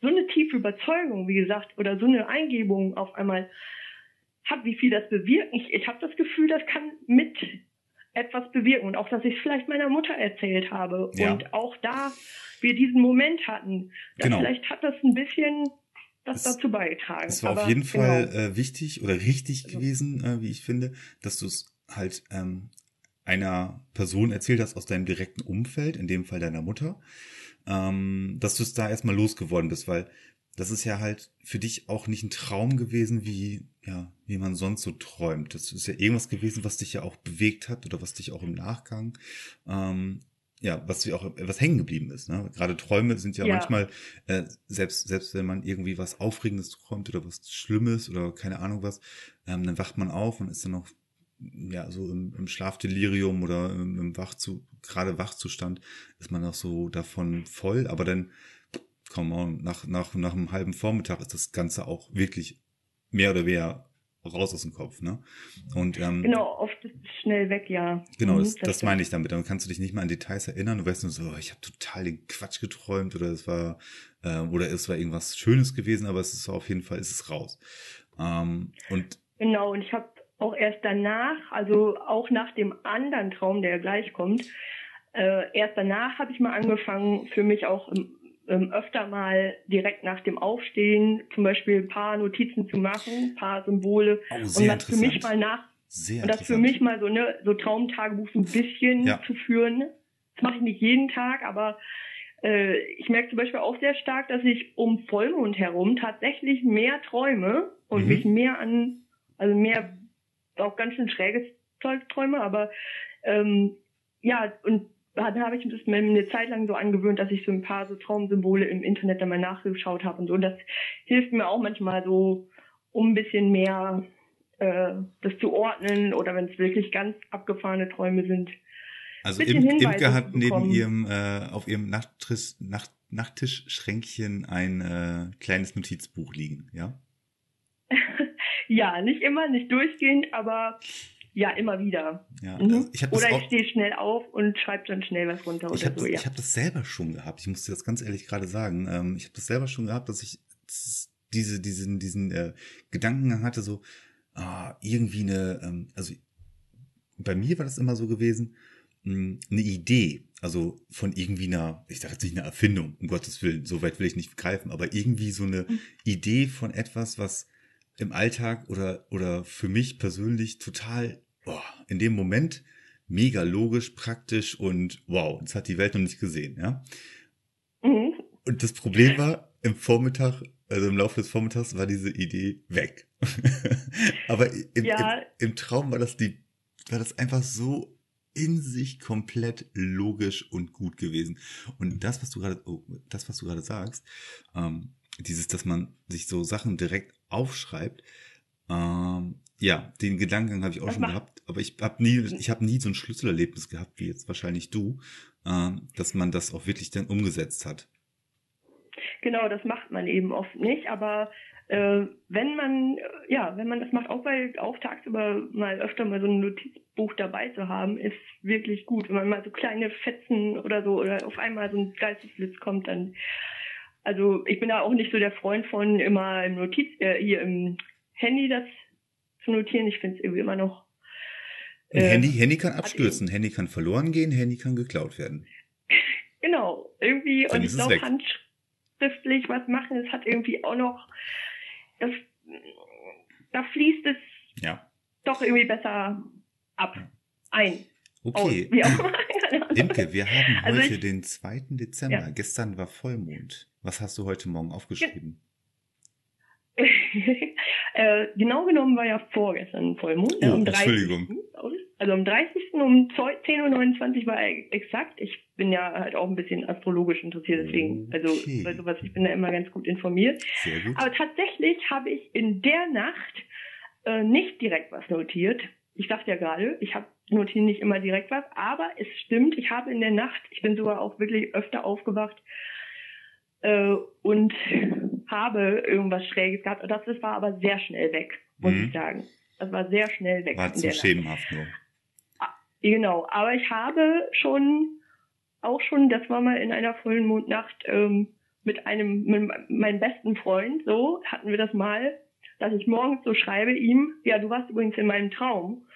so eine tiefe Überzeugung, wie gesagt, oder so eine Eingebung auf einmal hat, wie viel das bewirkt, ich, ich habe das Gefühl, das kann mit etwas bewirken. Und auch, dass ich es vielleicht meiner Mutter erzählt habe. Ja. Und auch da wir diesen Moment hatten. Genau. Vielleicht hat das ein bisschen das es, dazu beigetragen. Es war Aber, auf jeden genau. Fall äh, wichtig oder richtig also. gewesen, äh, wie ich finde, dass du es halt ähm, einer Person erzählt hast aus deinem direkten Umfeld, in dem Fall deiner Mutter, ähm, dass du es da erstmal losgeworden bist, weil das ist ja halt für dich auch nicht ein Traum gewesen, wie, ja, wie man sonst so träumt. Das ist ja irgendwas gewesen, was dich ja auch bewegt hat oder was dich auch im Nachgang, ähm, ja, was auch was hängen geblieben ist. Ne? Gerade Träume sind ja, ja. manchmal, äh, selbst, selbst wenn man irgendwie was Aufregendes träumt oder was Schlimmes oder keine Ahnung was, ähm, dann wacht man auf und ist dann noch ja, so im, im Schlafdelirium oder im, im Wachzu, gerade Wachzustand ist man noch so davon voll, aber dann, komm on, nach, nach, nach einem halben Vormittag ist das Ganze auch wirklich mehr oder weniger raus aus dem Kopf, ne? Und ähm, genau, oft ist es schnell weg, ja. Genau, das, mhm, das, das meine ich damit. Dann kannst du dich nicht mal an Details erinnern. Du weißt nur so, oh, ich habe total den Quatsch geträumt oder es war äh, oder es war irgendwas Schönes gewesen, aber es ist auf jeden Fall ist es raus. Ähm, und genau, und ich habe auch erst danach, also auch nach dem anderen Traum, der gleich kommt, äh, erst danach habe ich mal angefangen, für mich auch ähm, öfter mal direkt nach dem Aufstehen zum Beispiel ein paar Notizen zu machen, ein paar Symbole oh, und das für mich mal nach sehr und das für mich mal so ne so Traumtagebuch so ein bisschen ja. zu führen. Das mache ich nicht jeden Tag, aber äh, ich merke zum Beispiel auch sehr stark, dass ich um Vollmond herum tatsächlich mehr träume und mhm. mich mehr an also mehr auch ganz schön schräges Zeug träume, aber ähm, ja, und dann habe ich das mir eine Zeit lang so angewöhnt, dass ich so ein paar so Traumsymbole im Internet dann mal nachgeschaut habe und so. Und das hilft mir auch manchmal so, um ein bisschen mehr äh, das zu ordnen oder wenn es wirklich ganz abgefahrene Träume sind. Also Im, Imke hat neben ihrem äh, auf ihrem Nachttisch, Nacht, Nachttischschränkchen ein äh, kleines Notizbuch liegen, ja? Ja, nicht immer, nicht durchgehend, aber ja, immer wieder. Ja, mhm. also ich oder ich stehe schnell auf und schreibe dann schnell was runter ich oder so. Das, ja. Ich habe das selber schon gehabt. Ich muss dir das ganz ehrlich gerade sagen. Ähm, ich habe das selber schon gehabt, dass ich diese, diesen, diesen äh, Gedanken hatte, so ah, irgendwie eine, ähm, also bei mir war das immer so gewesen, mh, hm, eine Idee, also von irgendwie einer, ich sage jetzt nicht eine Erfindung, um Gottes Willen, so weit will ich nicht greifen, aber irgendwie so eine mhm. Idee von etwas, was im Alltag oder, oder für mich persönlich total, oh, in dem Moment mega logisch, praktisch und wow, das hat die Welt noch nicht gesehen, ja. Mhm. Und das Problem war, im Vormittag, also im Laufe des Vormittags war diese Idee weg. Aber im, ja. im, im Traum war das die, war das einfach so in sich komplett logisch und gut gewesen. Und das, was du gerade, oh, das, was du gerade sagst, ähm, dieses, dass man sich so Sachen direkt aufschreibt, ähm, ja, den Gedanken habe ich auch was schon gehabt, aber ich habe nie, ich habe nie so ein Schlüsselerlebnis gehabt wie jetzt wahrscheinlich du, ähm, dass man das auch wirklich dann umgesetzt hat. Genau, das macht man eben oft nicht, aber äh, wenn man, ja, wenn man das macht, auch weil auch tagsüber mal öfter mal so ein Notizbuch dabei zu haben, ist wirklich gut. Wenn man mal so kleine Fetzen oder so oder auf einmal so ein Geistesblitz kommt, dann also ich bin da auch nicht so der Freund von immer im Notiz, äh, hier im Handy das zu notieren. Ich finde es irgendwie immer noch. Äh, Handy, Handy kann abstürzen, Handy kann verloren gehen, Handy kann geklaut werden. Genau, irgendwie Dann und ich glaube handschriftlich was machen, es hat irgendwie auch noch das, da fließt es ja. doch irgendwie besser ab. Ein. Okay. Aus, Imke, wir haben also heute ich, den 2. Dezember. Ja. Gestern war Vollmond. Was hast du heute Morgen aufgeschrieben? äh, genau genommen war ja vorgestern Vollmond. Oh, um 30. Entschuldigung. Also am 30. um 10.29 Uhr war er exakt. Ich bin ja halt auch ein bisschen astrologisch interessiert, deswegen, also okay. also bei sowas, ich bin da immer ganz gut informiert. Sehr gut. Aber tatsächlich habe ich in der Nacht äh, nicht direkt was notiert. Ich sagte ja gerade, ich habe notiere nicht immer direkt was, aber es stimmt, ich habe in der Nacht, ich bin sogar auch wirklich öfter aufgewacht äh, und habe irgendwas Schräges gehabt. Und das, das war aber sehr schnell weg, muss mhm. ich sagen. Das war sehr schnell weg. War zu schemenhaft nur. Ah, genau, aber ich habe schon auch schon, das war mal in einer vollen Mondnacht ähm, mit einem, mit meinem besten Freund, so hatten wir das mal, dass ich morgens so schreibe ihm, ja, du warst übrigens in meinem Traum.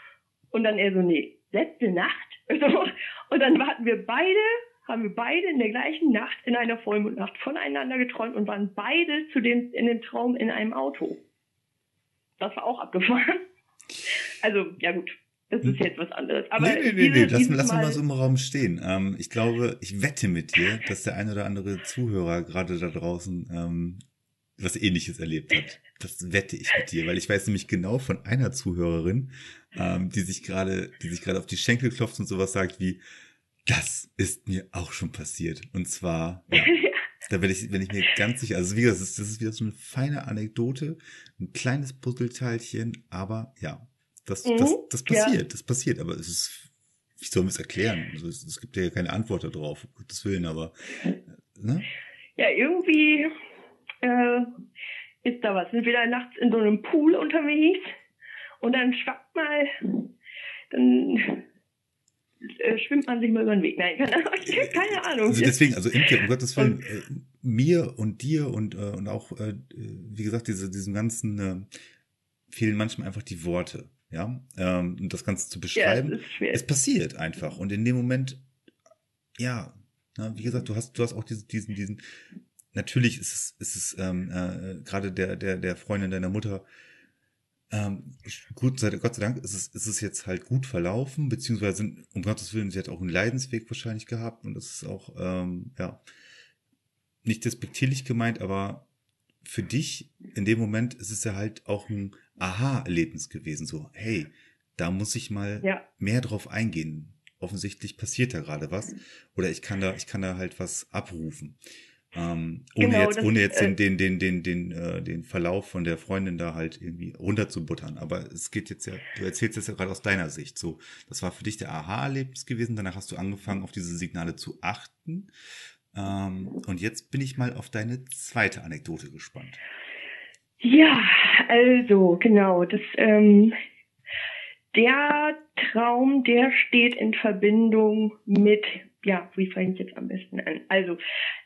Und dann er so, nee, letzte Nacht? Und dann hatten wir beide, haben wir beide in der gleichen Nacht in einer Vollmondnacht voneinander geträumt und waren beide zu dem, in dem Traum in einem Auto. Das war auch abgefahren. Also, ja gut, das ist hm. jetzt was anderes. Aber nee, nee, nee, nee. Lass, lass mal so im Raum stehen. Ähm, ich glaube, ich wette mit dir, dass der ein oder andere Zuhörer gerade da draußen ähm, was ähnliches erlebt hat. Das wette ich mit dir, weil ich weiß nämlich genau von einer Zuhörerin, ähm, die sich gerade, die sich gerade auf die Schenkel klopft und sowas sagt wie, das ist mir auch schon passiert. Und zwar, ja, da werde ich, wenn ich mir ganz sicher, also wie gesagt, das ist, das ist wieder so eine feine Anekdote, ein kleines Puzzleteilchen, aber ja, das, mhm, das, das passiert, ja. das passiert, aber es ist, wie soll man es erklären? Also es, es, gibt ja keine Antwort darauf, um Gottes Willen, aber, ne? Ja, irgendwie, äh, ist da was. Sind wir da nachts in so einem Pool unterwegs und dann schwappt mal, dann äh, schwimmt man sich mal über den Weg. Nein, keine, keine Ahnung. Also deswegen, also Imke, um Gottes Willen, äh, mir und dir und, äh, und auch, äh, wie gesagt, diese, diesem ganzen äh, fehlen manchmal einfach die Worte ja, ähm, und das Ganze zu beschreiben. Ja, es, es, passiert einfach und in dem Moment, ja, na, wie gesagt, du hast, du hast auch diesen, diesen, diesen. Natürlich ist es, ist es ähm, äh, gerade der, der, der Freundin deiner Mutter. Ähm, gut, Gott sei Dank ist es, ist es jetzt halt gut verlaufen, beziehungsweise um Gottes Willen, sie hat auch einen Leidensweg wahrscheinlich gehabt und das ist auch, ähm, ja, nicht despektierlich gemeint, aber für dich in dem Moment ist es ja halt auch ein Aha-Erlebnis gewesen. So, hey, da muss ich mal ja. mehr drauf eingehen. Offensichtlich passiert da gerade was. Oder ich kann da, ich kann da halt was abrufen. Ähm, ohne genau, jetzt, ohne jetzt den, den, den, den, den, äh, den Verlauf von der Freundin da halt irgendwie runterzubuttern. Aber es geht jetzt ja, du erzählst es ja gerade aus deiner Sicht. So, das war für dich der Aha-Erlebnis gewesen. Danach hast du angefangen, auf diese Signale zu achten. Ähm, und jetzt bin ich mal auf deine zweite Anekdote gespannt. Ja, also genau, das ähm, der Traum, der steht in Verbindung mit, ja, wie fange ich jetzt am besten an? Also,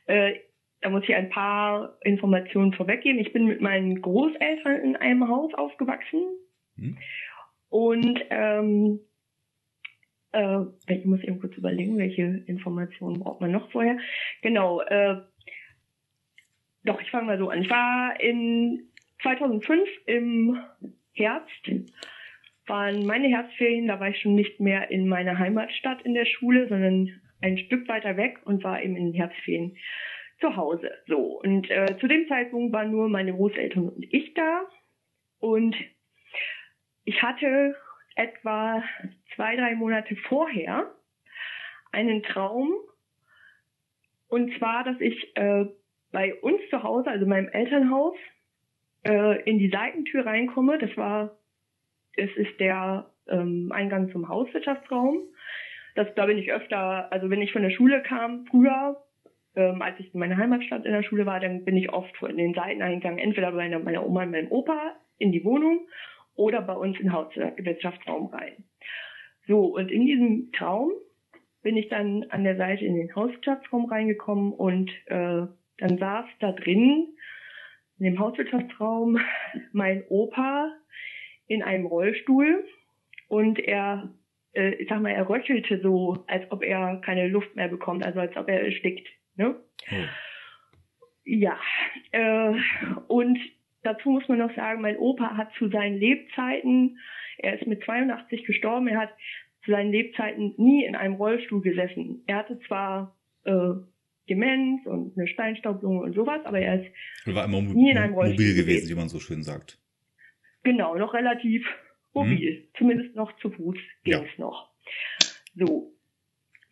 äh, da muss ich ein paar Informationen vorweggeben. Ich bin mit meinen Großeltern in einem Haus aufgewachsen hm. und ähm, äh, ich muss eben kurz überlegen, welche Informationen braucht man noch vorher. Genau, äh, doch, ich fange mal so an. Ich war in 2005 im Herbst waren meine Herbstferien, da war ich schon nicht mehr in meiner Heimatstadt in der Schule, sondern ein Stück weiter weg und war eben in den Herbstferien zu Hause. So, und äh, zu dem Zeitpunkt waren nur meine Großeltern und ich da. Und ich hatte etwa zwei, drei Monate vorher einen Traum. Und zwar, dass ich äh, bei uns zu Hause, also meinem Elternhaus, äh, in die Seitentür reinkomme. Das war, es ist der ähm, Eingang zum Hauswirtschaftsraum. Das, da bin ich öfter, also wenn ich von der Schule kam, früher, ähm, als ich in meiner Heimatstadt in der Schule war, dann bin ich oft in den Seiteneingang, entweder bei meiner, Oma und meinem Opa in die Wohnung oder bei uns in Hauswirtschaftsraum rein. So, und in diesem Traum bin ich dann an der Seite in den Hauswirtschaftsraum reingekommen und äh, dann saß da drin in dem Hauswirtschaftsraum mein Opa in einem Rollstuhl und er, äh, ich sag mal, er röchelte so, als ob er keine Luft mehr bekommt, also als ob er erstickt. Ne? Oh. Ja, äh, und dazu muss man noch sagen, mein Opa hat zu seinen Lebzeiten, er ist mit 82 gestorben, er hat zu seinen Lebzeiten nie in einem Rollstuhl gesessen. Er hatte zwar äh, Demenz und eine Steinstaublunge und sowas, aber er ist war immer nie in einem Rollstuhl mobil gewesen, wie man so schön sagt. Genau, noch relativ mobil. Hm. Zumindest noch zu Fuß ging es ja. noch. So.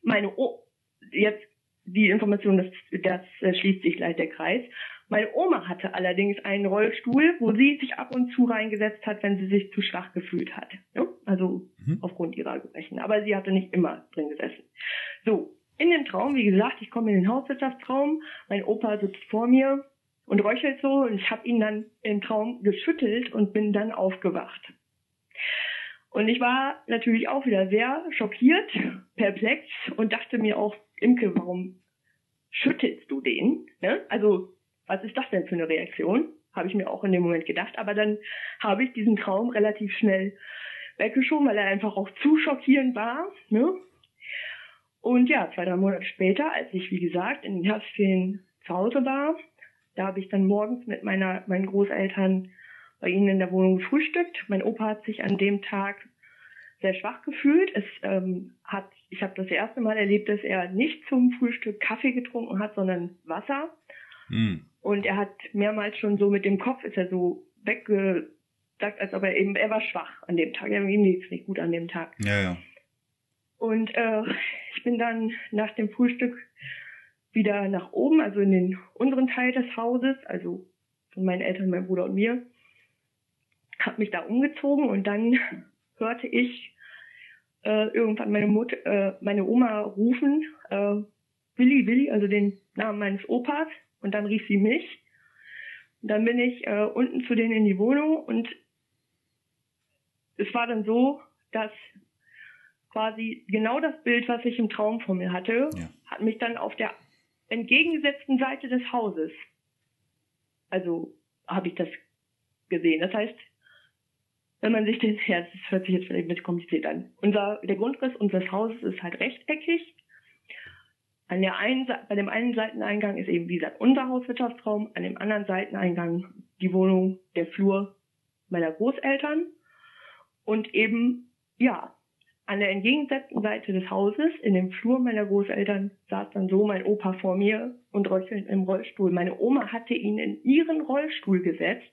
Meine o jetzt die Information, das, das äh, schließt sich gleich der Kreis. Meine Oma hatte allerdings einen Rollstuhl, wo sie sich ab und zu reingesetzt hat, wenn sie sich zu schwach gefühlt hat. Ja? Also mhm. aufgrund ihrer Gebrechen. Aber sie hatte nicht immer drin gesessen. So, in dem Traum, wie gesagt, ich komme in den Hauswirtschaftsraum, mein Opa sitzt vor mir und röchelt so und ich habe ihn dann im Traum geschüttelt und bin dann aufgewacht. Und ich war natürlich auch wieder sehr schockiert, perplex und dachte mir auch, Imke, warum schüttelst du den? Ne? Also, was ist das denn für eine Reaktion? Habe ich mir auch in dem Moment gedacht. Aber dann habe ich diesen Traum relativ schnell weggeschoben, weil er einfach auch zu schockierend war. Ne? Und ja, zwei, drei Monate später, als ich, wie gesagt, in den Herbstferien zu Hause war, da habe ich dann morgens mit meiner, meinen Großeltern bei ihnen in der Wohnung gefrühstückt. Mein Opa hat sich an dem Tag sehr schwach gefühlt. Es ähm, hat, ich habe das erste Mal erlebt, dass er nicht zum Frühstück Kaffee getrunken hat, sondern Wasser. Mm. Und er hat mehrmals schon so mit dem Kopf ist er so weggesagt, als ob er eben, er war schwach an dem Tag. Er ihm lief nicht gut an dem Tag. Ja, ja. Und äh, ich bin dann nach dem Frühstück wieder nach oben, also in den unteren Teil des Hauses, also von meinen Eltern, meinem Bruder und mir, habe mich da umgezogen und dann hörte ich äh, irgendwann meine Mutter, äh, meine Oma rufen, äh, Willi, Willi, also den Namen meines Opas, und dann rief sie mich. Und dann bin ich äh, unten zu denen in die Wohnung und es war dann so, dass quasi genau das Bild, was ich im Traum vor mir hatte, ja. hat mich dann auf der entgegengesetzten Seite des Hauses, also habe ich das gesehen. Das heißt, wenn man sich den, ja, das hört sich jetzt vielleicht ein bisschen kompliziert an. Unser, der Grundriss unseres Hauses ist halt rechteckig. An der einen, bei dem einen Seiteneingang ist eben, wie gesagt, unser Hauswirtschaftsraum, an dem anderen Seiteneingang die Wohnung, der Flur meiner Großeltern. Und eben, ja, an der entgegengesetzten Seite des Hauses, in dem Flur meiner Großeltern, saß dann so mein Opa vor mir und röchelnd im Rollstuhl. Meine Oma hatte ihn in ihren Rollstuhl gesetzt,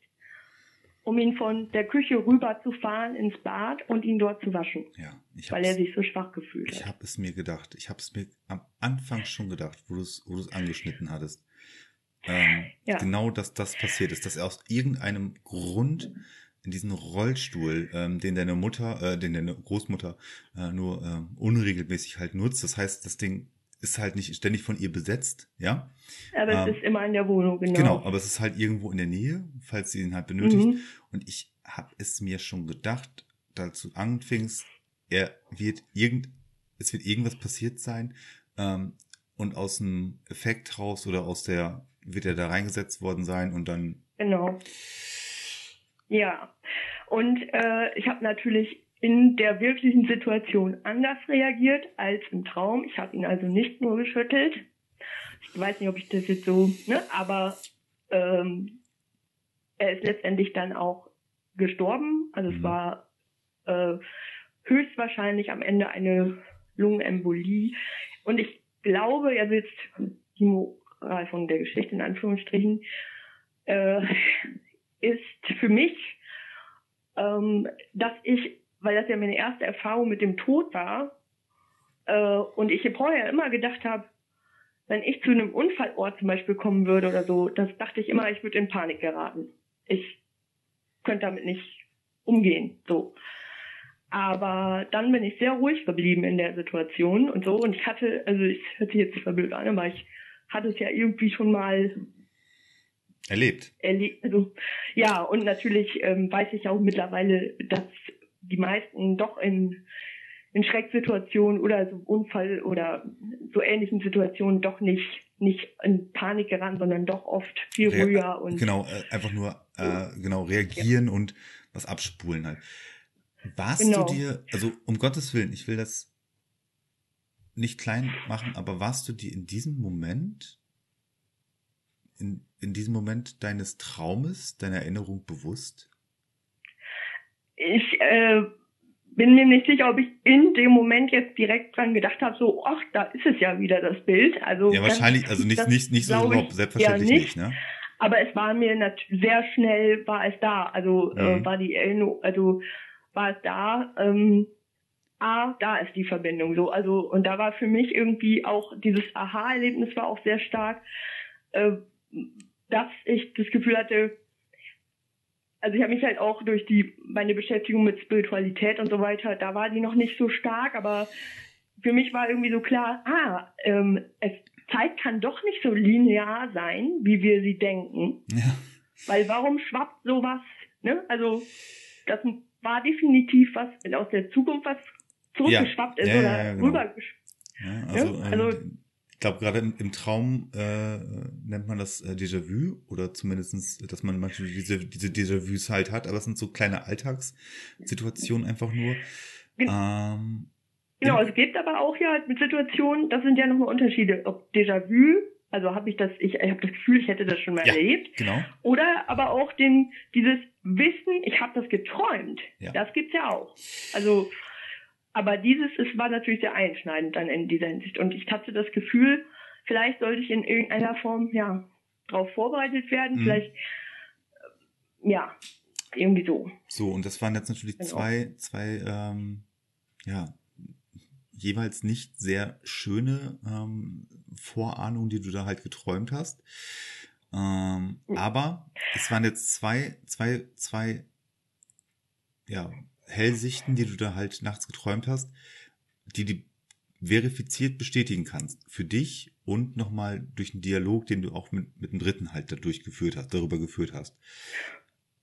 um ihn von der Küche rüber zu fahren ins Bad und ihn dort zu waschen. Ja, ich weil er sich so schwach gefühlt hat. Ich habe es mir gedacht. Ich habe es mir am Anfang schon gedacht, wo du es wo angeschnitten hattest. Ähm, ja. Genau, dass das passiert ist, dass er aus irgendeinem Grund in diesen Rollstuhl, ähm, den deine Mutter, äh, den deine Großmutter äh, nur äh, unregelmäßig halt nutzt. Das heißt, das Ding ist halt nicht ständig von ihr besetzt, ja. Aber ähm, es ist immer in der Wohnung, genau. Genau, aber es ist halt irgendwo in der Nähe, falls sie ihn halt benötigt. Mhm. Und ich habe es mir schon gedacht, dazu anfingst, er wird irgend, es wird irgendwas passiert sein ähm, und aus dem Effekt raus oder aus der wird er da reingesetzt worden sein und dann genau ja, und äh, ich habe natürlich in der wirklichen Situation anders reagiert als im Traum. Ich habe ihn also nicht nur geschüttelt. Ich weiß nicht, ob ich das jetzt so, ne, aber ähm, er ist letztendlich dann auch gestorben. Also mhm. es war äh, höchstwahrscheinlich am Ende eine Lungenembolie. Und ich glaube, also jetzt die Moral von der Geschichte in Anführungsstrichen, äh, ist für mich, ähm, dass ich, weil das ja meine erste Erfahrung mit dem Tod war, äh, und ich vorher immer gedacht habe, wenn ich zu einem Unfallort zum Beispiel kommen würde oder so, das dachte ich immer, ich würde in Panik geraten. Ich könnte damit nicht umgehen, so. Aber dann bin ich sehr ruhig geblieben in der Situation und so. Und ich hatte, also es hört sich jetzt verblöd an, aber ich hatte es ja irgendwie schon mal erlebt. Erlebt. Also, ja, und natürlich ähm, weiß ich auch mittlerweile, dass die meisten doch in, in Schrecksituationen oder so Unfall oder so ähnlichen Situationen doch nicht nicht in Panik gerannt, sondern doch oft viel Re ruhiger und genau äh, einfach nur äh, genau reagieren ja. und was abspulen halt. Warst genau. du dir, also um Gottes Willen, ich will das nicht klein machen, aber warst du dir in diesem Moment, in, in diesem Moment deines Traumes, deiner Erinnerung bewusst? Ich äh, bin mir nicht sicher, ob ich in dem Moment jetzt direkt dran gedacht habe, so, ach, da ist es ja wieder das Bild. Also ja, wahrscheinlich, also nicht, nicht, nicht so überhaupt, selbstverständlich nicht. nicht, ne? Aber es war mir sehr schnell war es da. Also äh, mhm. äh, war die Erinnerung, also war es da, ähm, ah, da ist die Verbindung so. Also, und da war für mich irgendwie auch dieses Aha-Erlebnis war auch sehr stark, äh, dass ich das Gefühl hatte, also ich habe mich halt auch durch die meine Beschäftigung mit Spiritualität und so weiter, da war die noch nicht so stark, aber für mich war irgendwie so klar, ah, ähm, es, Zeit kann doch nicht so linear sein, wie wir sie denken. Ja. Weil warum schwappt sowas? Ne? Also das war definitiv was aus der Zukunft, was zurückgeschwappt ja. ist ja, oder ja, genau. rübergeschwappt. Ja, also, ähm, also ich glaube, gerade im, im, Traum äh, nennt man das äh, Déjà-vu oder zumindestens, dass man manchmal diese, diese Déjà-vus halt hat, aber es sind so kleine Alltagssituationen einfach nur. Ähm, genau, es gibt aber auch ja mit Situationen, das sind ja nochmal Unterschiede, ob Déjà-vu also habe ich das, ich, ich habe das Gefühl, ich hätte das schon mal ja, erlebt. Genau. Oder aber auch den, dieses Wissen, ich habe das geträumt. Ja. Das gibt's ja auch. Also, aber dieses es war natürlich sehr einschneidend dann in dieser Hinsicht. Und ich hatte das Gefühl, vielleicht sollte ich in irgendeiner Form ja darauf vorbereitet werden. Mhm. Vielleicht äh, ja irgendwie so. So und das waren jetzt natürlich genau. zwei zwei ähm, ja jeweils nicht sehr schöne ähm, Vorahnungen, die du da halt geträumt hast. Ähm, hm. aber es waren jetzt zwei, zwei, zwei, ja, Hellsichten, die du da halt nachts geträumt hast, die die verifiziert bestätigen kannst. Für dich und nochmal durch einen Dialog, den du auch mit, mit dem Dritten halt da durchgeführt hast, darüber geführt hast.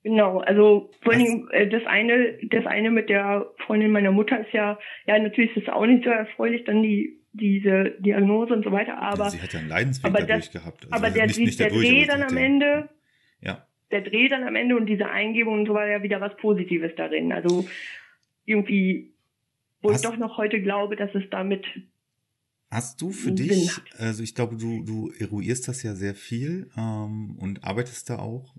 Genau, also vor allem äh, das eine, das eine mit der Freundin meiner Mutter ist ja, ja natürlich ist es auch nicht so erfreulich, dann die diese Diagnose und so weiter, aber ja, sie hat ja einen Leidensweg dadurch das, gehabt. Also aber der, nicht, nicht der dadurch, Dreh dann am Ende, ja. Der Dreh dann am Ende und diese Eingebung und so war ja wieder was Positives darin. Also irgendwie, wo hast, ich doch noch heute glaube, dass es damit Hast du für dich, also ich glaube, du, du eruierst das ja sehr viel ähm, und arbeitest da auch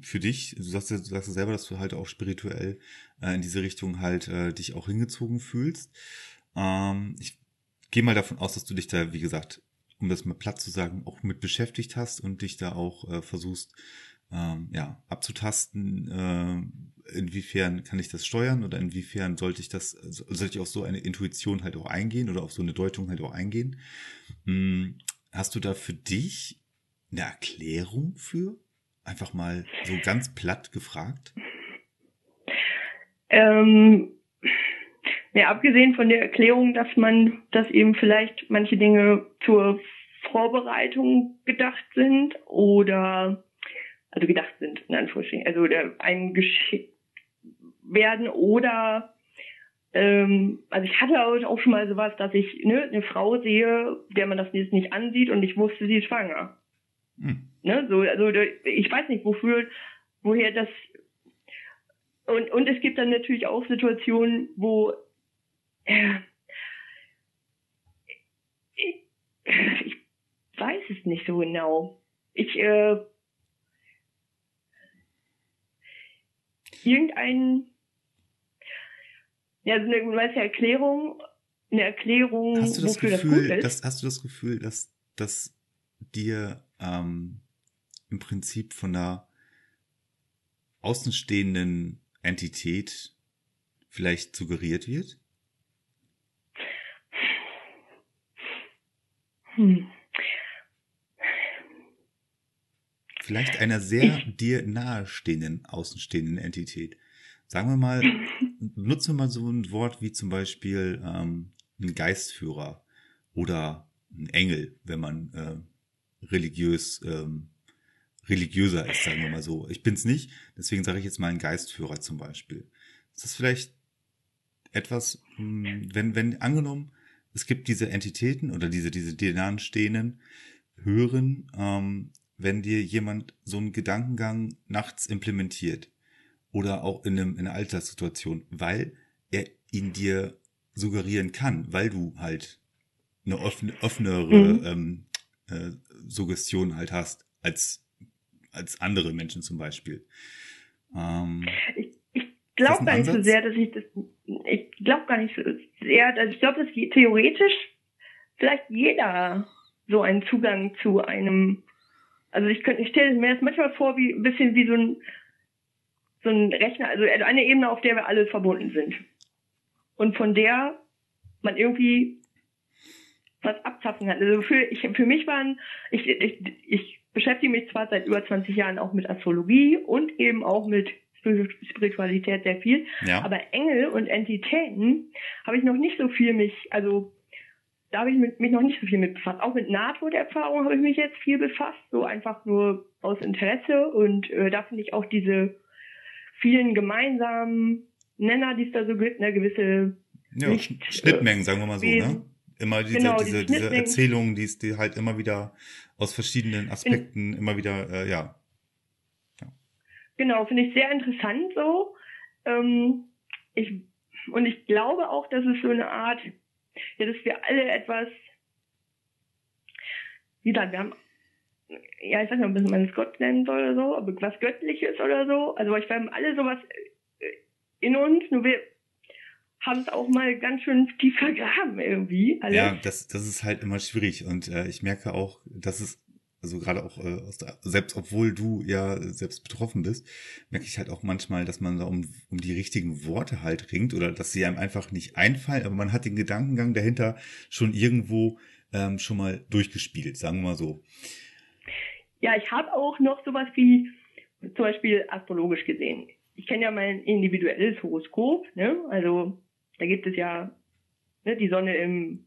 für dich, du sagst, ja, du sagst ja selber, dass du halt auch spirituell äh, in diese Richtung halt äh, dich auch hingezogen fühlst. Ähm, ich gehe mal davon aus, dass du dich da, wie gesagt, um das mal platt zu sagen, auch mit beschäftigt hast und dich da auch äh, versuchst, ähm, ja, abzutasten, äh, inwiefern kann ich das steuern oder inwiefern sollte ich das, sollte ich auf so eine Intuition halt auch eingehen oder auf so eine Deutung halt auch eingehen. Hm, hast du da für dich eine Erklärung für? Einfach mal so ganz platt gefragt? Ähm, ja, abgesehen von der Erklärung, dass man, dass eben vielleicht manche Dinge zur Vorbereitung gedacht sind oder also gedacht sind, in Anführungsstrichen, also der einem geschickt werden oder ähm, also ich hatte auch schon mal sowas, dass ich ne, eine Frau sehe, der man das jetzt nicht ansieht und ich wusste, sie ist schwanger. Hm. Ne, so, also ich weiß nicht, wofür, woher das und, und es gibt dann natürlich auch Situationen, wo äh, ich, ich weiß es nicht so genau. Ich äh, irgendein Ja, also eine, weißt ja, Erklärung, eine Erklärung, hast du das wofür Gefühl, das gut ist. dass, hast du das Gefühl, dass, dass dir ähm, im Prinzip von einer außenstehenden Entität vielleicht suggeriert wird? Hm. Vielleicht einer sehr dir nahestehenden, außenstehenden Entität. Sagen wir mal, nutzen wir mal so ein Wort wie zum Beispiel ähm, ein Geistführer oder ein Engel, wenn man äh, religiös ähm, religiöser ist, sagen wir mal so. Ich bin's nicht, deswegen sage ich jetzt mal ein Geistführer zum Beispiel. Ist das vielleicht etwas, hm, wenn, wenn angenommen, es gibt diese Entitäten oder diese, diese dir nahestehenden Hören, ähm, wenn dir jemand so einen Gedankengang nachts implementiert oder auch in, einem, in einer Alltagssituation, weil er ihn dir suggerieren kann, weil du halt eine offene, offenere Mhm. ähm, äh, Suggestion halt hast als, als andere Menschen zum Beispiel. Ähm, Ich, ich glaube gar nicht so sehr, dass ich das, ich glaube gar nicht so sehr, also ich glaube, dass theoretisch vielleicht jeder so einen Zugang zu einem, also ich könnte, ich stelle mir das manchmal vor, wie ein bisschen wie so ein, so ein Rechner, also eine Ebene, auf der wir alle verbunden sind. Und von der man irgendwie was abzapfen kann. Also für, ich, für mich waren, ich, ich, ich beschäftige mich zwar seit über 20 Jahren auch mit Astrologie und eben auch mit Spiritualität sehr viel, ja. aber Engel und Entitäten habe ich noch nicht so viel mich, also da habe ich mit, mich noch nicht so viel mit befasst. Auch mit Nahtoderfahrung habe ich mich jetzt viel befasst, so einfach nur aus Interesse und äh, da finde ich auch diese vielen gemeinsamen Nenner, die es da so gibt, eine gewisse ja, nicht, Sch- Schnittmengen, sagen wir mal so, ne? Wesen. Immer diese, Genau, diese, diese. Erzählungen, die es die halt immer wieder aus verschiedenen Aspekten immer wieder, äh, ja. Genau, finde ich sehr interessant so. Ähm, ich, und ich glaube auch, dass es so eine Art, ja, dass wir alle etwas, wie gesagt, wir haben, ja, ich weiß nicht, ob man es Gott nennen soll oder so, aber was Göttliches oder so. Also ich wir haben alle sowas äh, in uns, nur wir haben es auch mal ganz schön tief vergraben irgendwie. Alles. Ja, das, das ist halt immer schwierig und äh, ich merke auch, dass es, also gerade auch äh, aus der, selbst obwohl du ja selbst betroffen bist, merke ich halt auch manchmal, dass man da um, um die richtigen Worte halt ringt oder dass sie einem einfach nicht einfallen, aber man hat den Gedankengang dahinter schon irgendwo ähm, schon mal durchgespielt, sagen wir mal so. Ja, ich habe auch noch sowas wie zum Beispiel astrologisch gesehen. Ich kenne ja mein individuelles Horoskop, ne? Also da gibt es ja ne, die Sonne im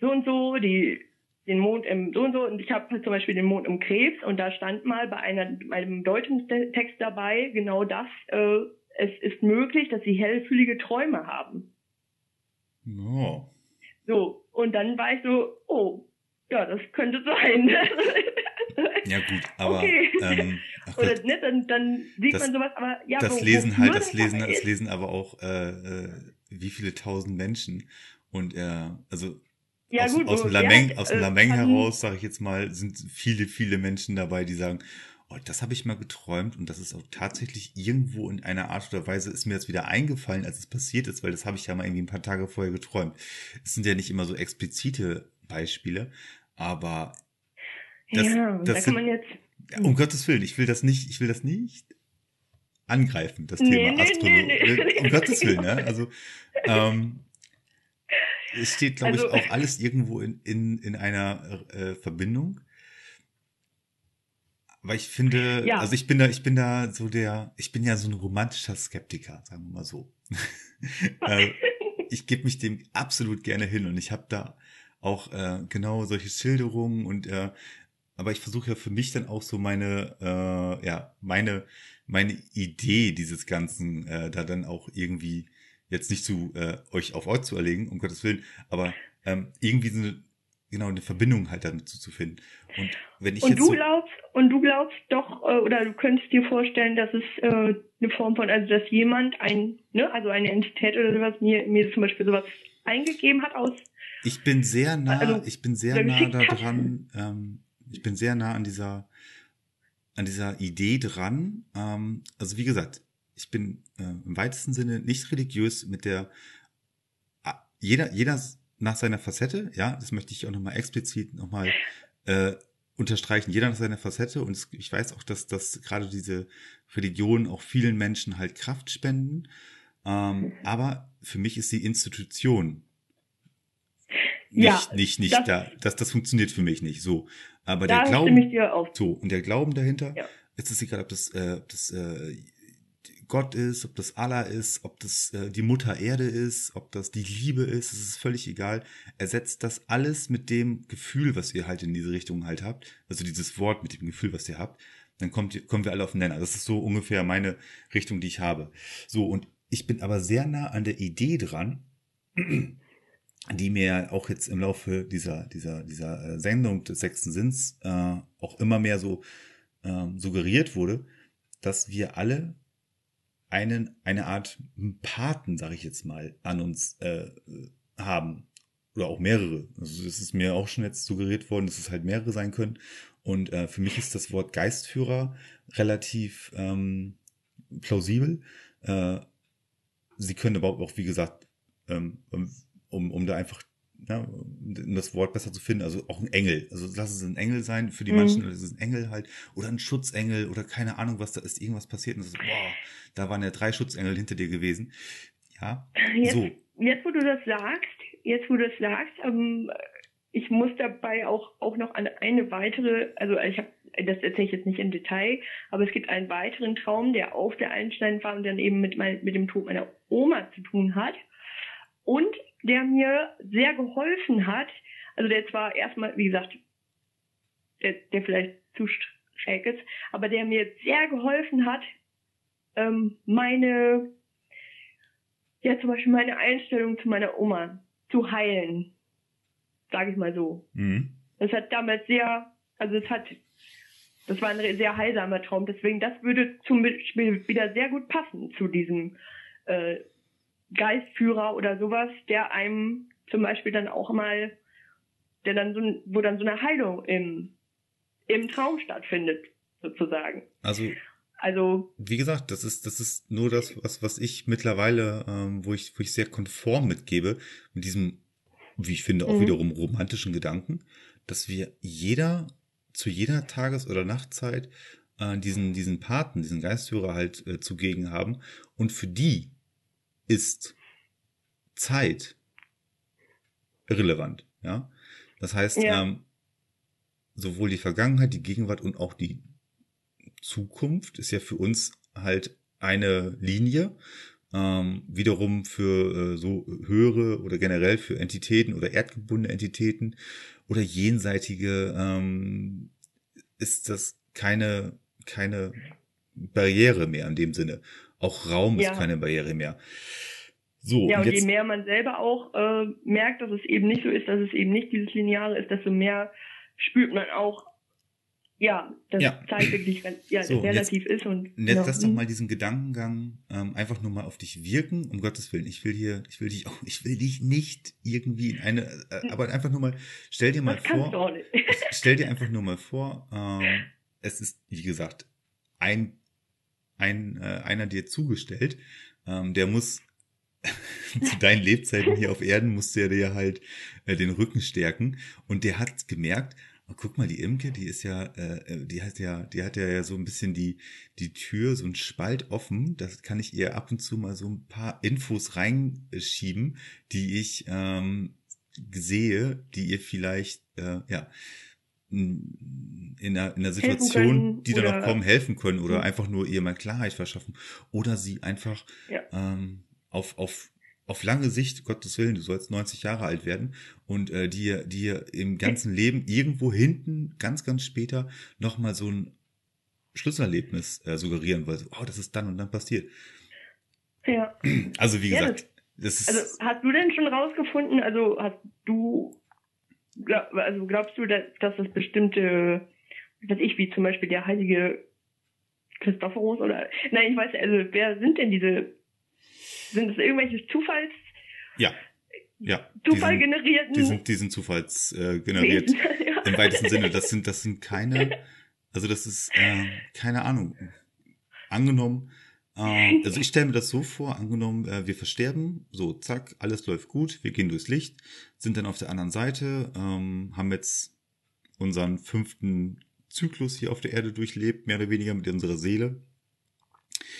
so und so, die den Mond im so und so und ich habe zum Beispiel den Mond im Krebs und da stand mal bei einer einem Deutungstext dabei genau das. Äh, es ist möglich, dass sie hellfühlige Träume haben. Oh. So und dann war ich so, oh ja, das könnte sein. Ja gut, aber Okay. ähm, Oder ne, dann, dann sieht Das- man sowas, aber ja, das wo- lesen halt, das lesen, das lesen aber auch äh, äh, wie viele tausend Menschen und äh, also Ja, aus, gut, aus wo- dem Lameng, hat, aus dem äh, Lameng kann- heraus, sage ich jetzt mal, sind viele, viele Menschen dabei, die sagen, oh, das habe ich mal geträumt und das ist auch tatsächlich irgendwo in einer Art oder Weise ist mir das wieder eingefallen, als es passiert ist, weil das habe ich ja mal irgendwie ein paar Tage vorher geträumt. Es sind ja nicht immer so explizite Beispiele, aber das, ja, das da kann sind, man jetzt. ja, um Gottes Willen, ich will das nicht, ich will das nicht angreifen, das Nee, Thema nee, Astrologie. nee. Um Gottes Willen, ne? Also ähm, es steht, glaube Also- ich, auch alles irgendwo in, in, in einer äh, Verbindung. Aber ich finde, Ja. also ich bin da, ich bin da so der, ich bin ja so ein romantischer Skeptiker, sagen wir mal so. äh, ich gebe mich dem absolut gerne hin und ich habe da auch äh, genau solche Schilderungen und äh, aber ich versuche ja für mich dann auch so meine äh, ja meine meine Idee dieses ganzen äh, da dann auch irgendwie jetzt nicht zu äh, euch auf euch zu erlegen um Gottes willen aber ähm, irgendwie so eine genau eine Verbindung halt damit zu, zu finden und wenn ich Und jetzt du so, glaubst, und du glaubst doch, äh, oder du könntest dir vorstellen, dass es äh, eine Form von, also dass jemand ein, ne, also eine Entität oder sowas mir, mir zum Beispiel sowas eingegeben hat aus Ich bin sehr nah, Also, ich bin sehr nah daran, ähm, ich bin sehr nah an dieser, an dieser Idee dran. Ähm, also wie gesagt, ich bin äh, im weitesten Sinne nicht religiös mit der jeder jeder nach seiner Facette, ja, das möchte ich auch nochmal explizit nochmal äh, unterstreichen, jeder nach seiner Facette und ich weiß auch, dass dass gerade diese Religionen auch vielen Menschen halt Kraft spenden, ähm, aber für mich ist die Institution nicht, ja, nicht, nicht das, da. Das, das funktioniert für mich nicht so. Aber der Glauben, so, und der Glauben dahinter, ja. ist es egal, ob das, äh, ob das äh, Gott ist, ob das Allah ist, ob das äh, die Mutter Erde ist, ob das die Liebe ist, es ist völlig egal. Ersetzt das alles mit dem Gefühl, was ihr halt in diese Richtung halt habt, also dieses Wort mit dem Gefühl, was ihr habt, dann kommt, kommen wir alle auf den Nenner. Das ist so ungefähr meine Richtung, die ich habe. So, und ich bin aber sehr nah an der Idee dran, die mir auch jetzt im Laufe dieser, dieser, dieser äh, Sendung des sechsten Sinns äh, auch immer mehr so äh, suggeriert wurde, dass wir alle einen, eine Art Paten, sage ich jetzt mal, an uns äh, haben. Oder auch mehrere. Also es ist mir auch schon jetzt suggeriert worden, dass es halt mehrere sein können. Und äh, für mich ist das Wort Geistführer relativ ähm, plausibel. Äh, sie können aber auch, wie gesagt, ähm, um, um da einfach ja, um das Wort besser zu finden, also auch ein Engel. Also lass es ein Engel sein, für die mhm. Menschen ist es ein Engel halt, oder ein Schutzengel oder keine Ahnung, was da ist, irgendwas passiert und das ist, boah, da waren ja drei Schutzengel hinter dir gewesen. Ja, jetzt, so. Jetzt, wo du das sagst, jetzt, wo du das sagst, ähm, ich muss dabei auch, auch noch an eine weitere, also ich habe, das erzähle ich jetzt nicht im Detail, aber es gibt einen weiteren Traum, der auf der Einstein war und dann eben mit, mein, mit dem Tod meiner Oma zu tun hat. Und der mir sehr geholfen hat. Also der zwar erstmal, wie gesagt, der, der vielleicht zu schräg ist, aber der mir sehr geholfen hat, ähm, meine, ja zum Beispiel meine Einstellung zu meiner Oma zu heilen, sage ich mal so. Mhm. Das hat damals sehr, also es hat, das war ein sehr heilsamer Traum. Deswegen, das würde zum Beispiel wieder sehr gut passen zu diesem äh, Geistführer oder sowas, der einem zum Beispiel dann auch mal, der dann so, wo dann so eine Heilung im, im Traum stattfindet, sozusagen. Also, also, wie gesagt, das ist, das ist nur das, was, was ich mittlerweile, ähm, wo ich, wo ich sehr konform mitgebe, mit diesem, wie ich finde, auch mhm. wiederum romantischen Gedanken, dass wir jeder zu jeder Tages- oder Nachtzeit äh, diesen, diesen Paten, diesen Geistführer halt äh, zugegen haben und für die ist Zeit irrelevant. Ja, das heißt, ja. ähm, sowohl die Vergangenheit, die Gegenwart und auch die Zukunft ist ja für uns halt eine Linie. Ähm, wiederum für äh, so höhere oder generell für Entitäten oder erdgebundene Entitäten oder jenseitige ähm, ist das keine keine Barriere mehr in dem Sinne. Auch Raum ja. ist keine Barriere mehr. So, ja, und, und je mehr man selber auch äh, merkt, dass es eben nicht so ist, dass es eben nicht dieses Lineare ist, desto mehr spürt man auch, ja, dass ja. Zeit wirklich ja, so, relativ jetzt, ist. Und jetzt genau. lass doch mal diesen Gedankengang ähm, einfach nur mal auf dich wirken, um Gottes Willen. Ich will hier, ich will dich auch, ich will dich nicht irgendwie in eine, äh, aber einfach nur mal, stell dir mal das vor, stell dir einfach nur mal vor, ähm, es ist, wie gesagt, ein ein, äh, einer dir zugestellt. Ähm, der muss zu deinen Lebzeiten hier auf Erden musste er dir halt äh, den Rücken stärken. Und der hat gemerkt, oh, guck mal, die Imke, die ist ja, äh, äh, die hat ja, die hat ja so ein bisschen die, die Tür, so ein Spalt offen. Das kann ich ihr ab und zu mal so ein paar Infos reinschieben, die ich ähm, sehe, die ihr vielleicht, äh, ja, in einer, in einer Situation, die dann noch kommen, helfen können oder mhm. einfach nur ihr mal Klarheit verschaffen oder sie einfach ja. ähm, auf, auf, auf lange Sicht, Gottes Willen, du sollst 90 Jahre alt werden und äh, dir, dir im ganzen Leben irgendwo hinten, ganz, ganz später, nochmal so ein Schlüsselerlebnis äh, suggerieren, weil, oh, das ist dann und dann passiert. Ja. Also wie gesagt, ja, das, das ist. Also hast du denn schon rausgefunden, also hast du also glaubst du, dass, dass das bestimmte, was ich, wie zum Beispiel der heilige Christophorus oder, nein, ich weiß, also wer sind denn diese, sind das irgendwelche Zufalls? Ja. Ja. Zufall generierten? Die sind, die sind Zufalls äh, generiert. ja. Im weitesten Sinne. Das sind, das sind keine, also das ist, äh, keine Ahnung. Angenommen, also ich stelle mir das so vor, angenommen, äh, wir versterben, so zack, alles läuft gut, wir gehen durchs Licht, sind dann auf der anderen Seite, ähm, haben jetzt unseren fünften Zyklus hier auf der Erde durchlebt, mehr oder weniger mit unserer Seele.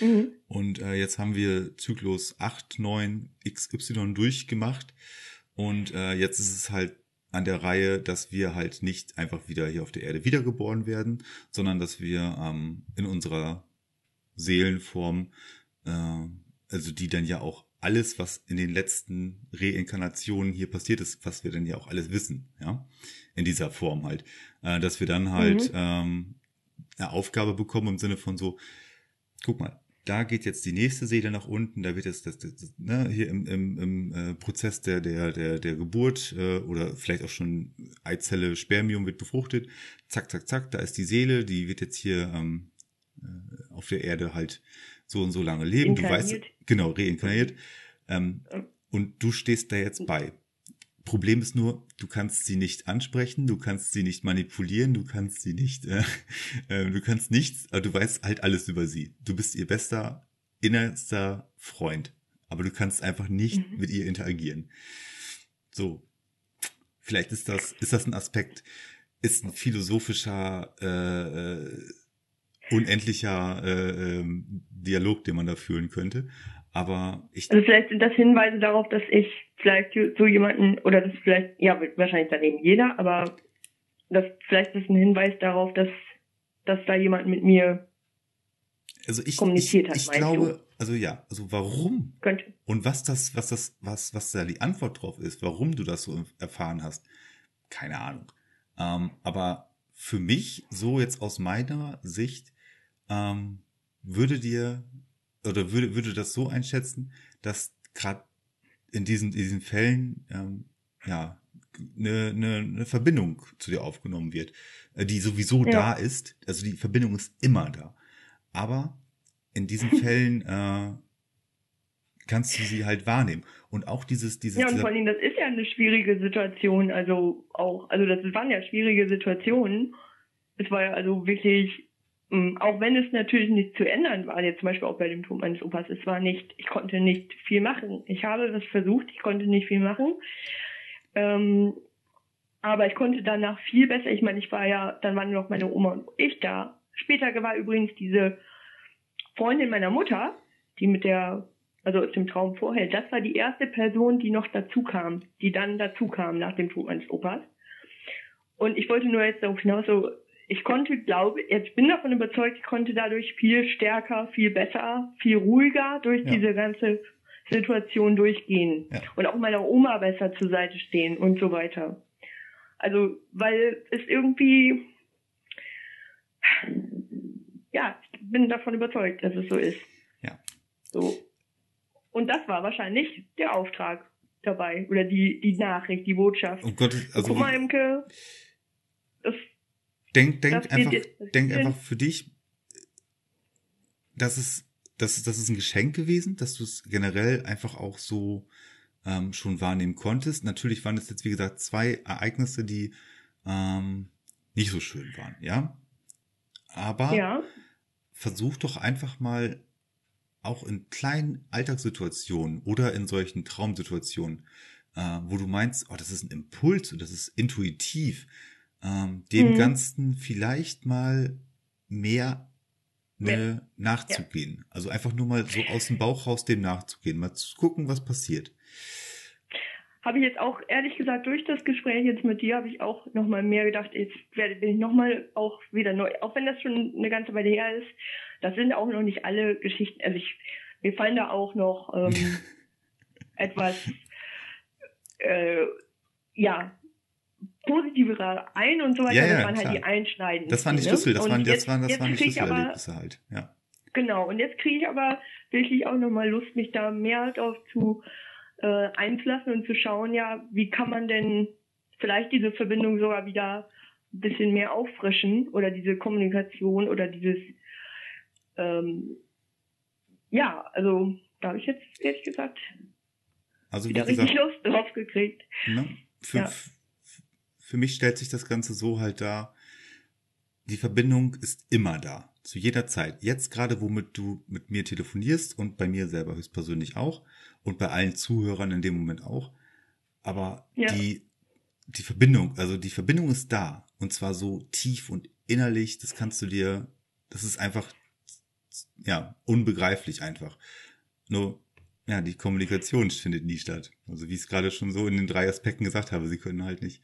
Mhm. Und äh, jetzt haben wir Zyklus 8, 9, XY durchgemacht. Und äh, jetzt ist es halt an der Reihe, dass wir halt nicht einfach wieder hier auf der Erde wiedergeboren werden, sondern dass wir ähm, in unserer Seelenform, äh, also die dann ja auch alles, was in den letzten Reinkarnationen hier passiert ist, was wir dann ja auch alles wissen, ja, in dieser Form halt, äh, dass wir dann halt mhm. ähm, eine Aufgabe bekommen im Sinne von so, guck mal, da geht jetzt die nächste Seele nach unten, da wird jetzt das, das, das ne, hier im, im, im äh, Prozess der, der, der, der Geburt äh, oder vielleicht auch schon Eizelle, Spermium wird befruchtet, zack, zack, zack, da ist die Seele, die wird jetzt hier ähm, äh, auf der Erde halt so und so lange leben. Du weißt, genau, reinkarniert. Ähm, und du stehst da jetzt bei. Problem ist nur, du kannst sie nicht ansprechen, du kannst sie nicht manipulieren, du kannst sie nicht, äh, äh, du kannst nichts, aber du weißt halt alles über sie. Du bist ihr bester, innerster Freund, aber du kannst einfach nicht mhm. mit ihr interagieren. So, vielleicht ist das, ist das ein Aspekt, ist ein philosophischer, äh, äh unendlicher äh, ähm, Dialog, den man da führen könnte. Aber ich. Also vielleicht sind das Hinweise darauf, dass ich vielleicht so jemanden, oder das vielleicht, ja, wahrscheinlich dann eben jeder, aber das vielleicht ist ein Hinweis darauf, dass, dass da jemand mit mir also ich, kommuniziert ich, hat. Ich glaube, du? also ja, also warum? Könnte. Und was das, was das, was, was da die Antwort drauf ist, warum du das so erfahren hast, keine Ahnung. Ähm, aber für mich, so jetzt aus meiner Sicht, ähm, würde dir oder würde, würde das so einschätzen, dass gerade in diesen, diesen Fällen ähm, ja eine, eine, eine Verbindung zu dir aufgenommen wird, äh, die sowieso ja. da ist. Also die Verbindung ist immer da. Aber in diesen Fällen äh, kannst du sie halt wahrnehmen. Und auch dieses, dieses. Ja, und vor allem, das ist ja eine schwierige Situation. Also auch, also das waren ja schwierige Situationen. Es war ja also wirklich auch wenn es natürlich nicht zu ändern war, jetzt zum Beispiel auch bei dem Tod meines Opas, es war nicht, ich konnte nicht viel machen. Ich habe das versucht, ich konnte nicht viel machen. Ähm, aber ich konnte danach viel besser. Ich meine, ich war ja, dann waren noch meine Oma und ich da. Später war übrigens diese Freundin meiner Mutter, die mit der, also aus dem Traum vorher, das war die erste Person, die noch dazu kam, die dann dazu kam nach dem Tod meines Opas. Und ich wollte nur jetzt darauf hinaus, so, ich konnte, glaube, jetzt bin davon überzeugt, ich konnte dadurch viel stärker, viel besser, viel ruhiger durch ja. diese ganze Situation durchgehen ja. und auch meiner Oma besser zur Seite stehen und so weiter. Also, weil es irgendwie, ja, ich bin davon überzeugt, dass es so ist. Ja. So. Und das war wahrscheinlich der Auftrag dabei oder die, die Nachricht, die Botschaft. Oh Gott, also. Guck mal, Imke, das Denk, denk einfach, denk einfach für dich, das ist, das ist, das ist ein Geschenk gewesen, dass du es generell einfach auch so ähm, schon wahrnehmen konntest. Natürlich waren es jetzt, wie gesagt, zwei Ereignisse, die ähm, nicht so schön waren, ja. Aber ja. versuch doch einfach mal auch in kleinen Alltagssituationen oder in solchen Traumsituationen, äh, wo du meinst, oh, das ist ein Impuls und das ist intuitiv, ähm, dem mhm. Ganzen vielleicht mal mehr ne, nachzugehen. Ja. Also einfach nur mal so aus dem Bauch raus dem nachzugehen, mal zu gucken, was passiert. Habe ich jetzt auch ehrlich gesagt durch das Gespräch jetzt mit dir habe ich auch noch mal mehr gedacht, jetzt werde bin ich noch mal auch wieder neu, auch wenn das schon eine ganze Weile her ist. Das sind auch noch nicht alle Geschichten. Also ich mir fallen da auch noch ähm, etwas äh, ja positivere ein und so weiter. Ja, ja, das waren klar. halt die einschneidenden. Das waren die Schlüssel, das, waren, das, waren, das waren die Schlüsselerlebnisse halt, ja. Genau, und jetzt kriege ich aber wirklich auch nochmal Lust, mich da mehr darauf zu äh, einzulassen und zu schauen, ja, wie kann man denn vielleicht diese Verbindung sogar wieder ein bisschen mehr auffrischen oder diese Kommunikation oder dieses ähm, ja, also da habe ich jetzt ehrlich gesagt also, wieder gesagt, richtig Lust drauf gekriegt. Ne, für, ja für mich stellt sich das Ganze so halt dar, die Verbindung ist immer da. Zu jeder Zeit. Jetzt gerade, womit du mit mir telefonierst und bei mir selber höchstpersönlich auch und bei allen Zuhörern in dem Moment auch. Aber ja. die, die Verbindung, also die Verbindung ist da. Und zwar so tief und innerlich, das kannst du dir, das ist einfach, ja, unbegreiflich einfach. Nur, ja, die Kommunikation findet nie statt. Also wie ich es gerade schon so in den drei Aspekten gesagt habe, sie können halt nicht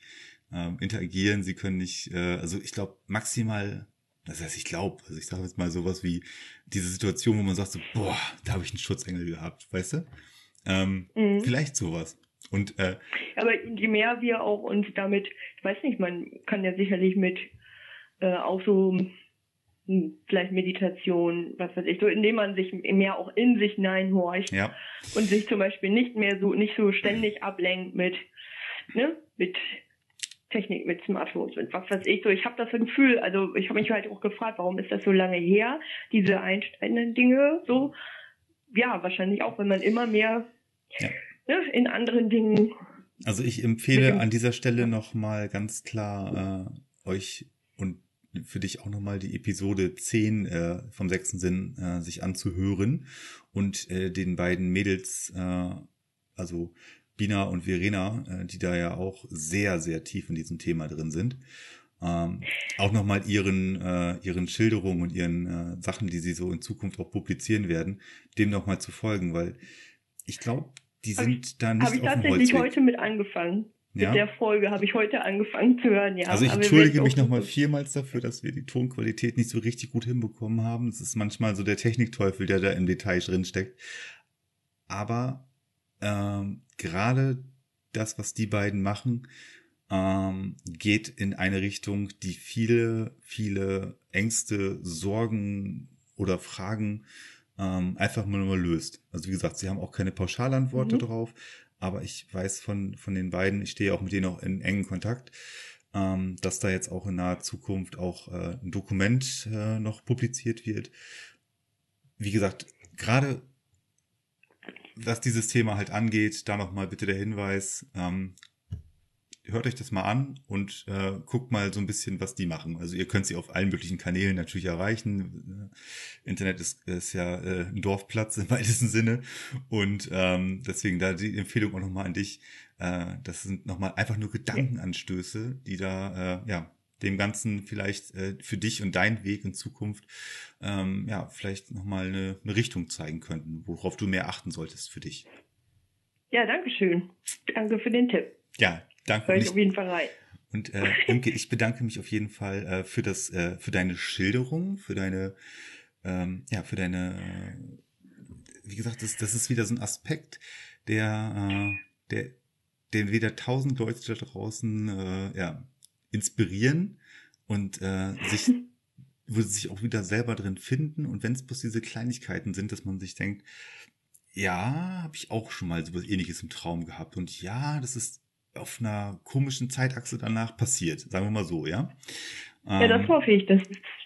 ähm, interagieren, sie können nicht, äh, also ich glaube maximal, das heißt ich glaube, also ich sage jetzt mal sowas wie diese Situation, wo man sagt so, boah, da habe ich einen Schutzengel gehabt, weißt du? Ähm, mhm. Vielleicht sowas. Und äh, aber je mehr wir auch uns damit, ich weiß nicht, man kann ja sicherlich mit äh, auch so hm, vielleicht Meditation, was weiß ich, so indem man sich mehr auch in sich hineinhorcht ja. und sich zum Beispiel nicht mehr so nicht so ständig ablenkt mit ne mit Technik mit Smartphones und was weiß ich so. Ich habe das Gefühl, also ich habe mich halt auch gefragt, warum ist das so lange her, diese einsteigenden Dinge so. Ja, wahrscheinlich auch, wenn man immer mehr ja. ne, in anderen Dingen. Also ich empfehle an dieser Stelle nochmal ganz klar äh, euch und für dich auch nochmal die Episode 10 äh, vom sechsten Sinn äh, sich anzuhören und äh, den beiden Mädels, äh, also Bina und Verena, äh, die da ja auch sehr, sehr tief in diesem Thema drin sind. Ähm, auch nochmal ihren, äh, ihren Schilderungen und ihren äh, Sachen, die sie so in Zukunft auch publizieren werden, dem nochmal zu folgen, weil ich glaube, die sind ich, da nicht Habe ich tatsächlich heute mit angefangen. Ja? Mit der Folge habe ich heute angefangen zu hören, ja. Also ich entschuldige mich nochmal vielmals dafür, dass wir die Tonqualität nicht so richtig gut hinbekommen haben. Es ist manchmal so der Technikteufel, der da im Detail drin steckt. Aber ähm, gerade das, was die beiden machen, ähm, geht in eine Richtung, die viele, viele Ängste, Sorgen oder Fragen ähm, einfach mal löst. Also wie gesagt, sie haben auch keine Pauschalantworten mhm. drauf, aber ich weiß von, von den beiden, ich stehe auch mit denen auch in engen Kontakt, ähm, dass da jetzt auch in naher Zukunft auch äh, ein Dokument äh, noch publiziert wird. Wie gesagt, gerade was dieses Thema halt angeht, da nochmal bitte der Hinweis, ähm, hört euch das mal an und äh, guckt mal so ein bisschen, was die machen. Also ihr könnt sie auf allen möglichen Kanälen natürlich erreichen. Internet ist, ist ja äh, ein Dorfplatz im weitesten Sinne. Und ähm, deswegen da die Empfehlung auch nochmal an dich. Äh, das sind nochmal einfach nur Gedankenanstöße, die da äh, ja dem Ganzen vielleicht äh, für dich und deinen Weg in Zukunft ähm, ja vielleicht nochmal eine, eine Richtung zeigen könnten, worauf du mehr achten solltest für dich. Ja, danke schön. Danke für den Tipp. Ja, danke. Hör ich auf jeden Fall rein. Und äh, Imke, ich bedanke mich auf jeden Fall äh, für das, äh, für deine Schilderung, für deine, ähm, ja, für deine, wie gesagt, das, das ist wieder so ein Aspekt, der, äh, der, den wieder tausend Leute da draußen, äh, ja, inspirieren und äh, sich wo sie sich auch wieder selber drin finden und wenn es bloß diese Kleinigkeiten sind, dass man sich denkt, ja, habe ich auch schon mal so was ähnliches im Traum gehabt und ja, das ist auf einer komischen Zeitachse danach passiert, sagen wir mal so, ja. Ja, das ähm, hoffe ich, dass,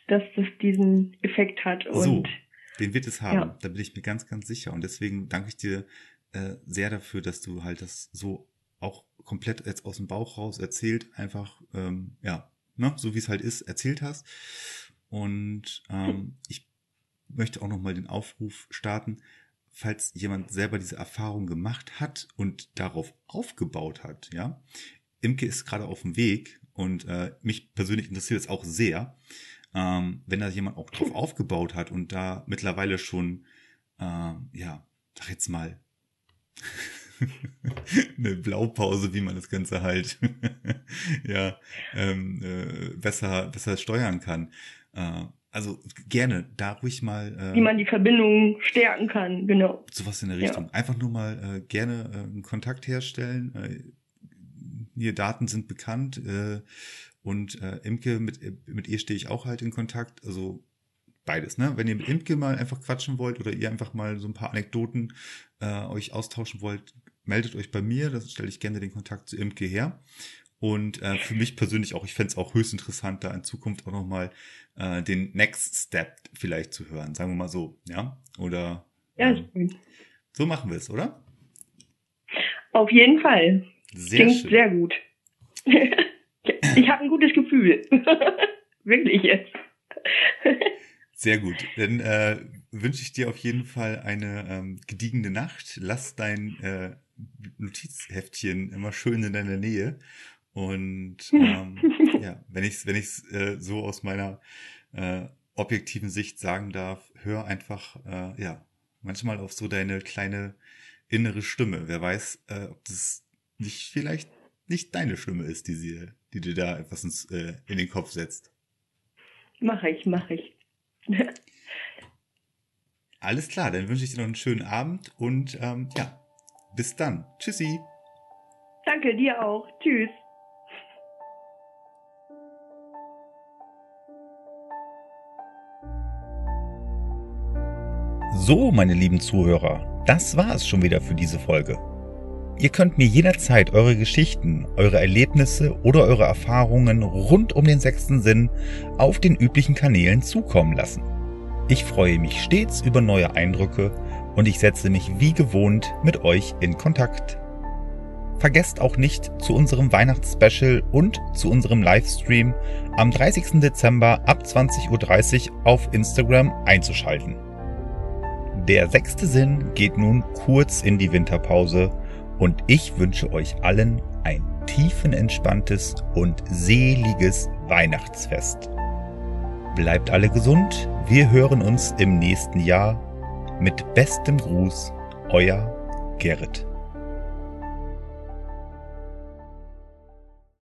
dass das diesen Effekt hat. Und, so, den wird es haben. Ja. Da bin ich mir ganz, ganz sicher. Und deswegen danke ich dir äh, sehr dafür, dass du halt das so auch komplett jetzt aus dem Bauch raus erzählt, einfach, ähm, ja, ne, so wie es halt ist, erzählt hast. Und ähm, ich möchte auch nochmal den Aufruf starten, falls jemand selber diese Erfahrung gemacht hat und darauf aufgebaut hat, ja. Imke ist gerade auf dem Weg und äh, mich persönlich interessiert es auch sehr, ähm, wenn da jemand auch drauf aufgebaut hat und da mittlerweile schon, äh, ja, sag jetzt mal, eine Blaupause, wie man das Ganze halt ja ähm, äh, besser besser steuern kann. Äh, also gerne da ruhig mal. Äh, wie man die Verbindung stärken kann, genau. Sowas in der Richtung. Ja. Einfach nur mal äh, gerne äh, einen Kontakt herstellen. Äh, hier Daten sind bekannt äh, und äh, Imke mit mit ihr stehe ich auch halt in Kontakt. Also beides, ne? Wenn ihr mit Imke mal einfach quatschen wollt oder ihr einfach mal so ein paar Anekdoten äh, euch austauschen wollt, meldet euch bei mir, das stelle ich gerne den Kontakt zu Imke her. Und äh, für mich persönlich auch, ich fände es auch höchst interessant, da in Zukunft auch nochmal äh, den Next Step vielleicht zu hören, sagen wir mal so, ja? Oder ja, ähm, so machen wir es, oder? Auf jeden Fall. Sehr Klingt schön. sehr gut. ich habe ein gutes Gefühl. Wirklich jetzt. Sehr gut. Dann äh, wünsche ich dir auf jeden Fall eine ähm, gediegene Nacht. Lass dein äh, Notizheftchen immer schön in deiner Nähe. Und ähm, ja, wenn ich es wenn ich's, äh, so aus meiner äh, objektiven Sicht sagen darf, hör einfach äh, ja manchmal auf so deine kleine innere Stimme. Wer weiß, äh, ob das nicht vielleicht nicht deine Stimme ist, die, sie, die dir da etwas ins, äh, in den Kopf setzt. Mach ich, mach ich. Alles klar, dann wünsche ich dir noch einen schönen Abend und ähm, ja, bis dann. Tschüssi. Danke dir auch. Tschüss. So, meine lieben Zuhörer, das war es schon wieder für diese Folge. Ihr könnt mir jederzeit eure Geschichten, eure Erlebnisse oder eure Erfahrungen rund um den sechsten Sinn auf den üblichen Kanälen zukommen lassen. Ich freue mich stets über neue Eindrücke und ich setze mich wie gewohnt mit euch in Kontakt. Vergesst auch nicht, zu unserem Weihnachtsspecial und zu unserem Livestream am 30. Dezember ab 20.30 Uhr auf Instagram einzuschalten. Der sechste Sinn geht nun kurz in die Winterpause und ich wünsche euch allen ein tiefenentspanntes und seliges Weihnachtsfest. Bleibt alle gesund, wir hören uns im nächsten Jahr. Mit bestem Gruß, euer Gerrit.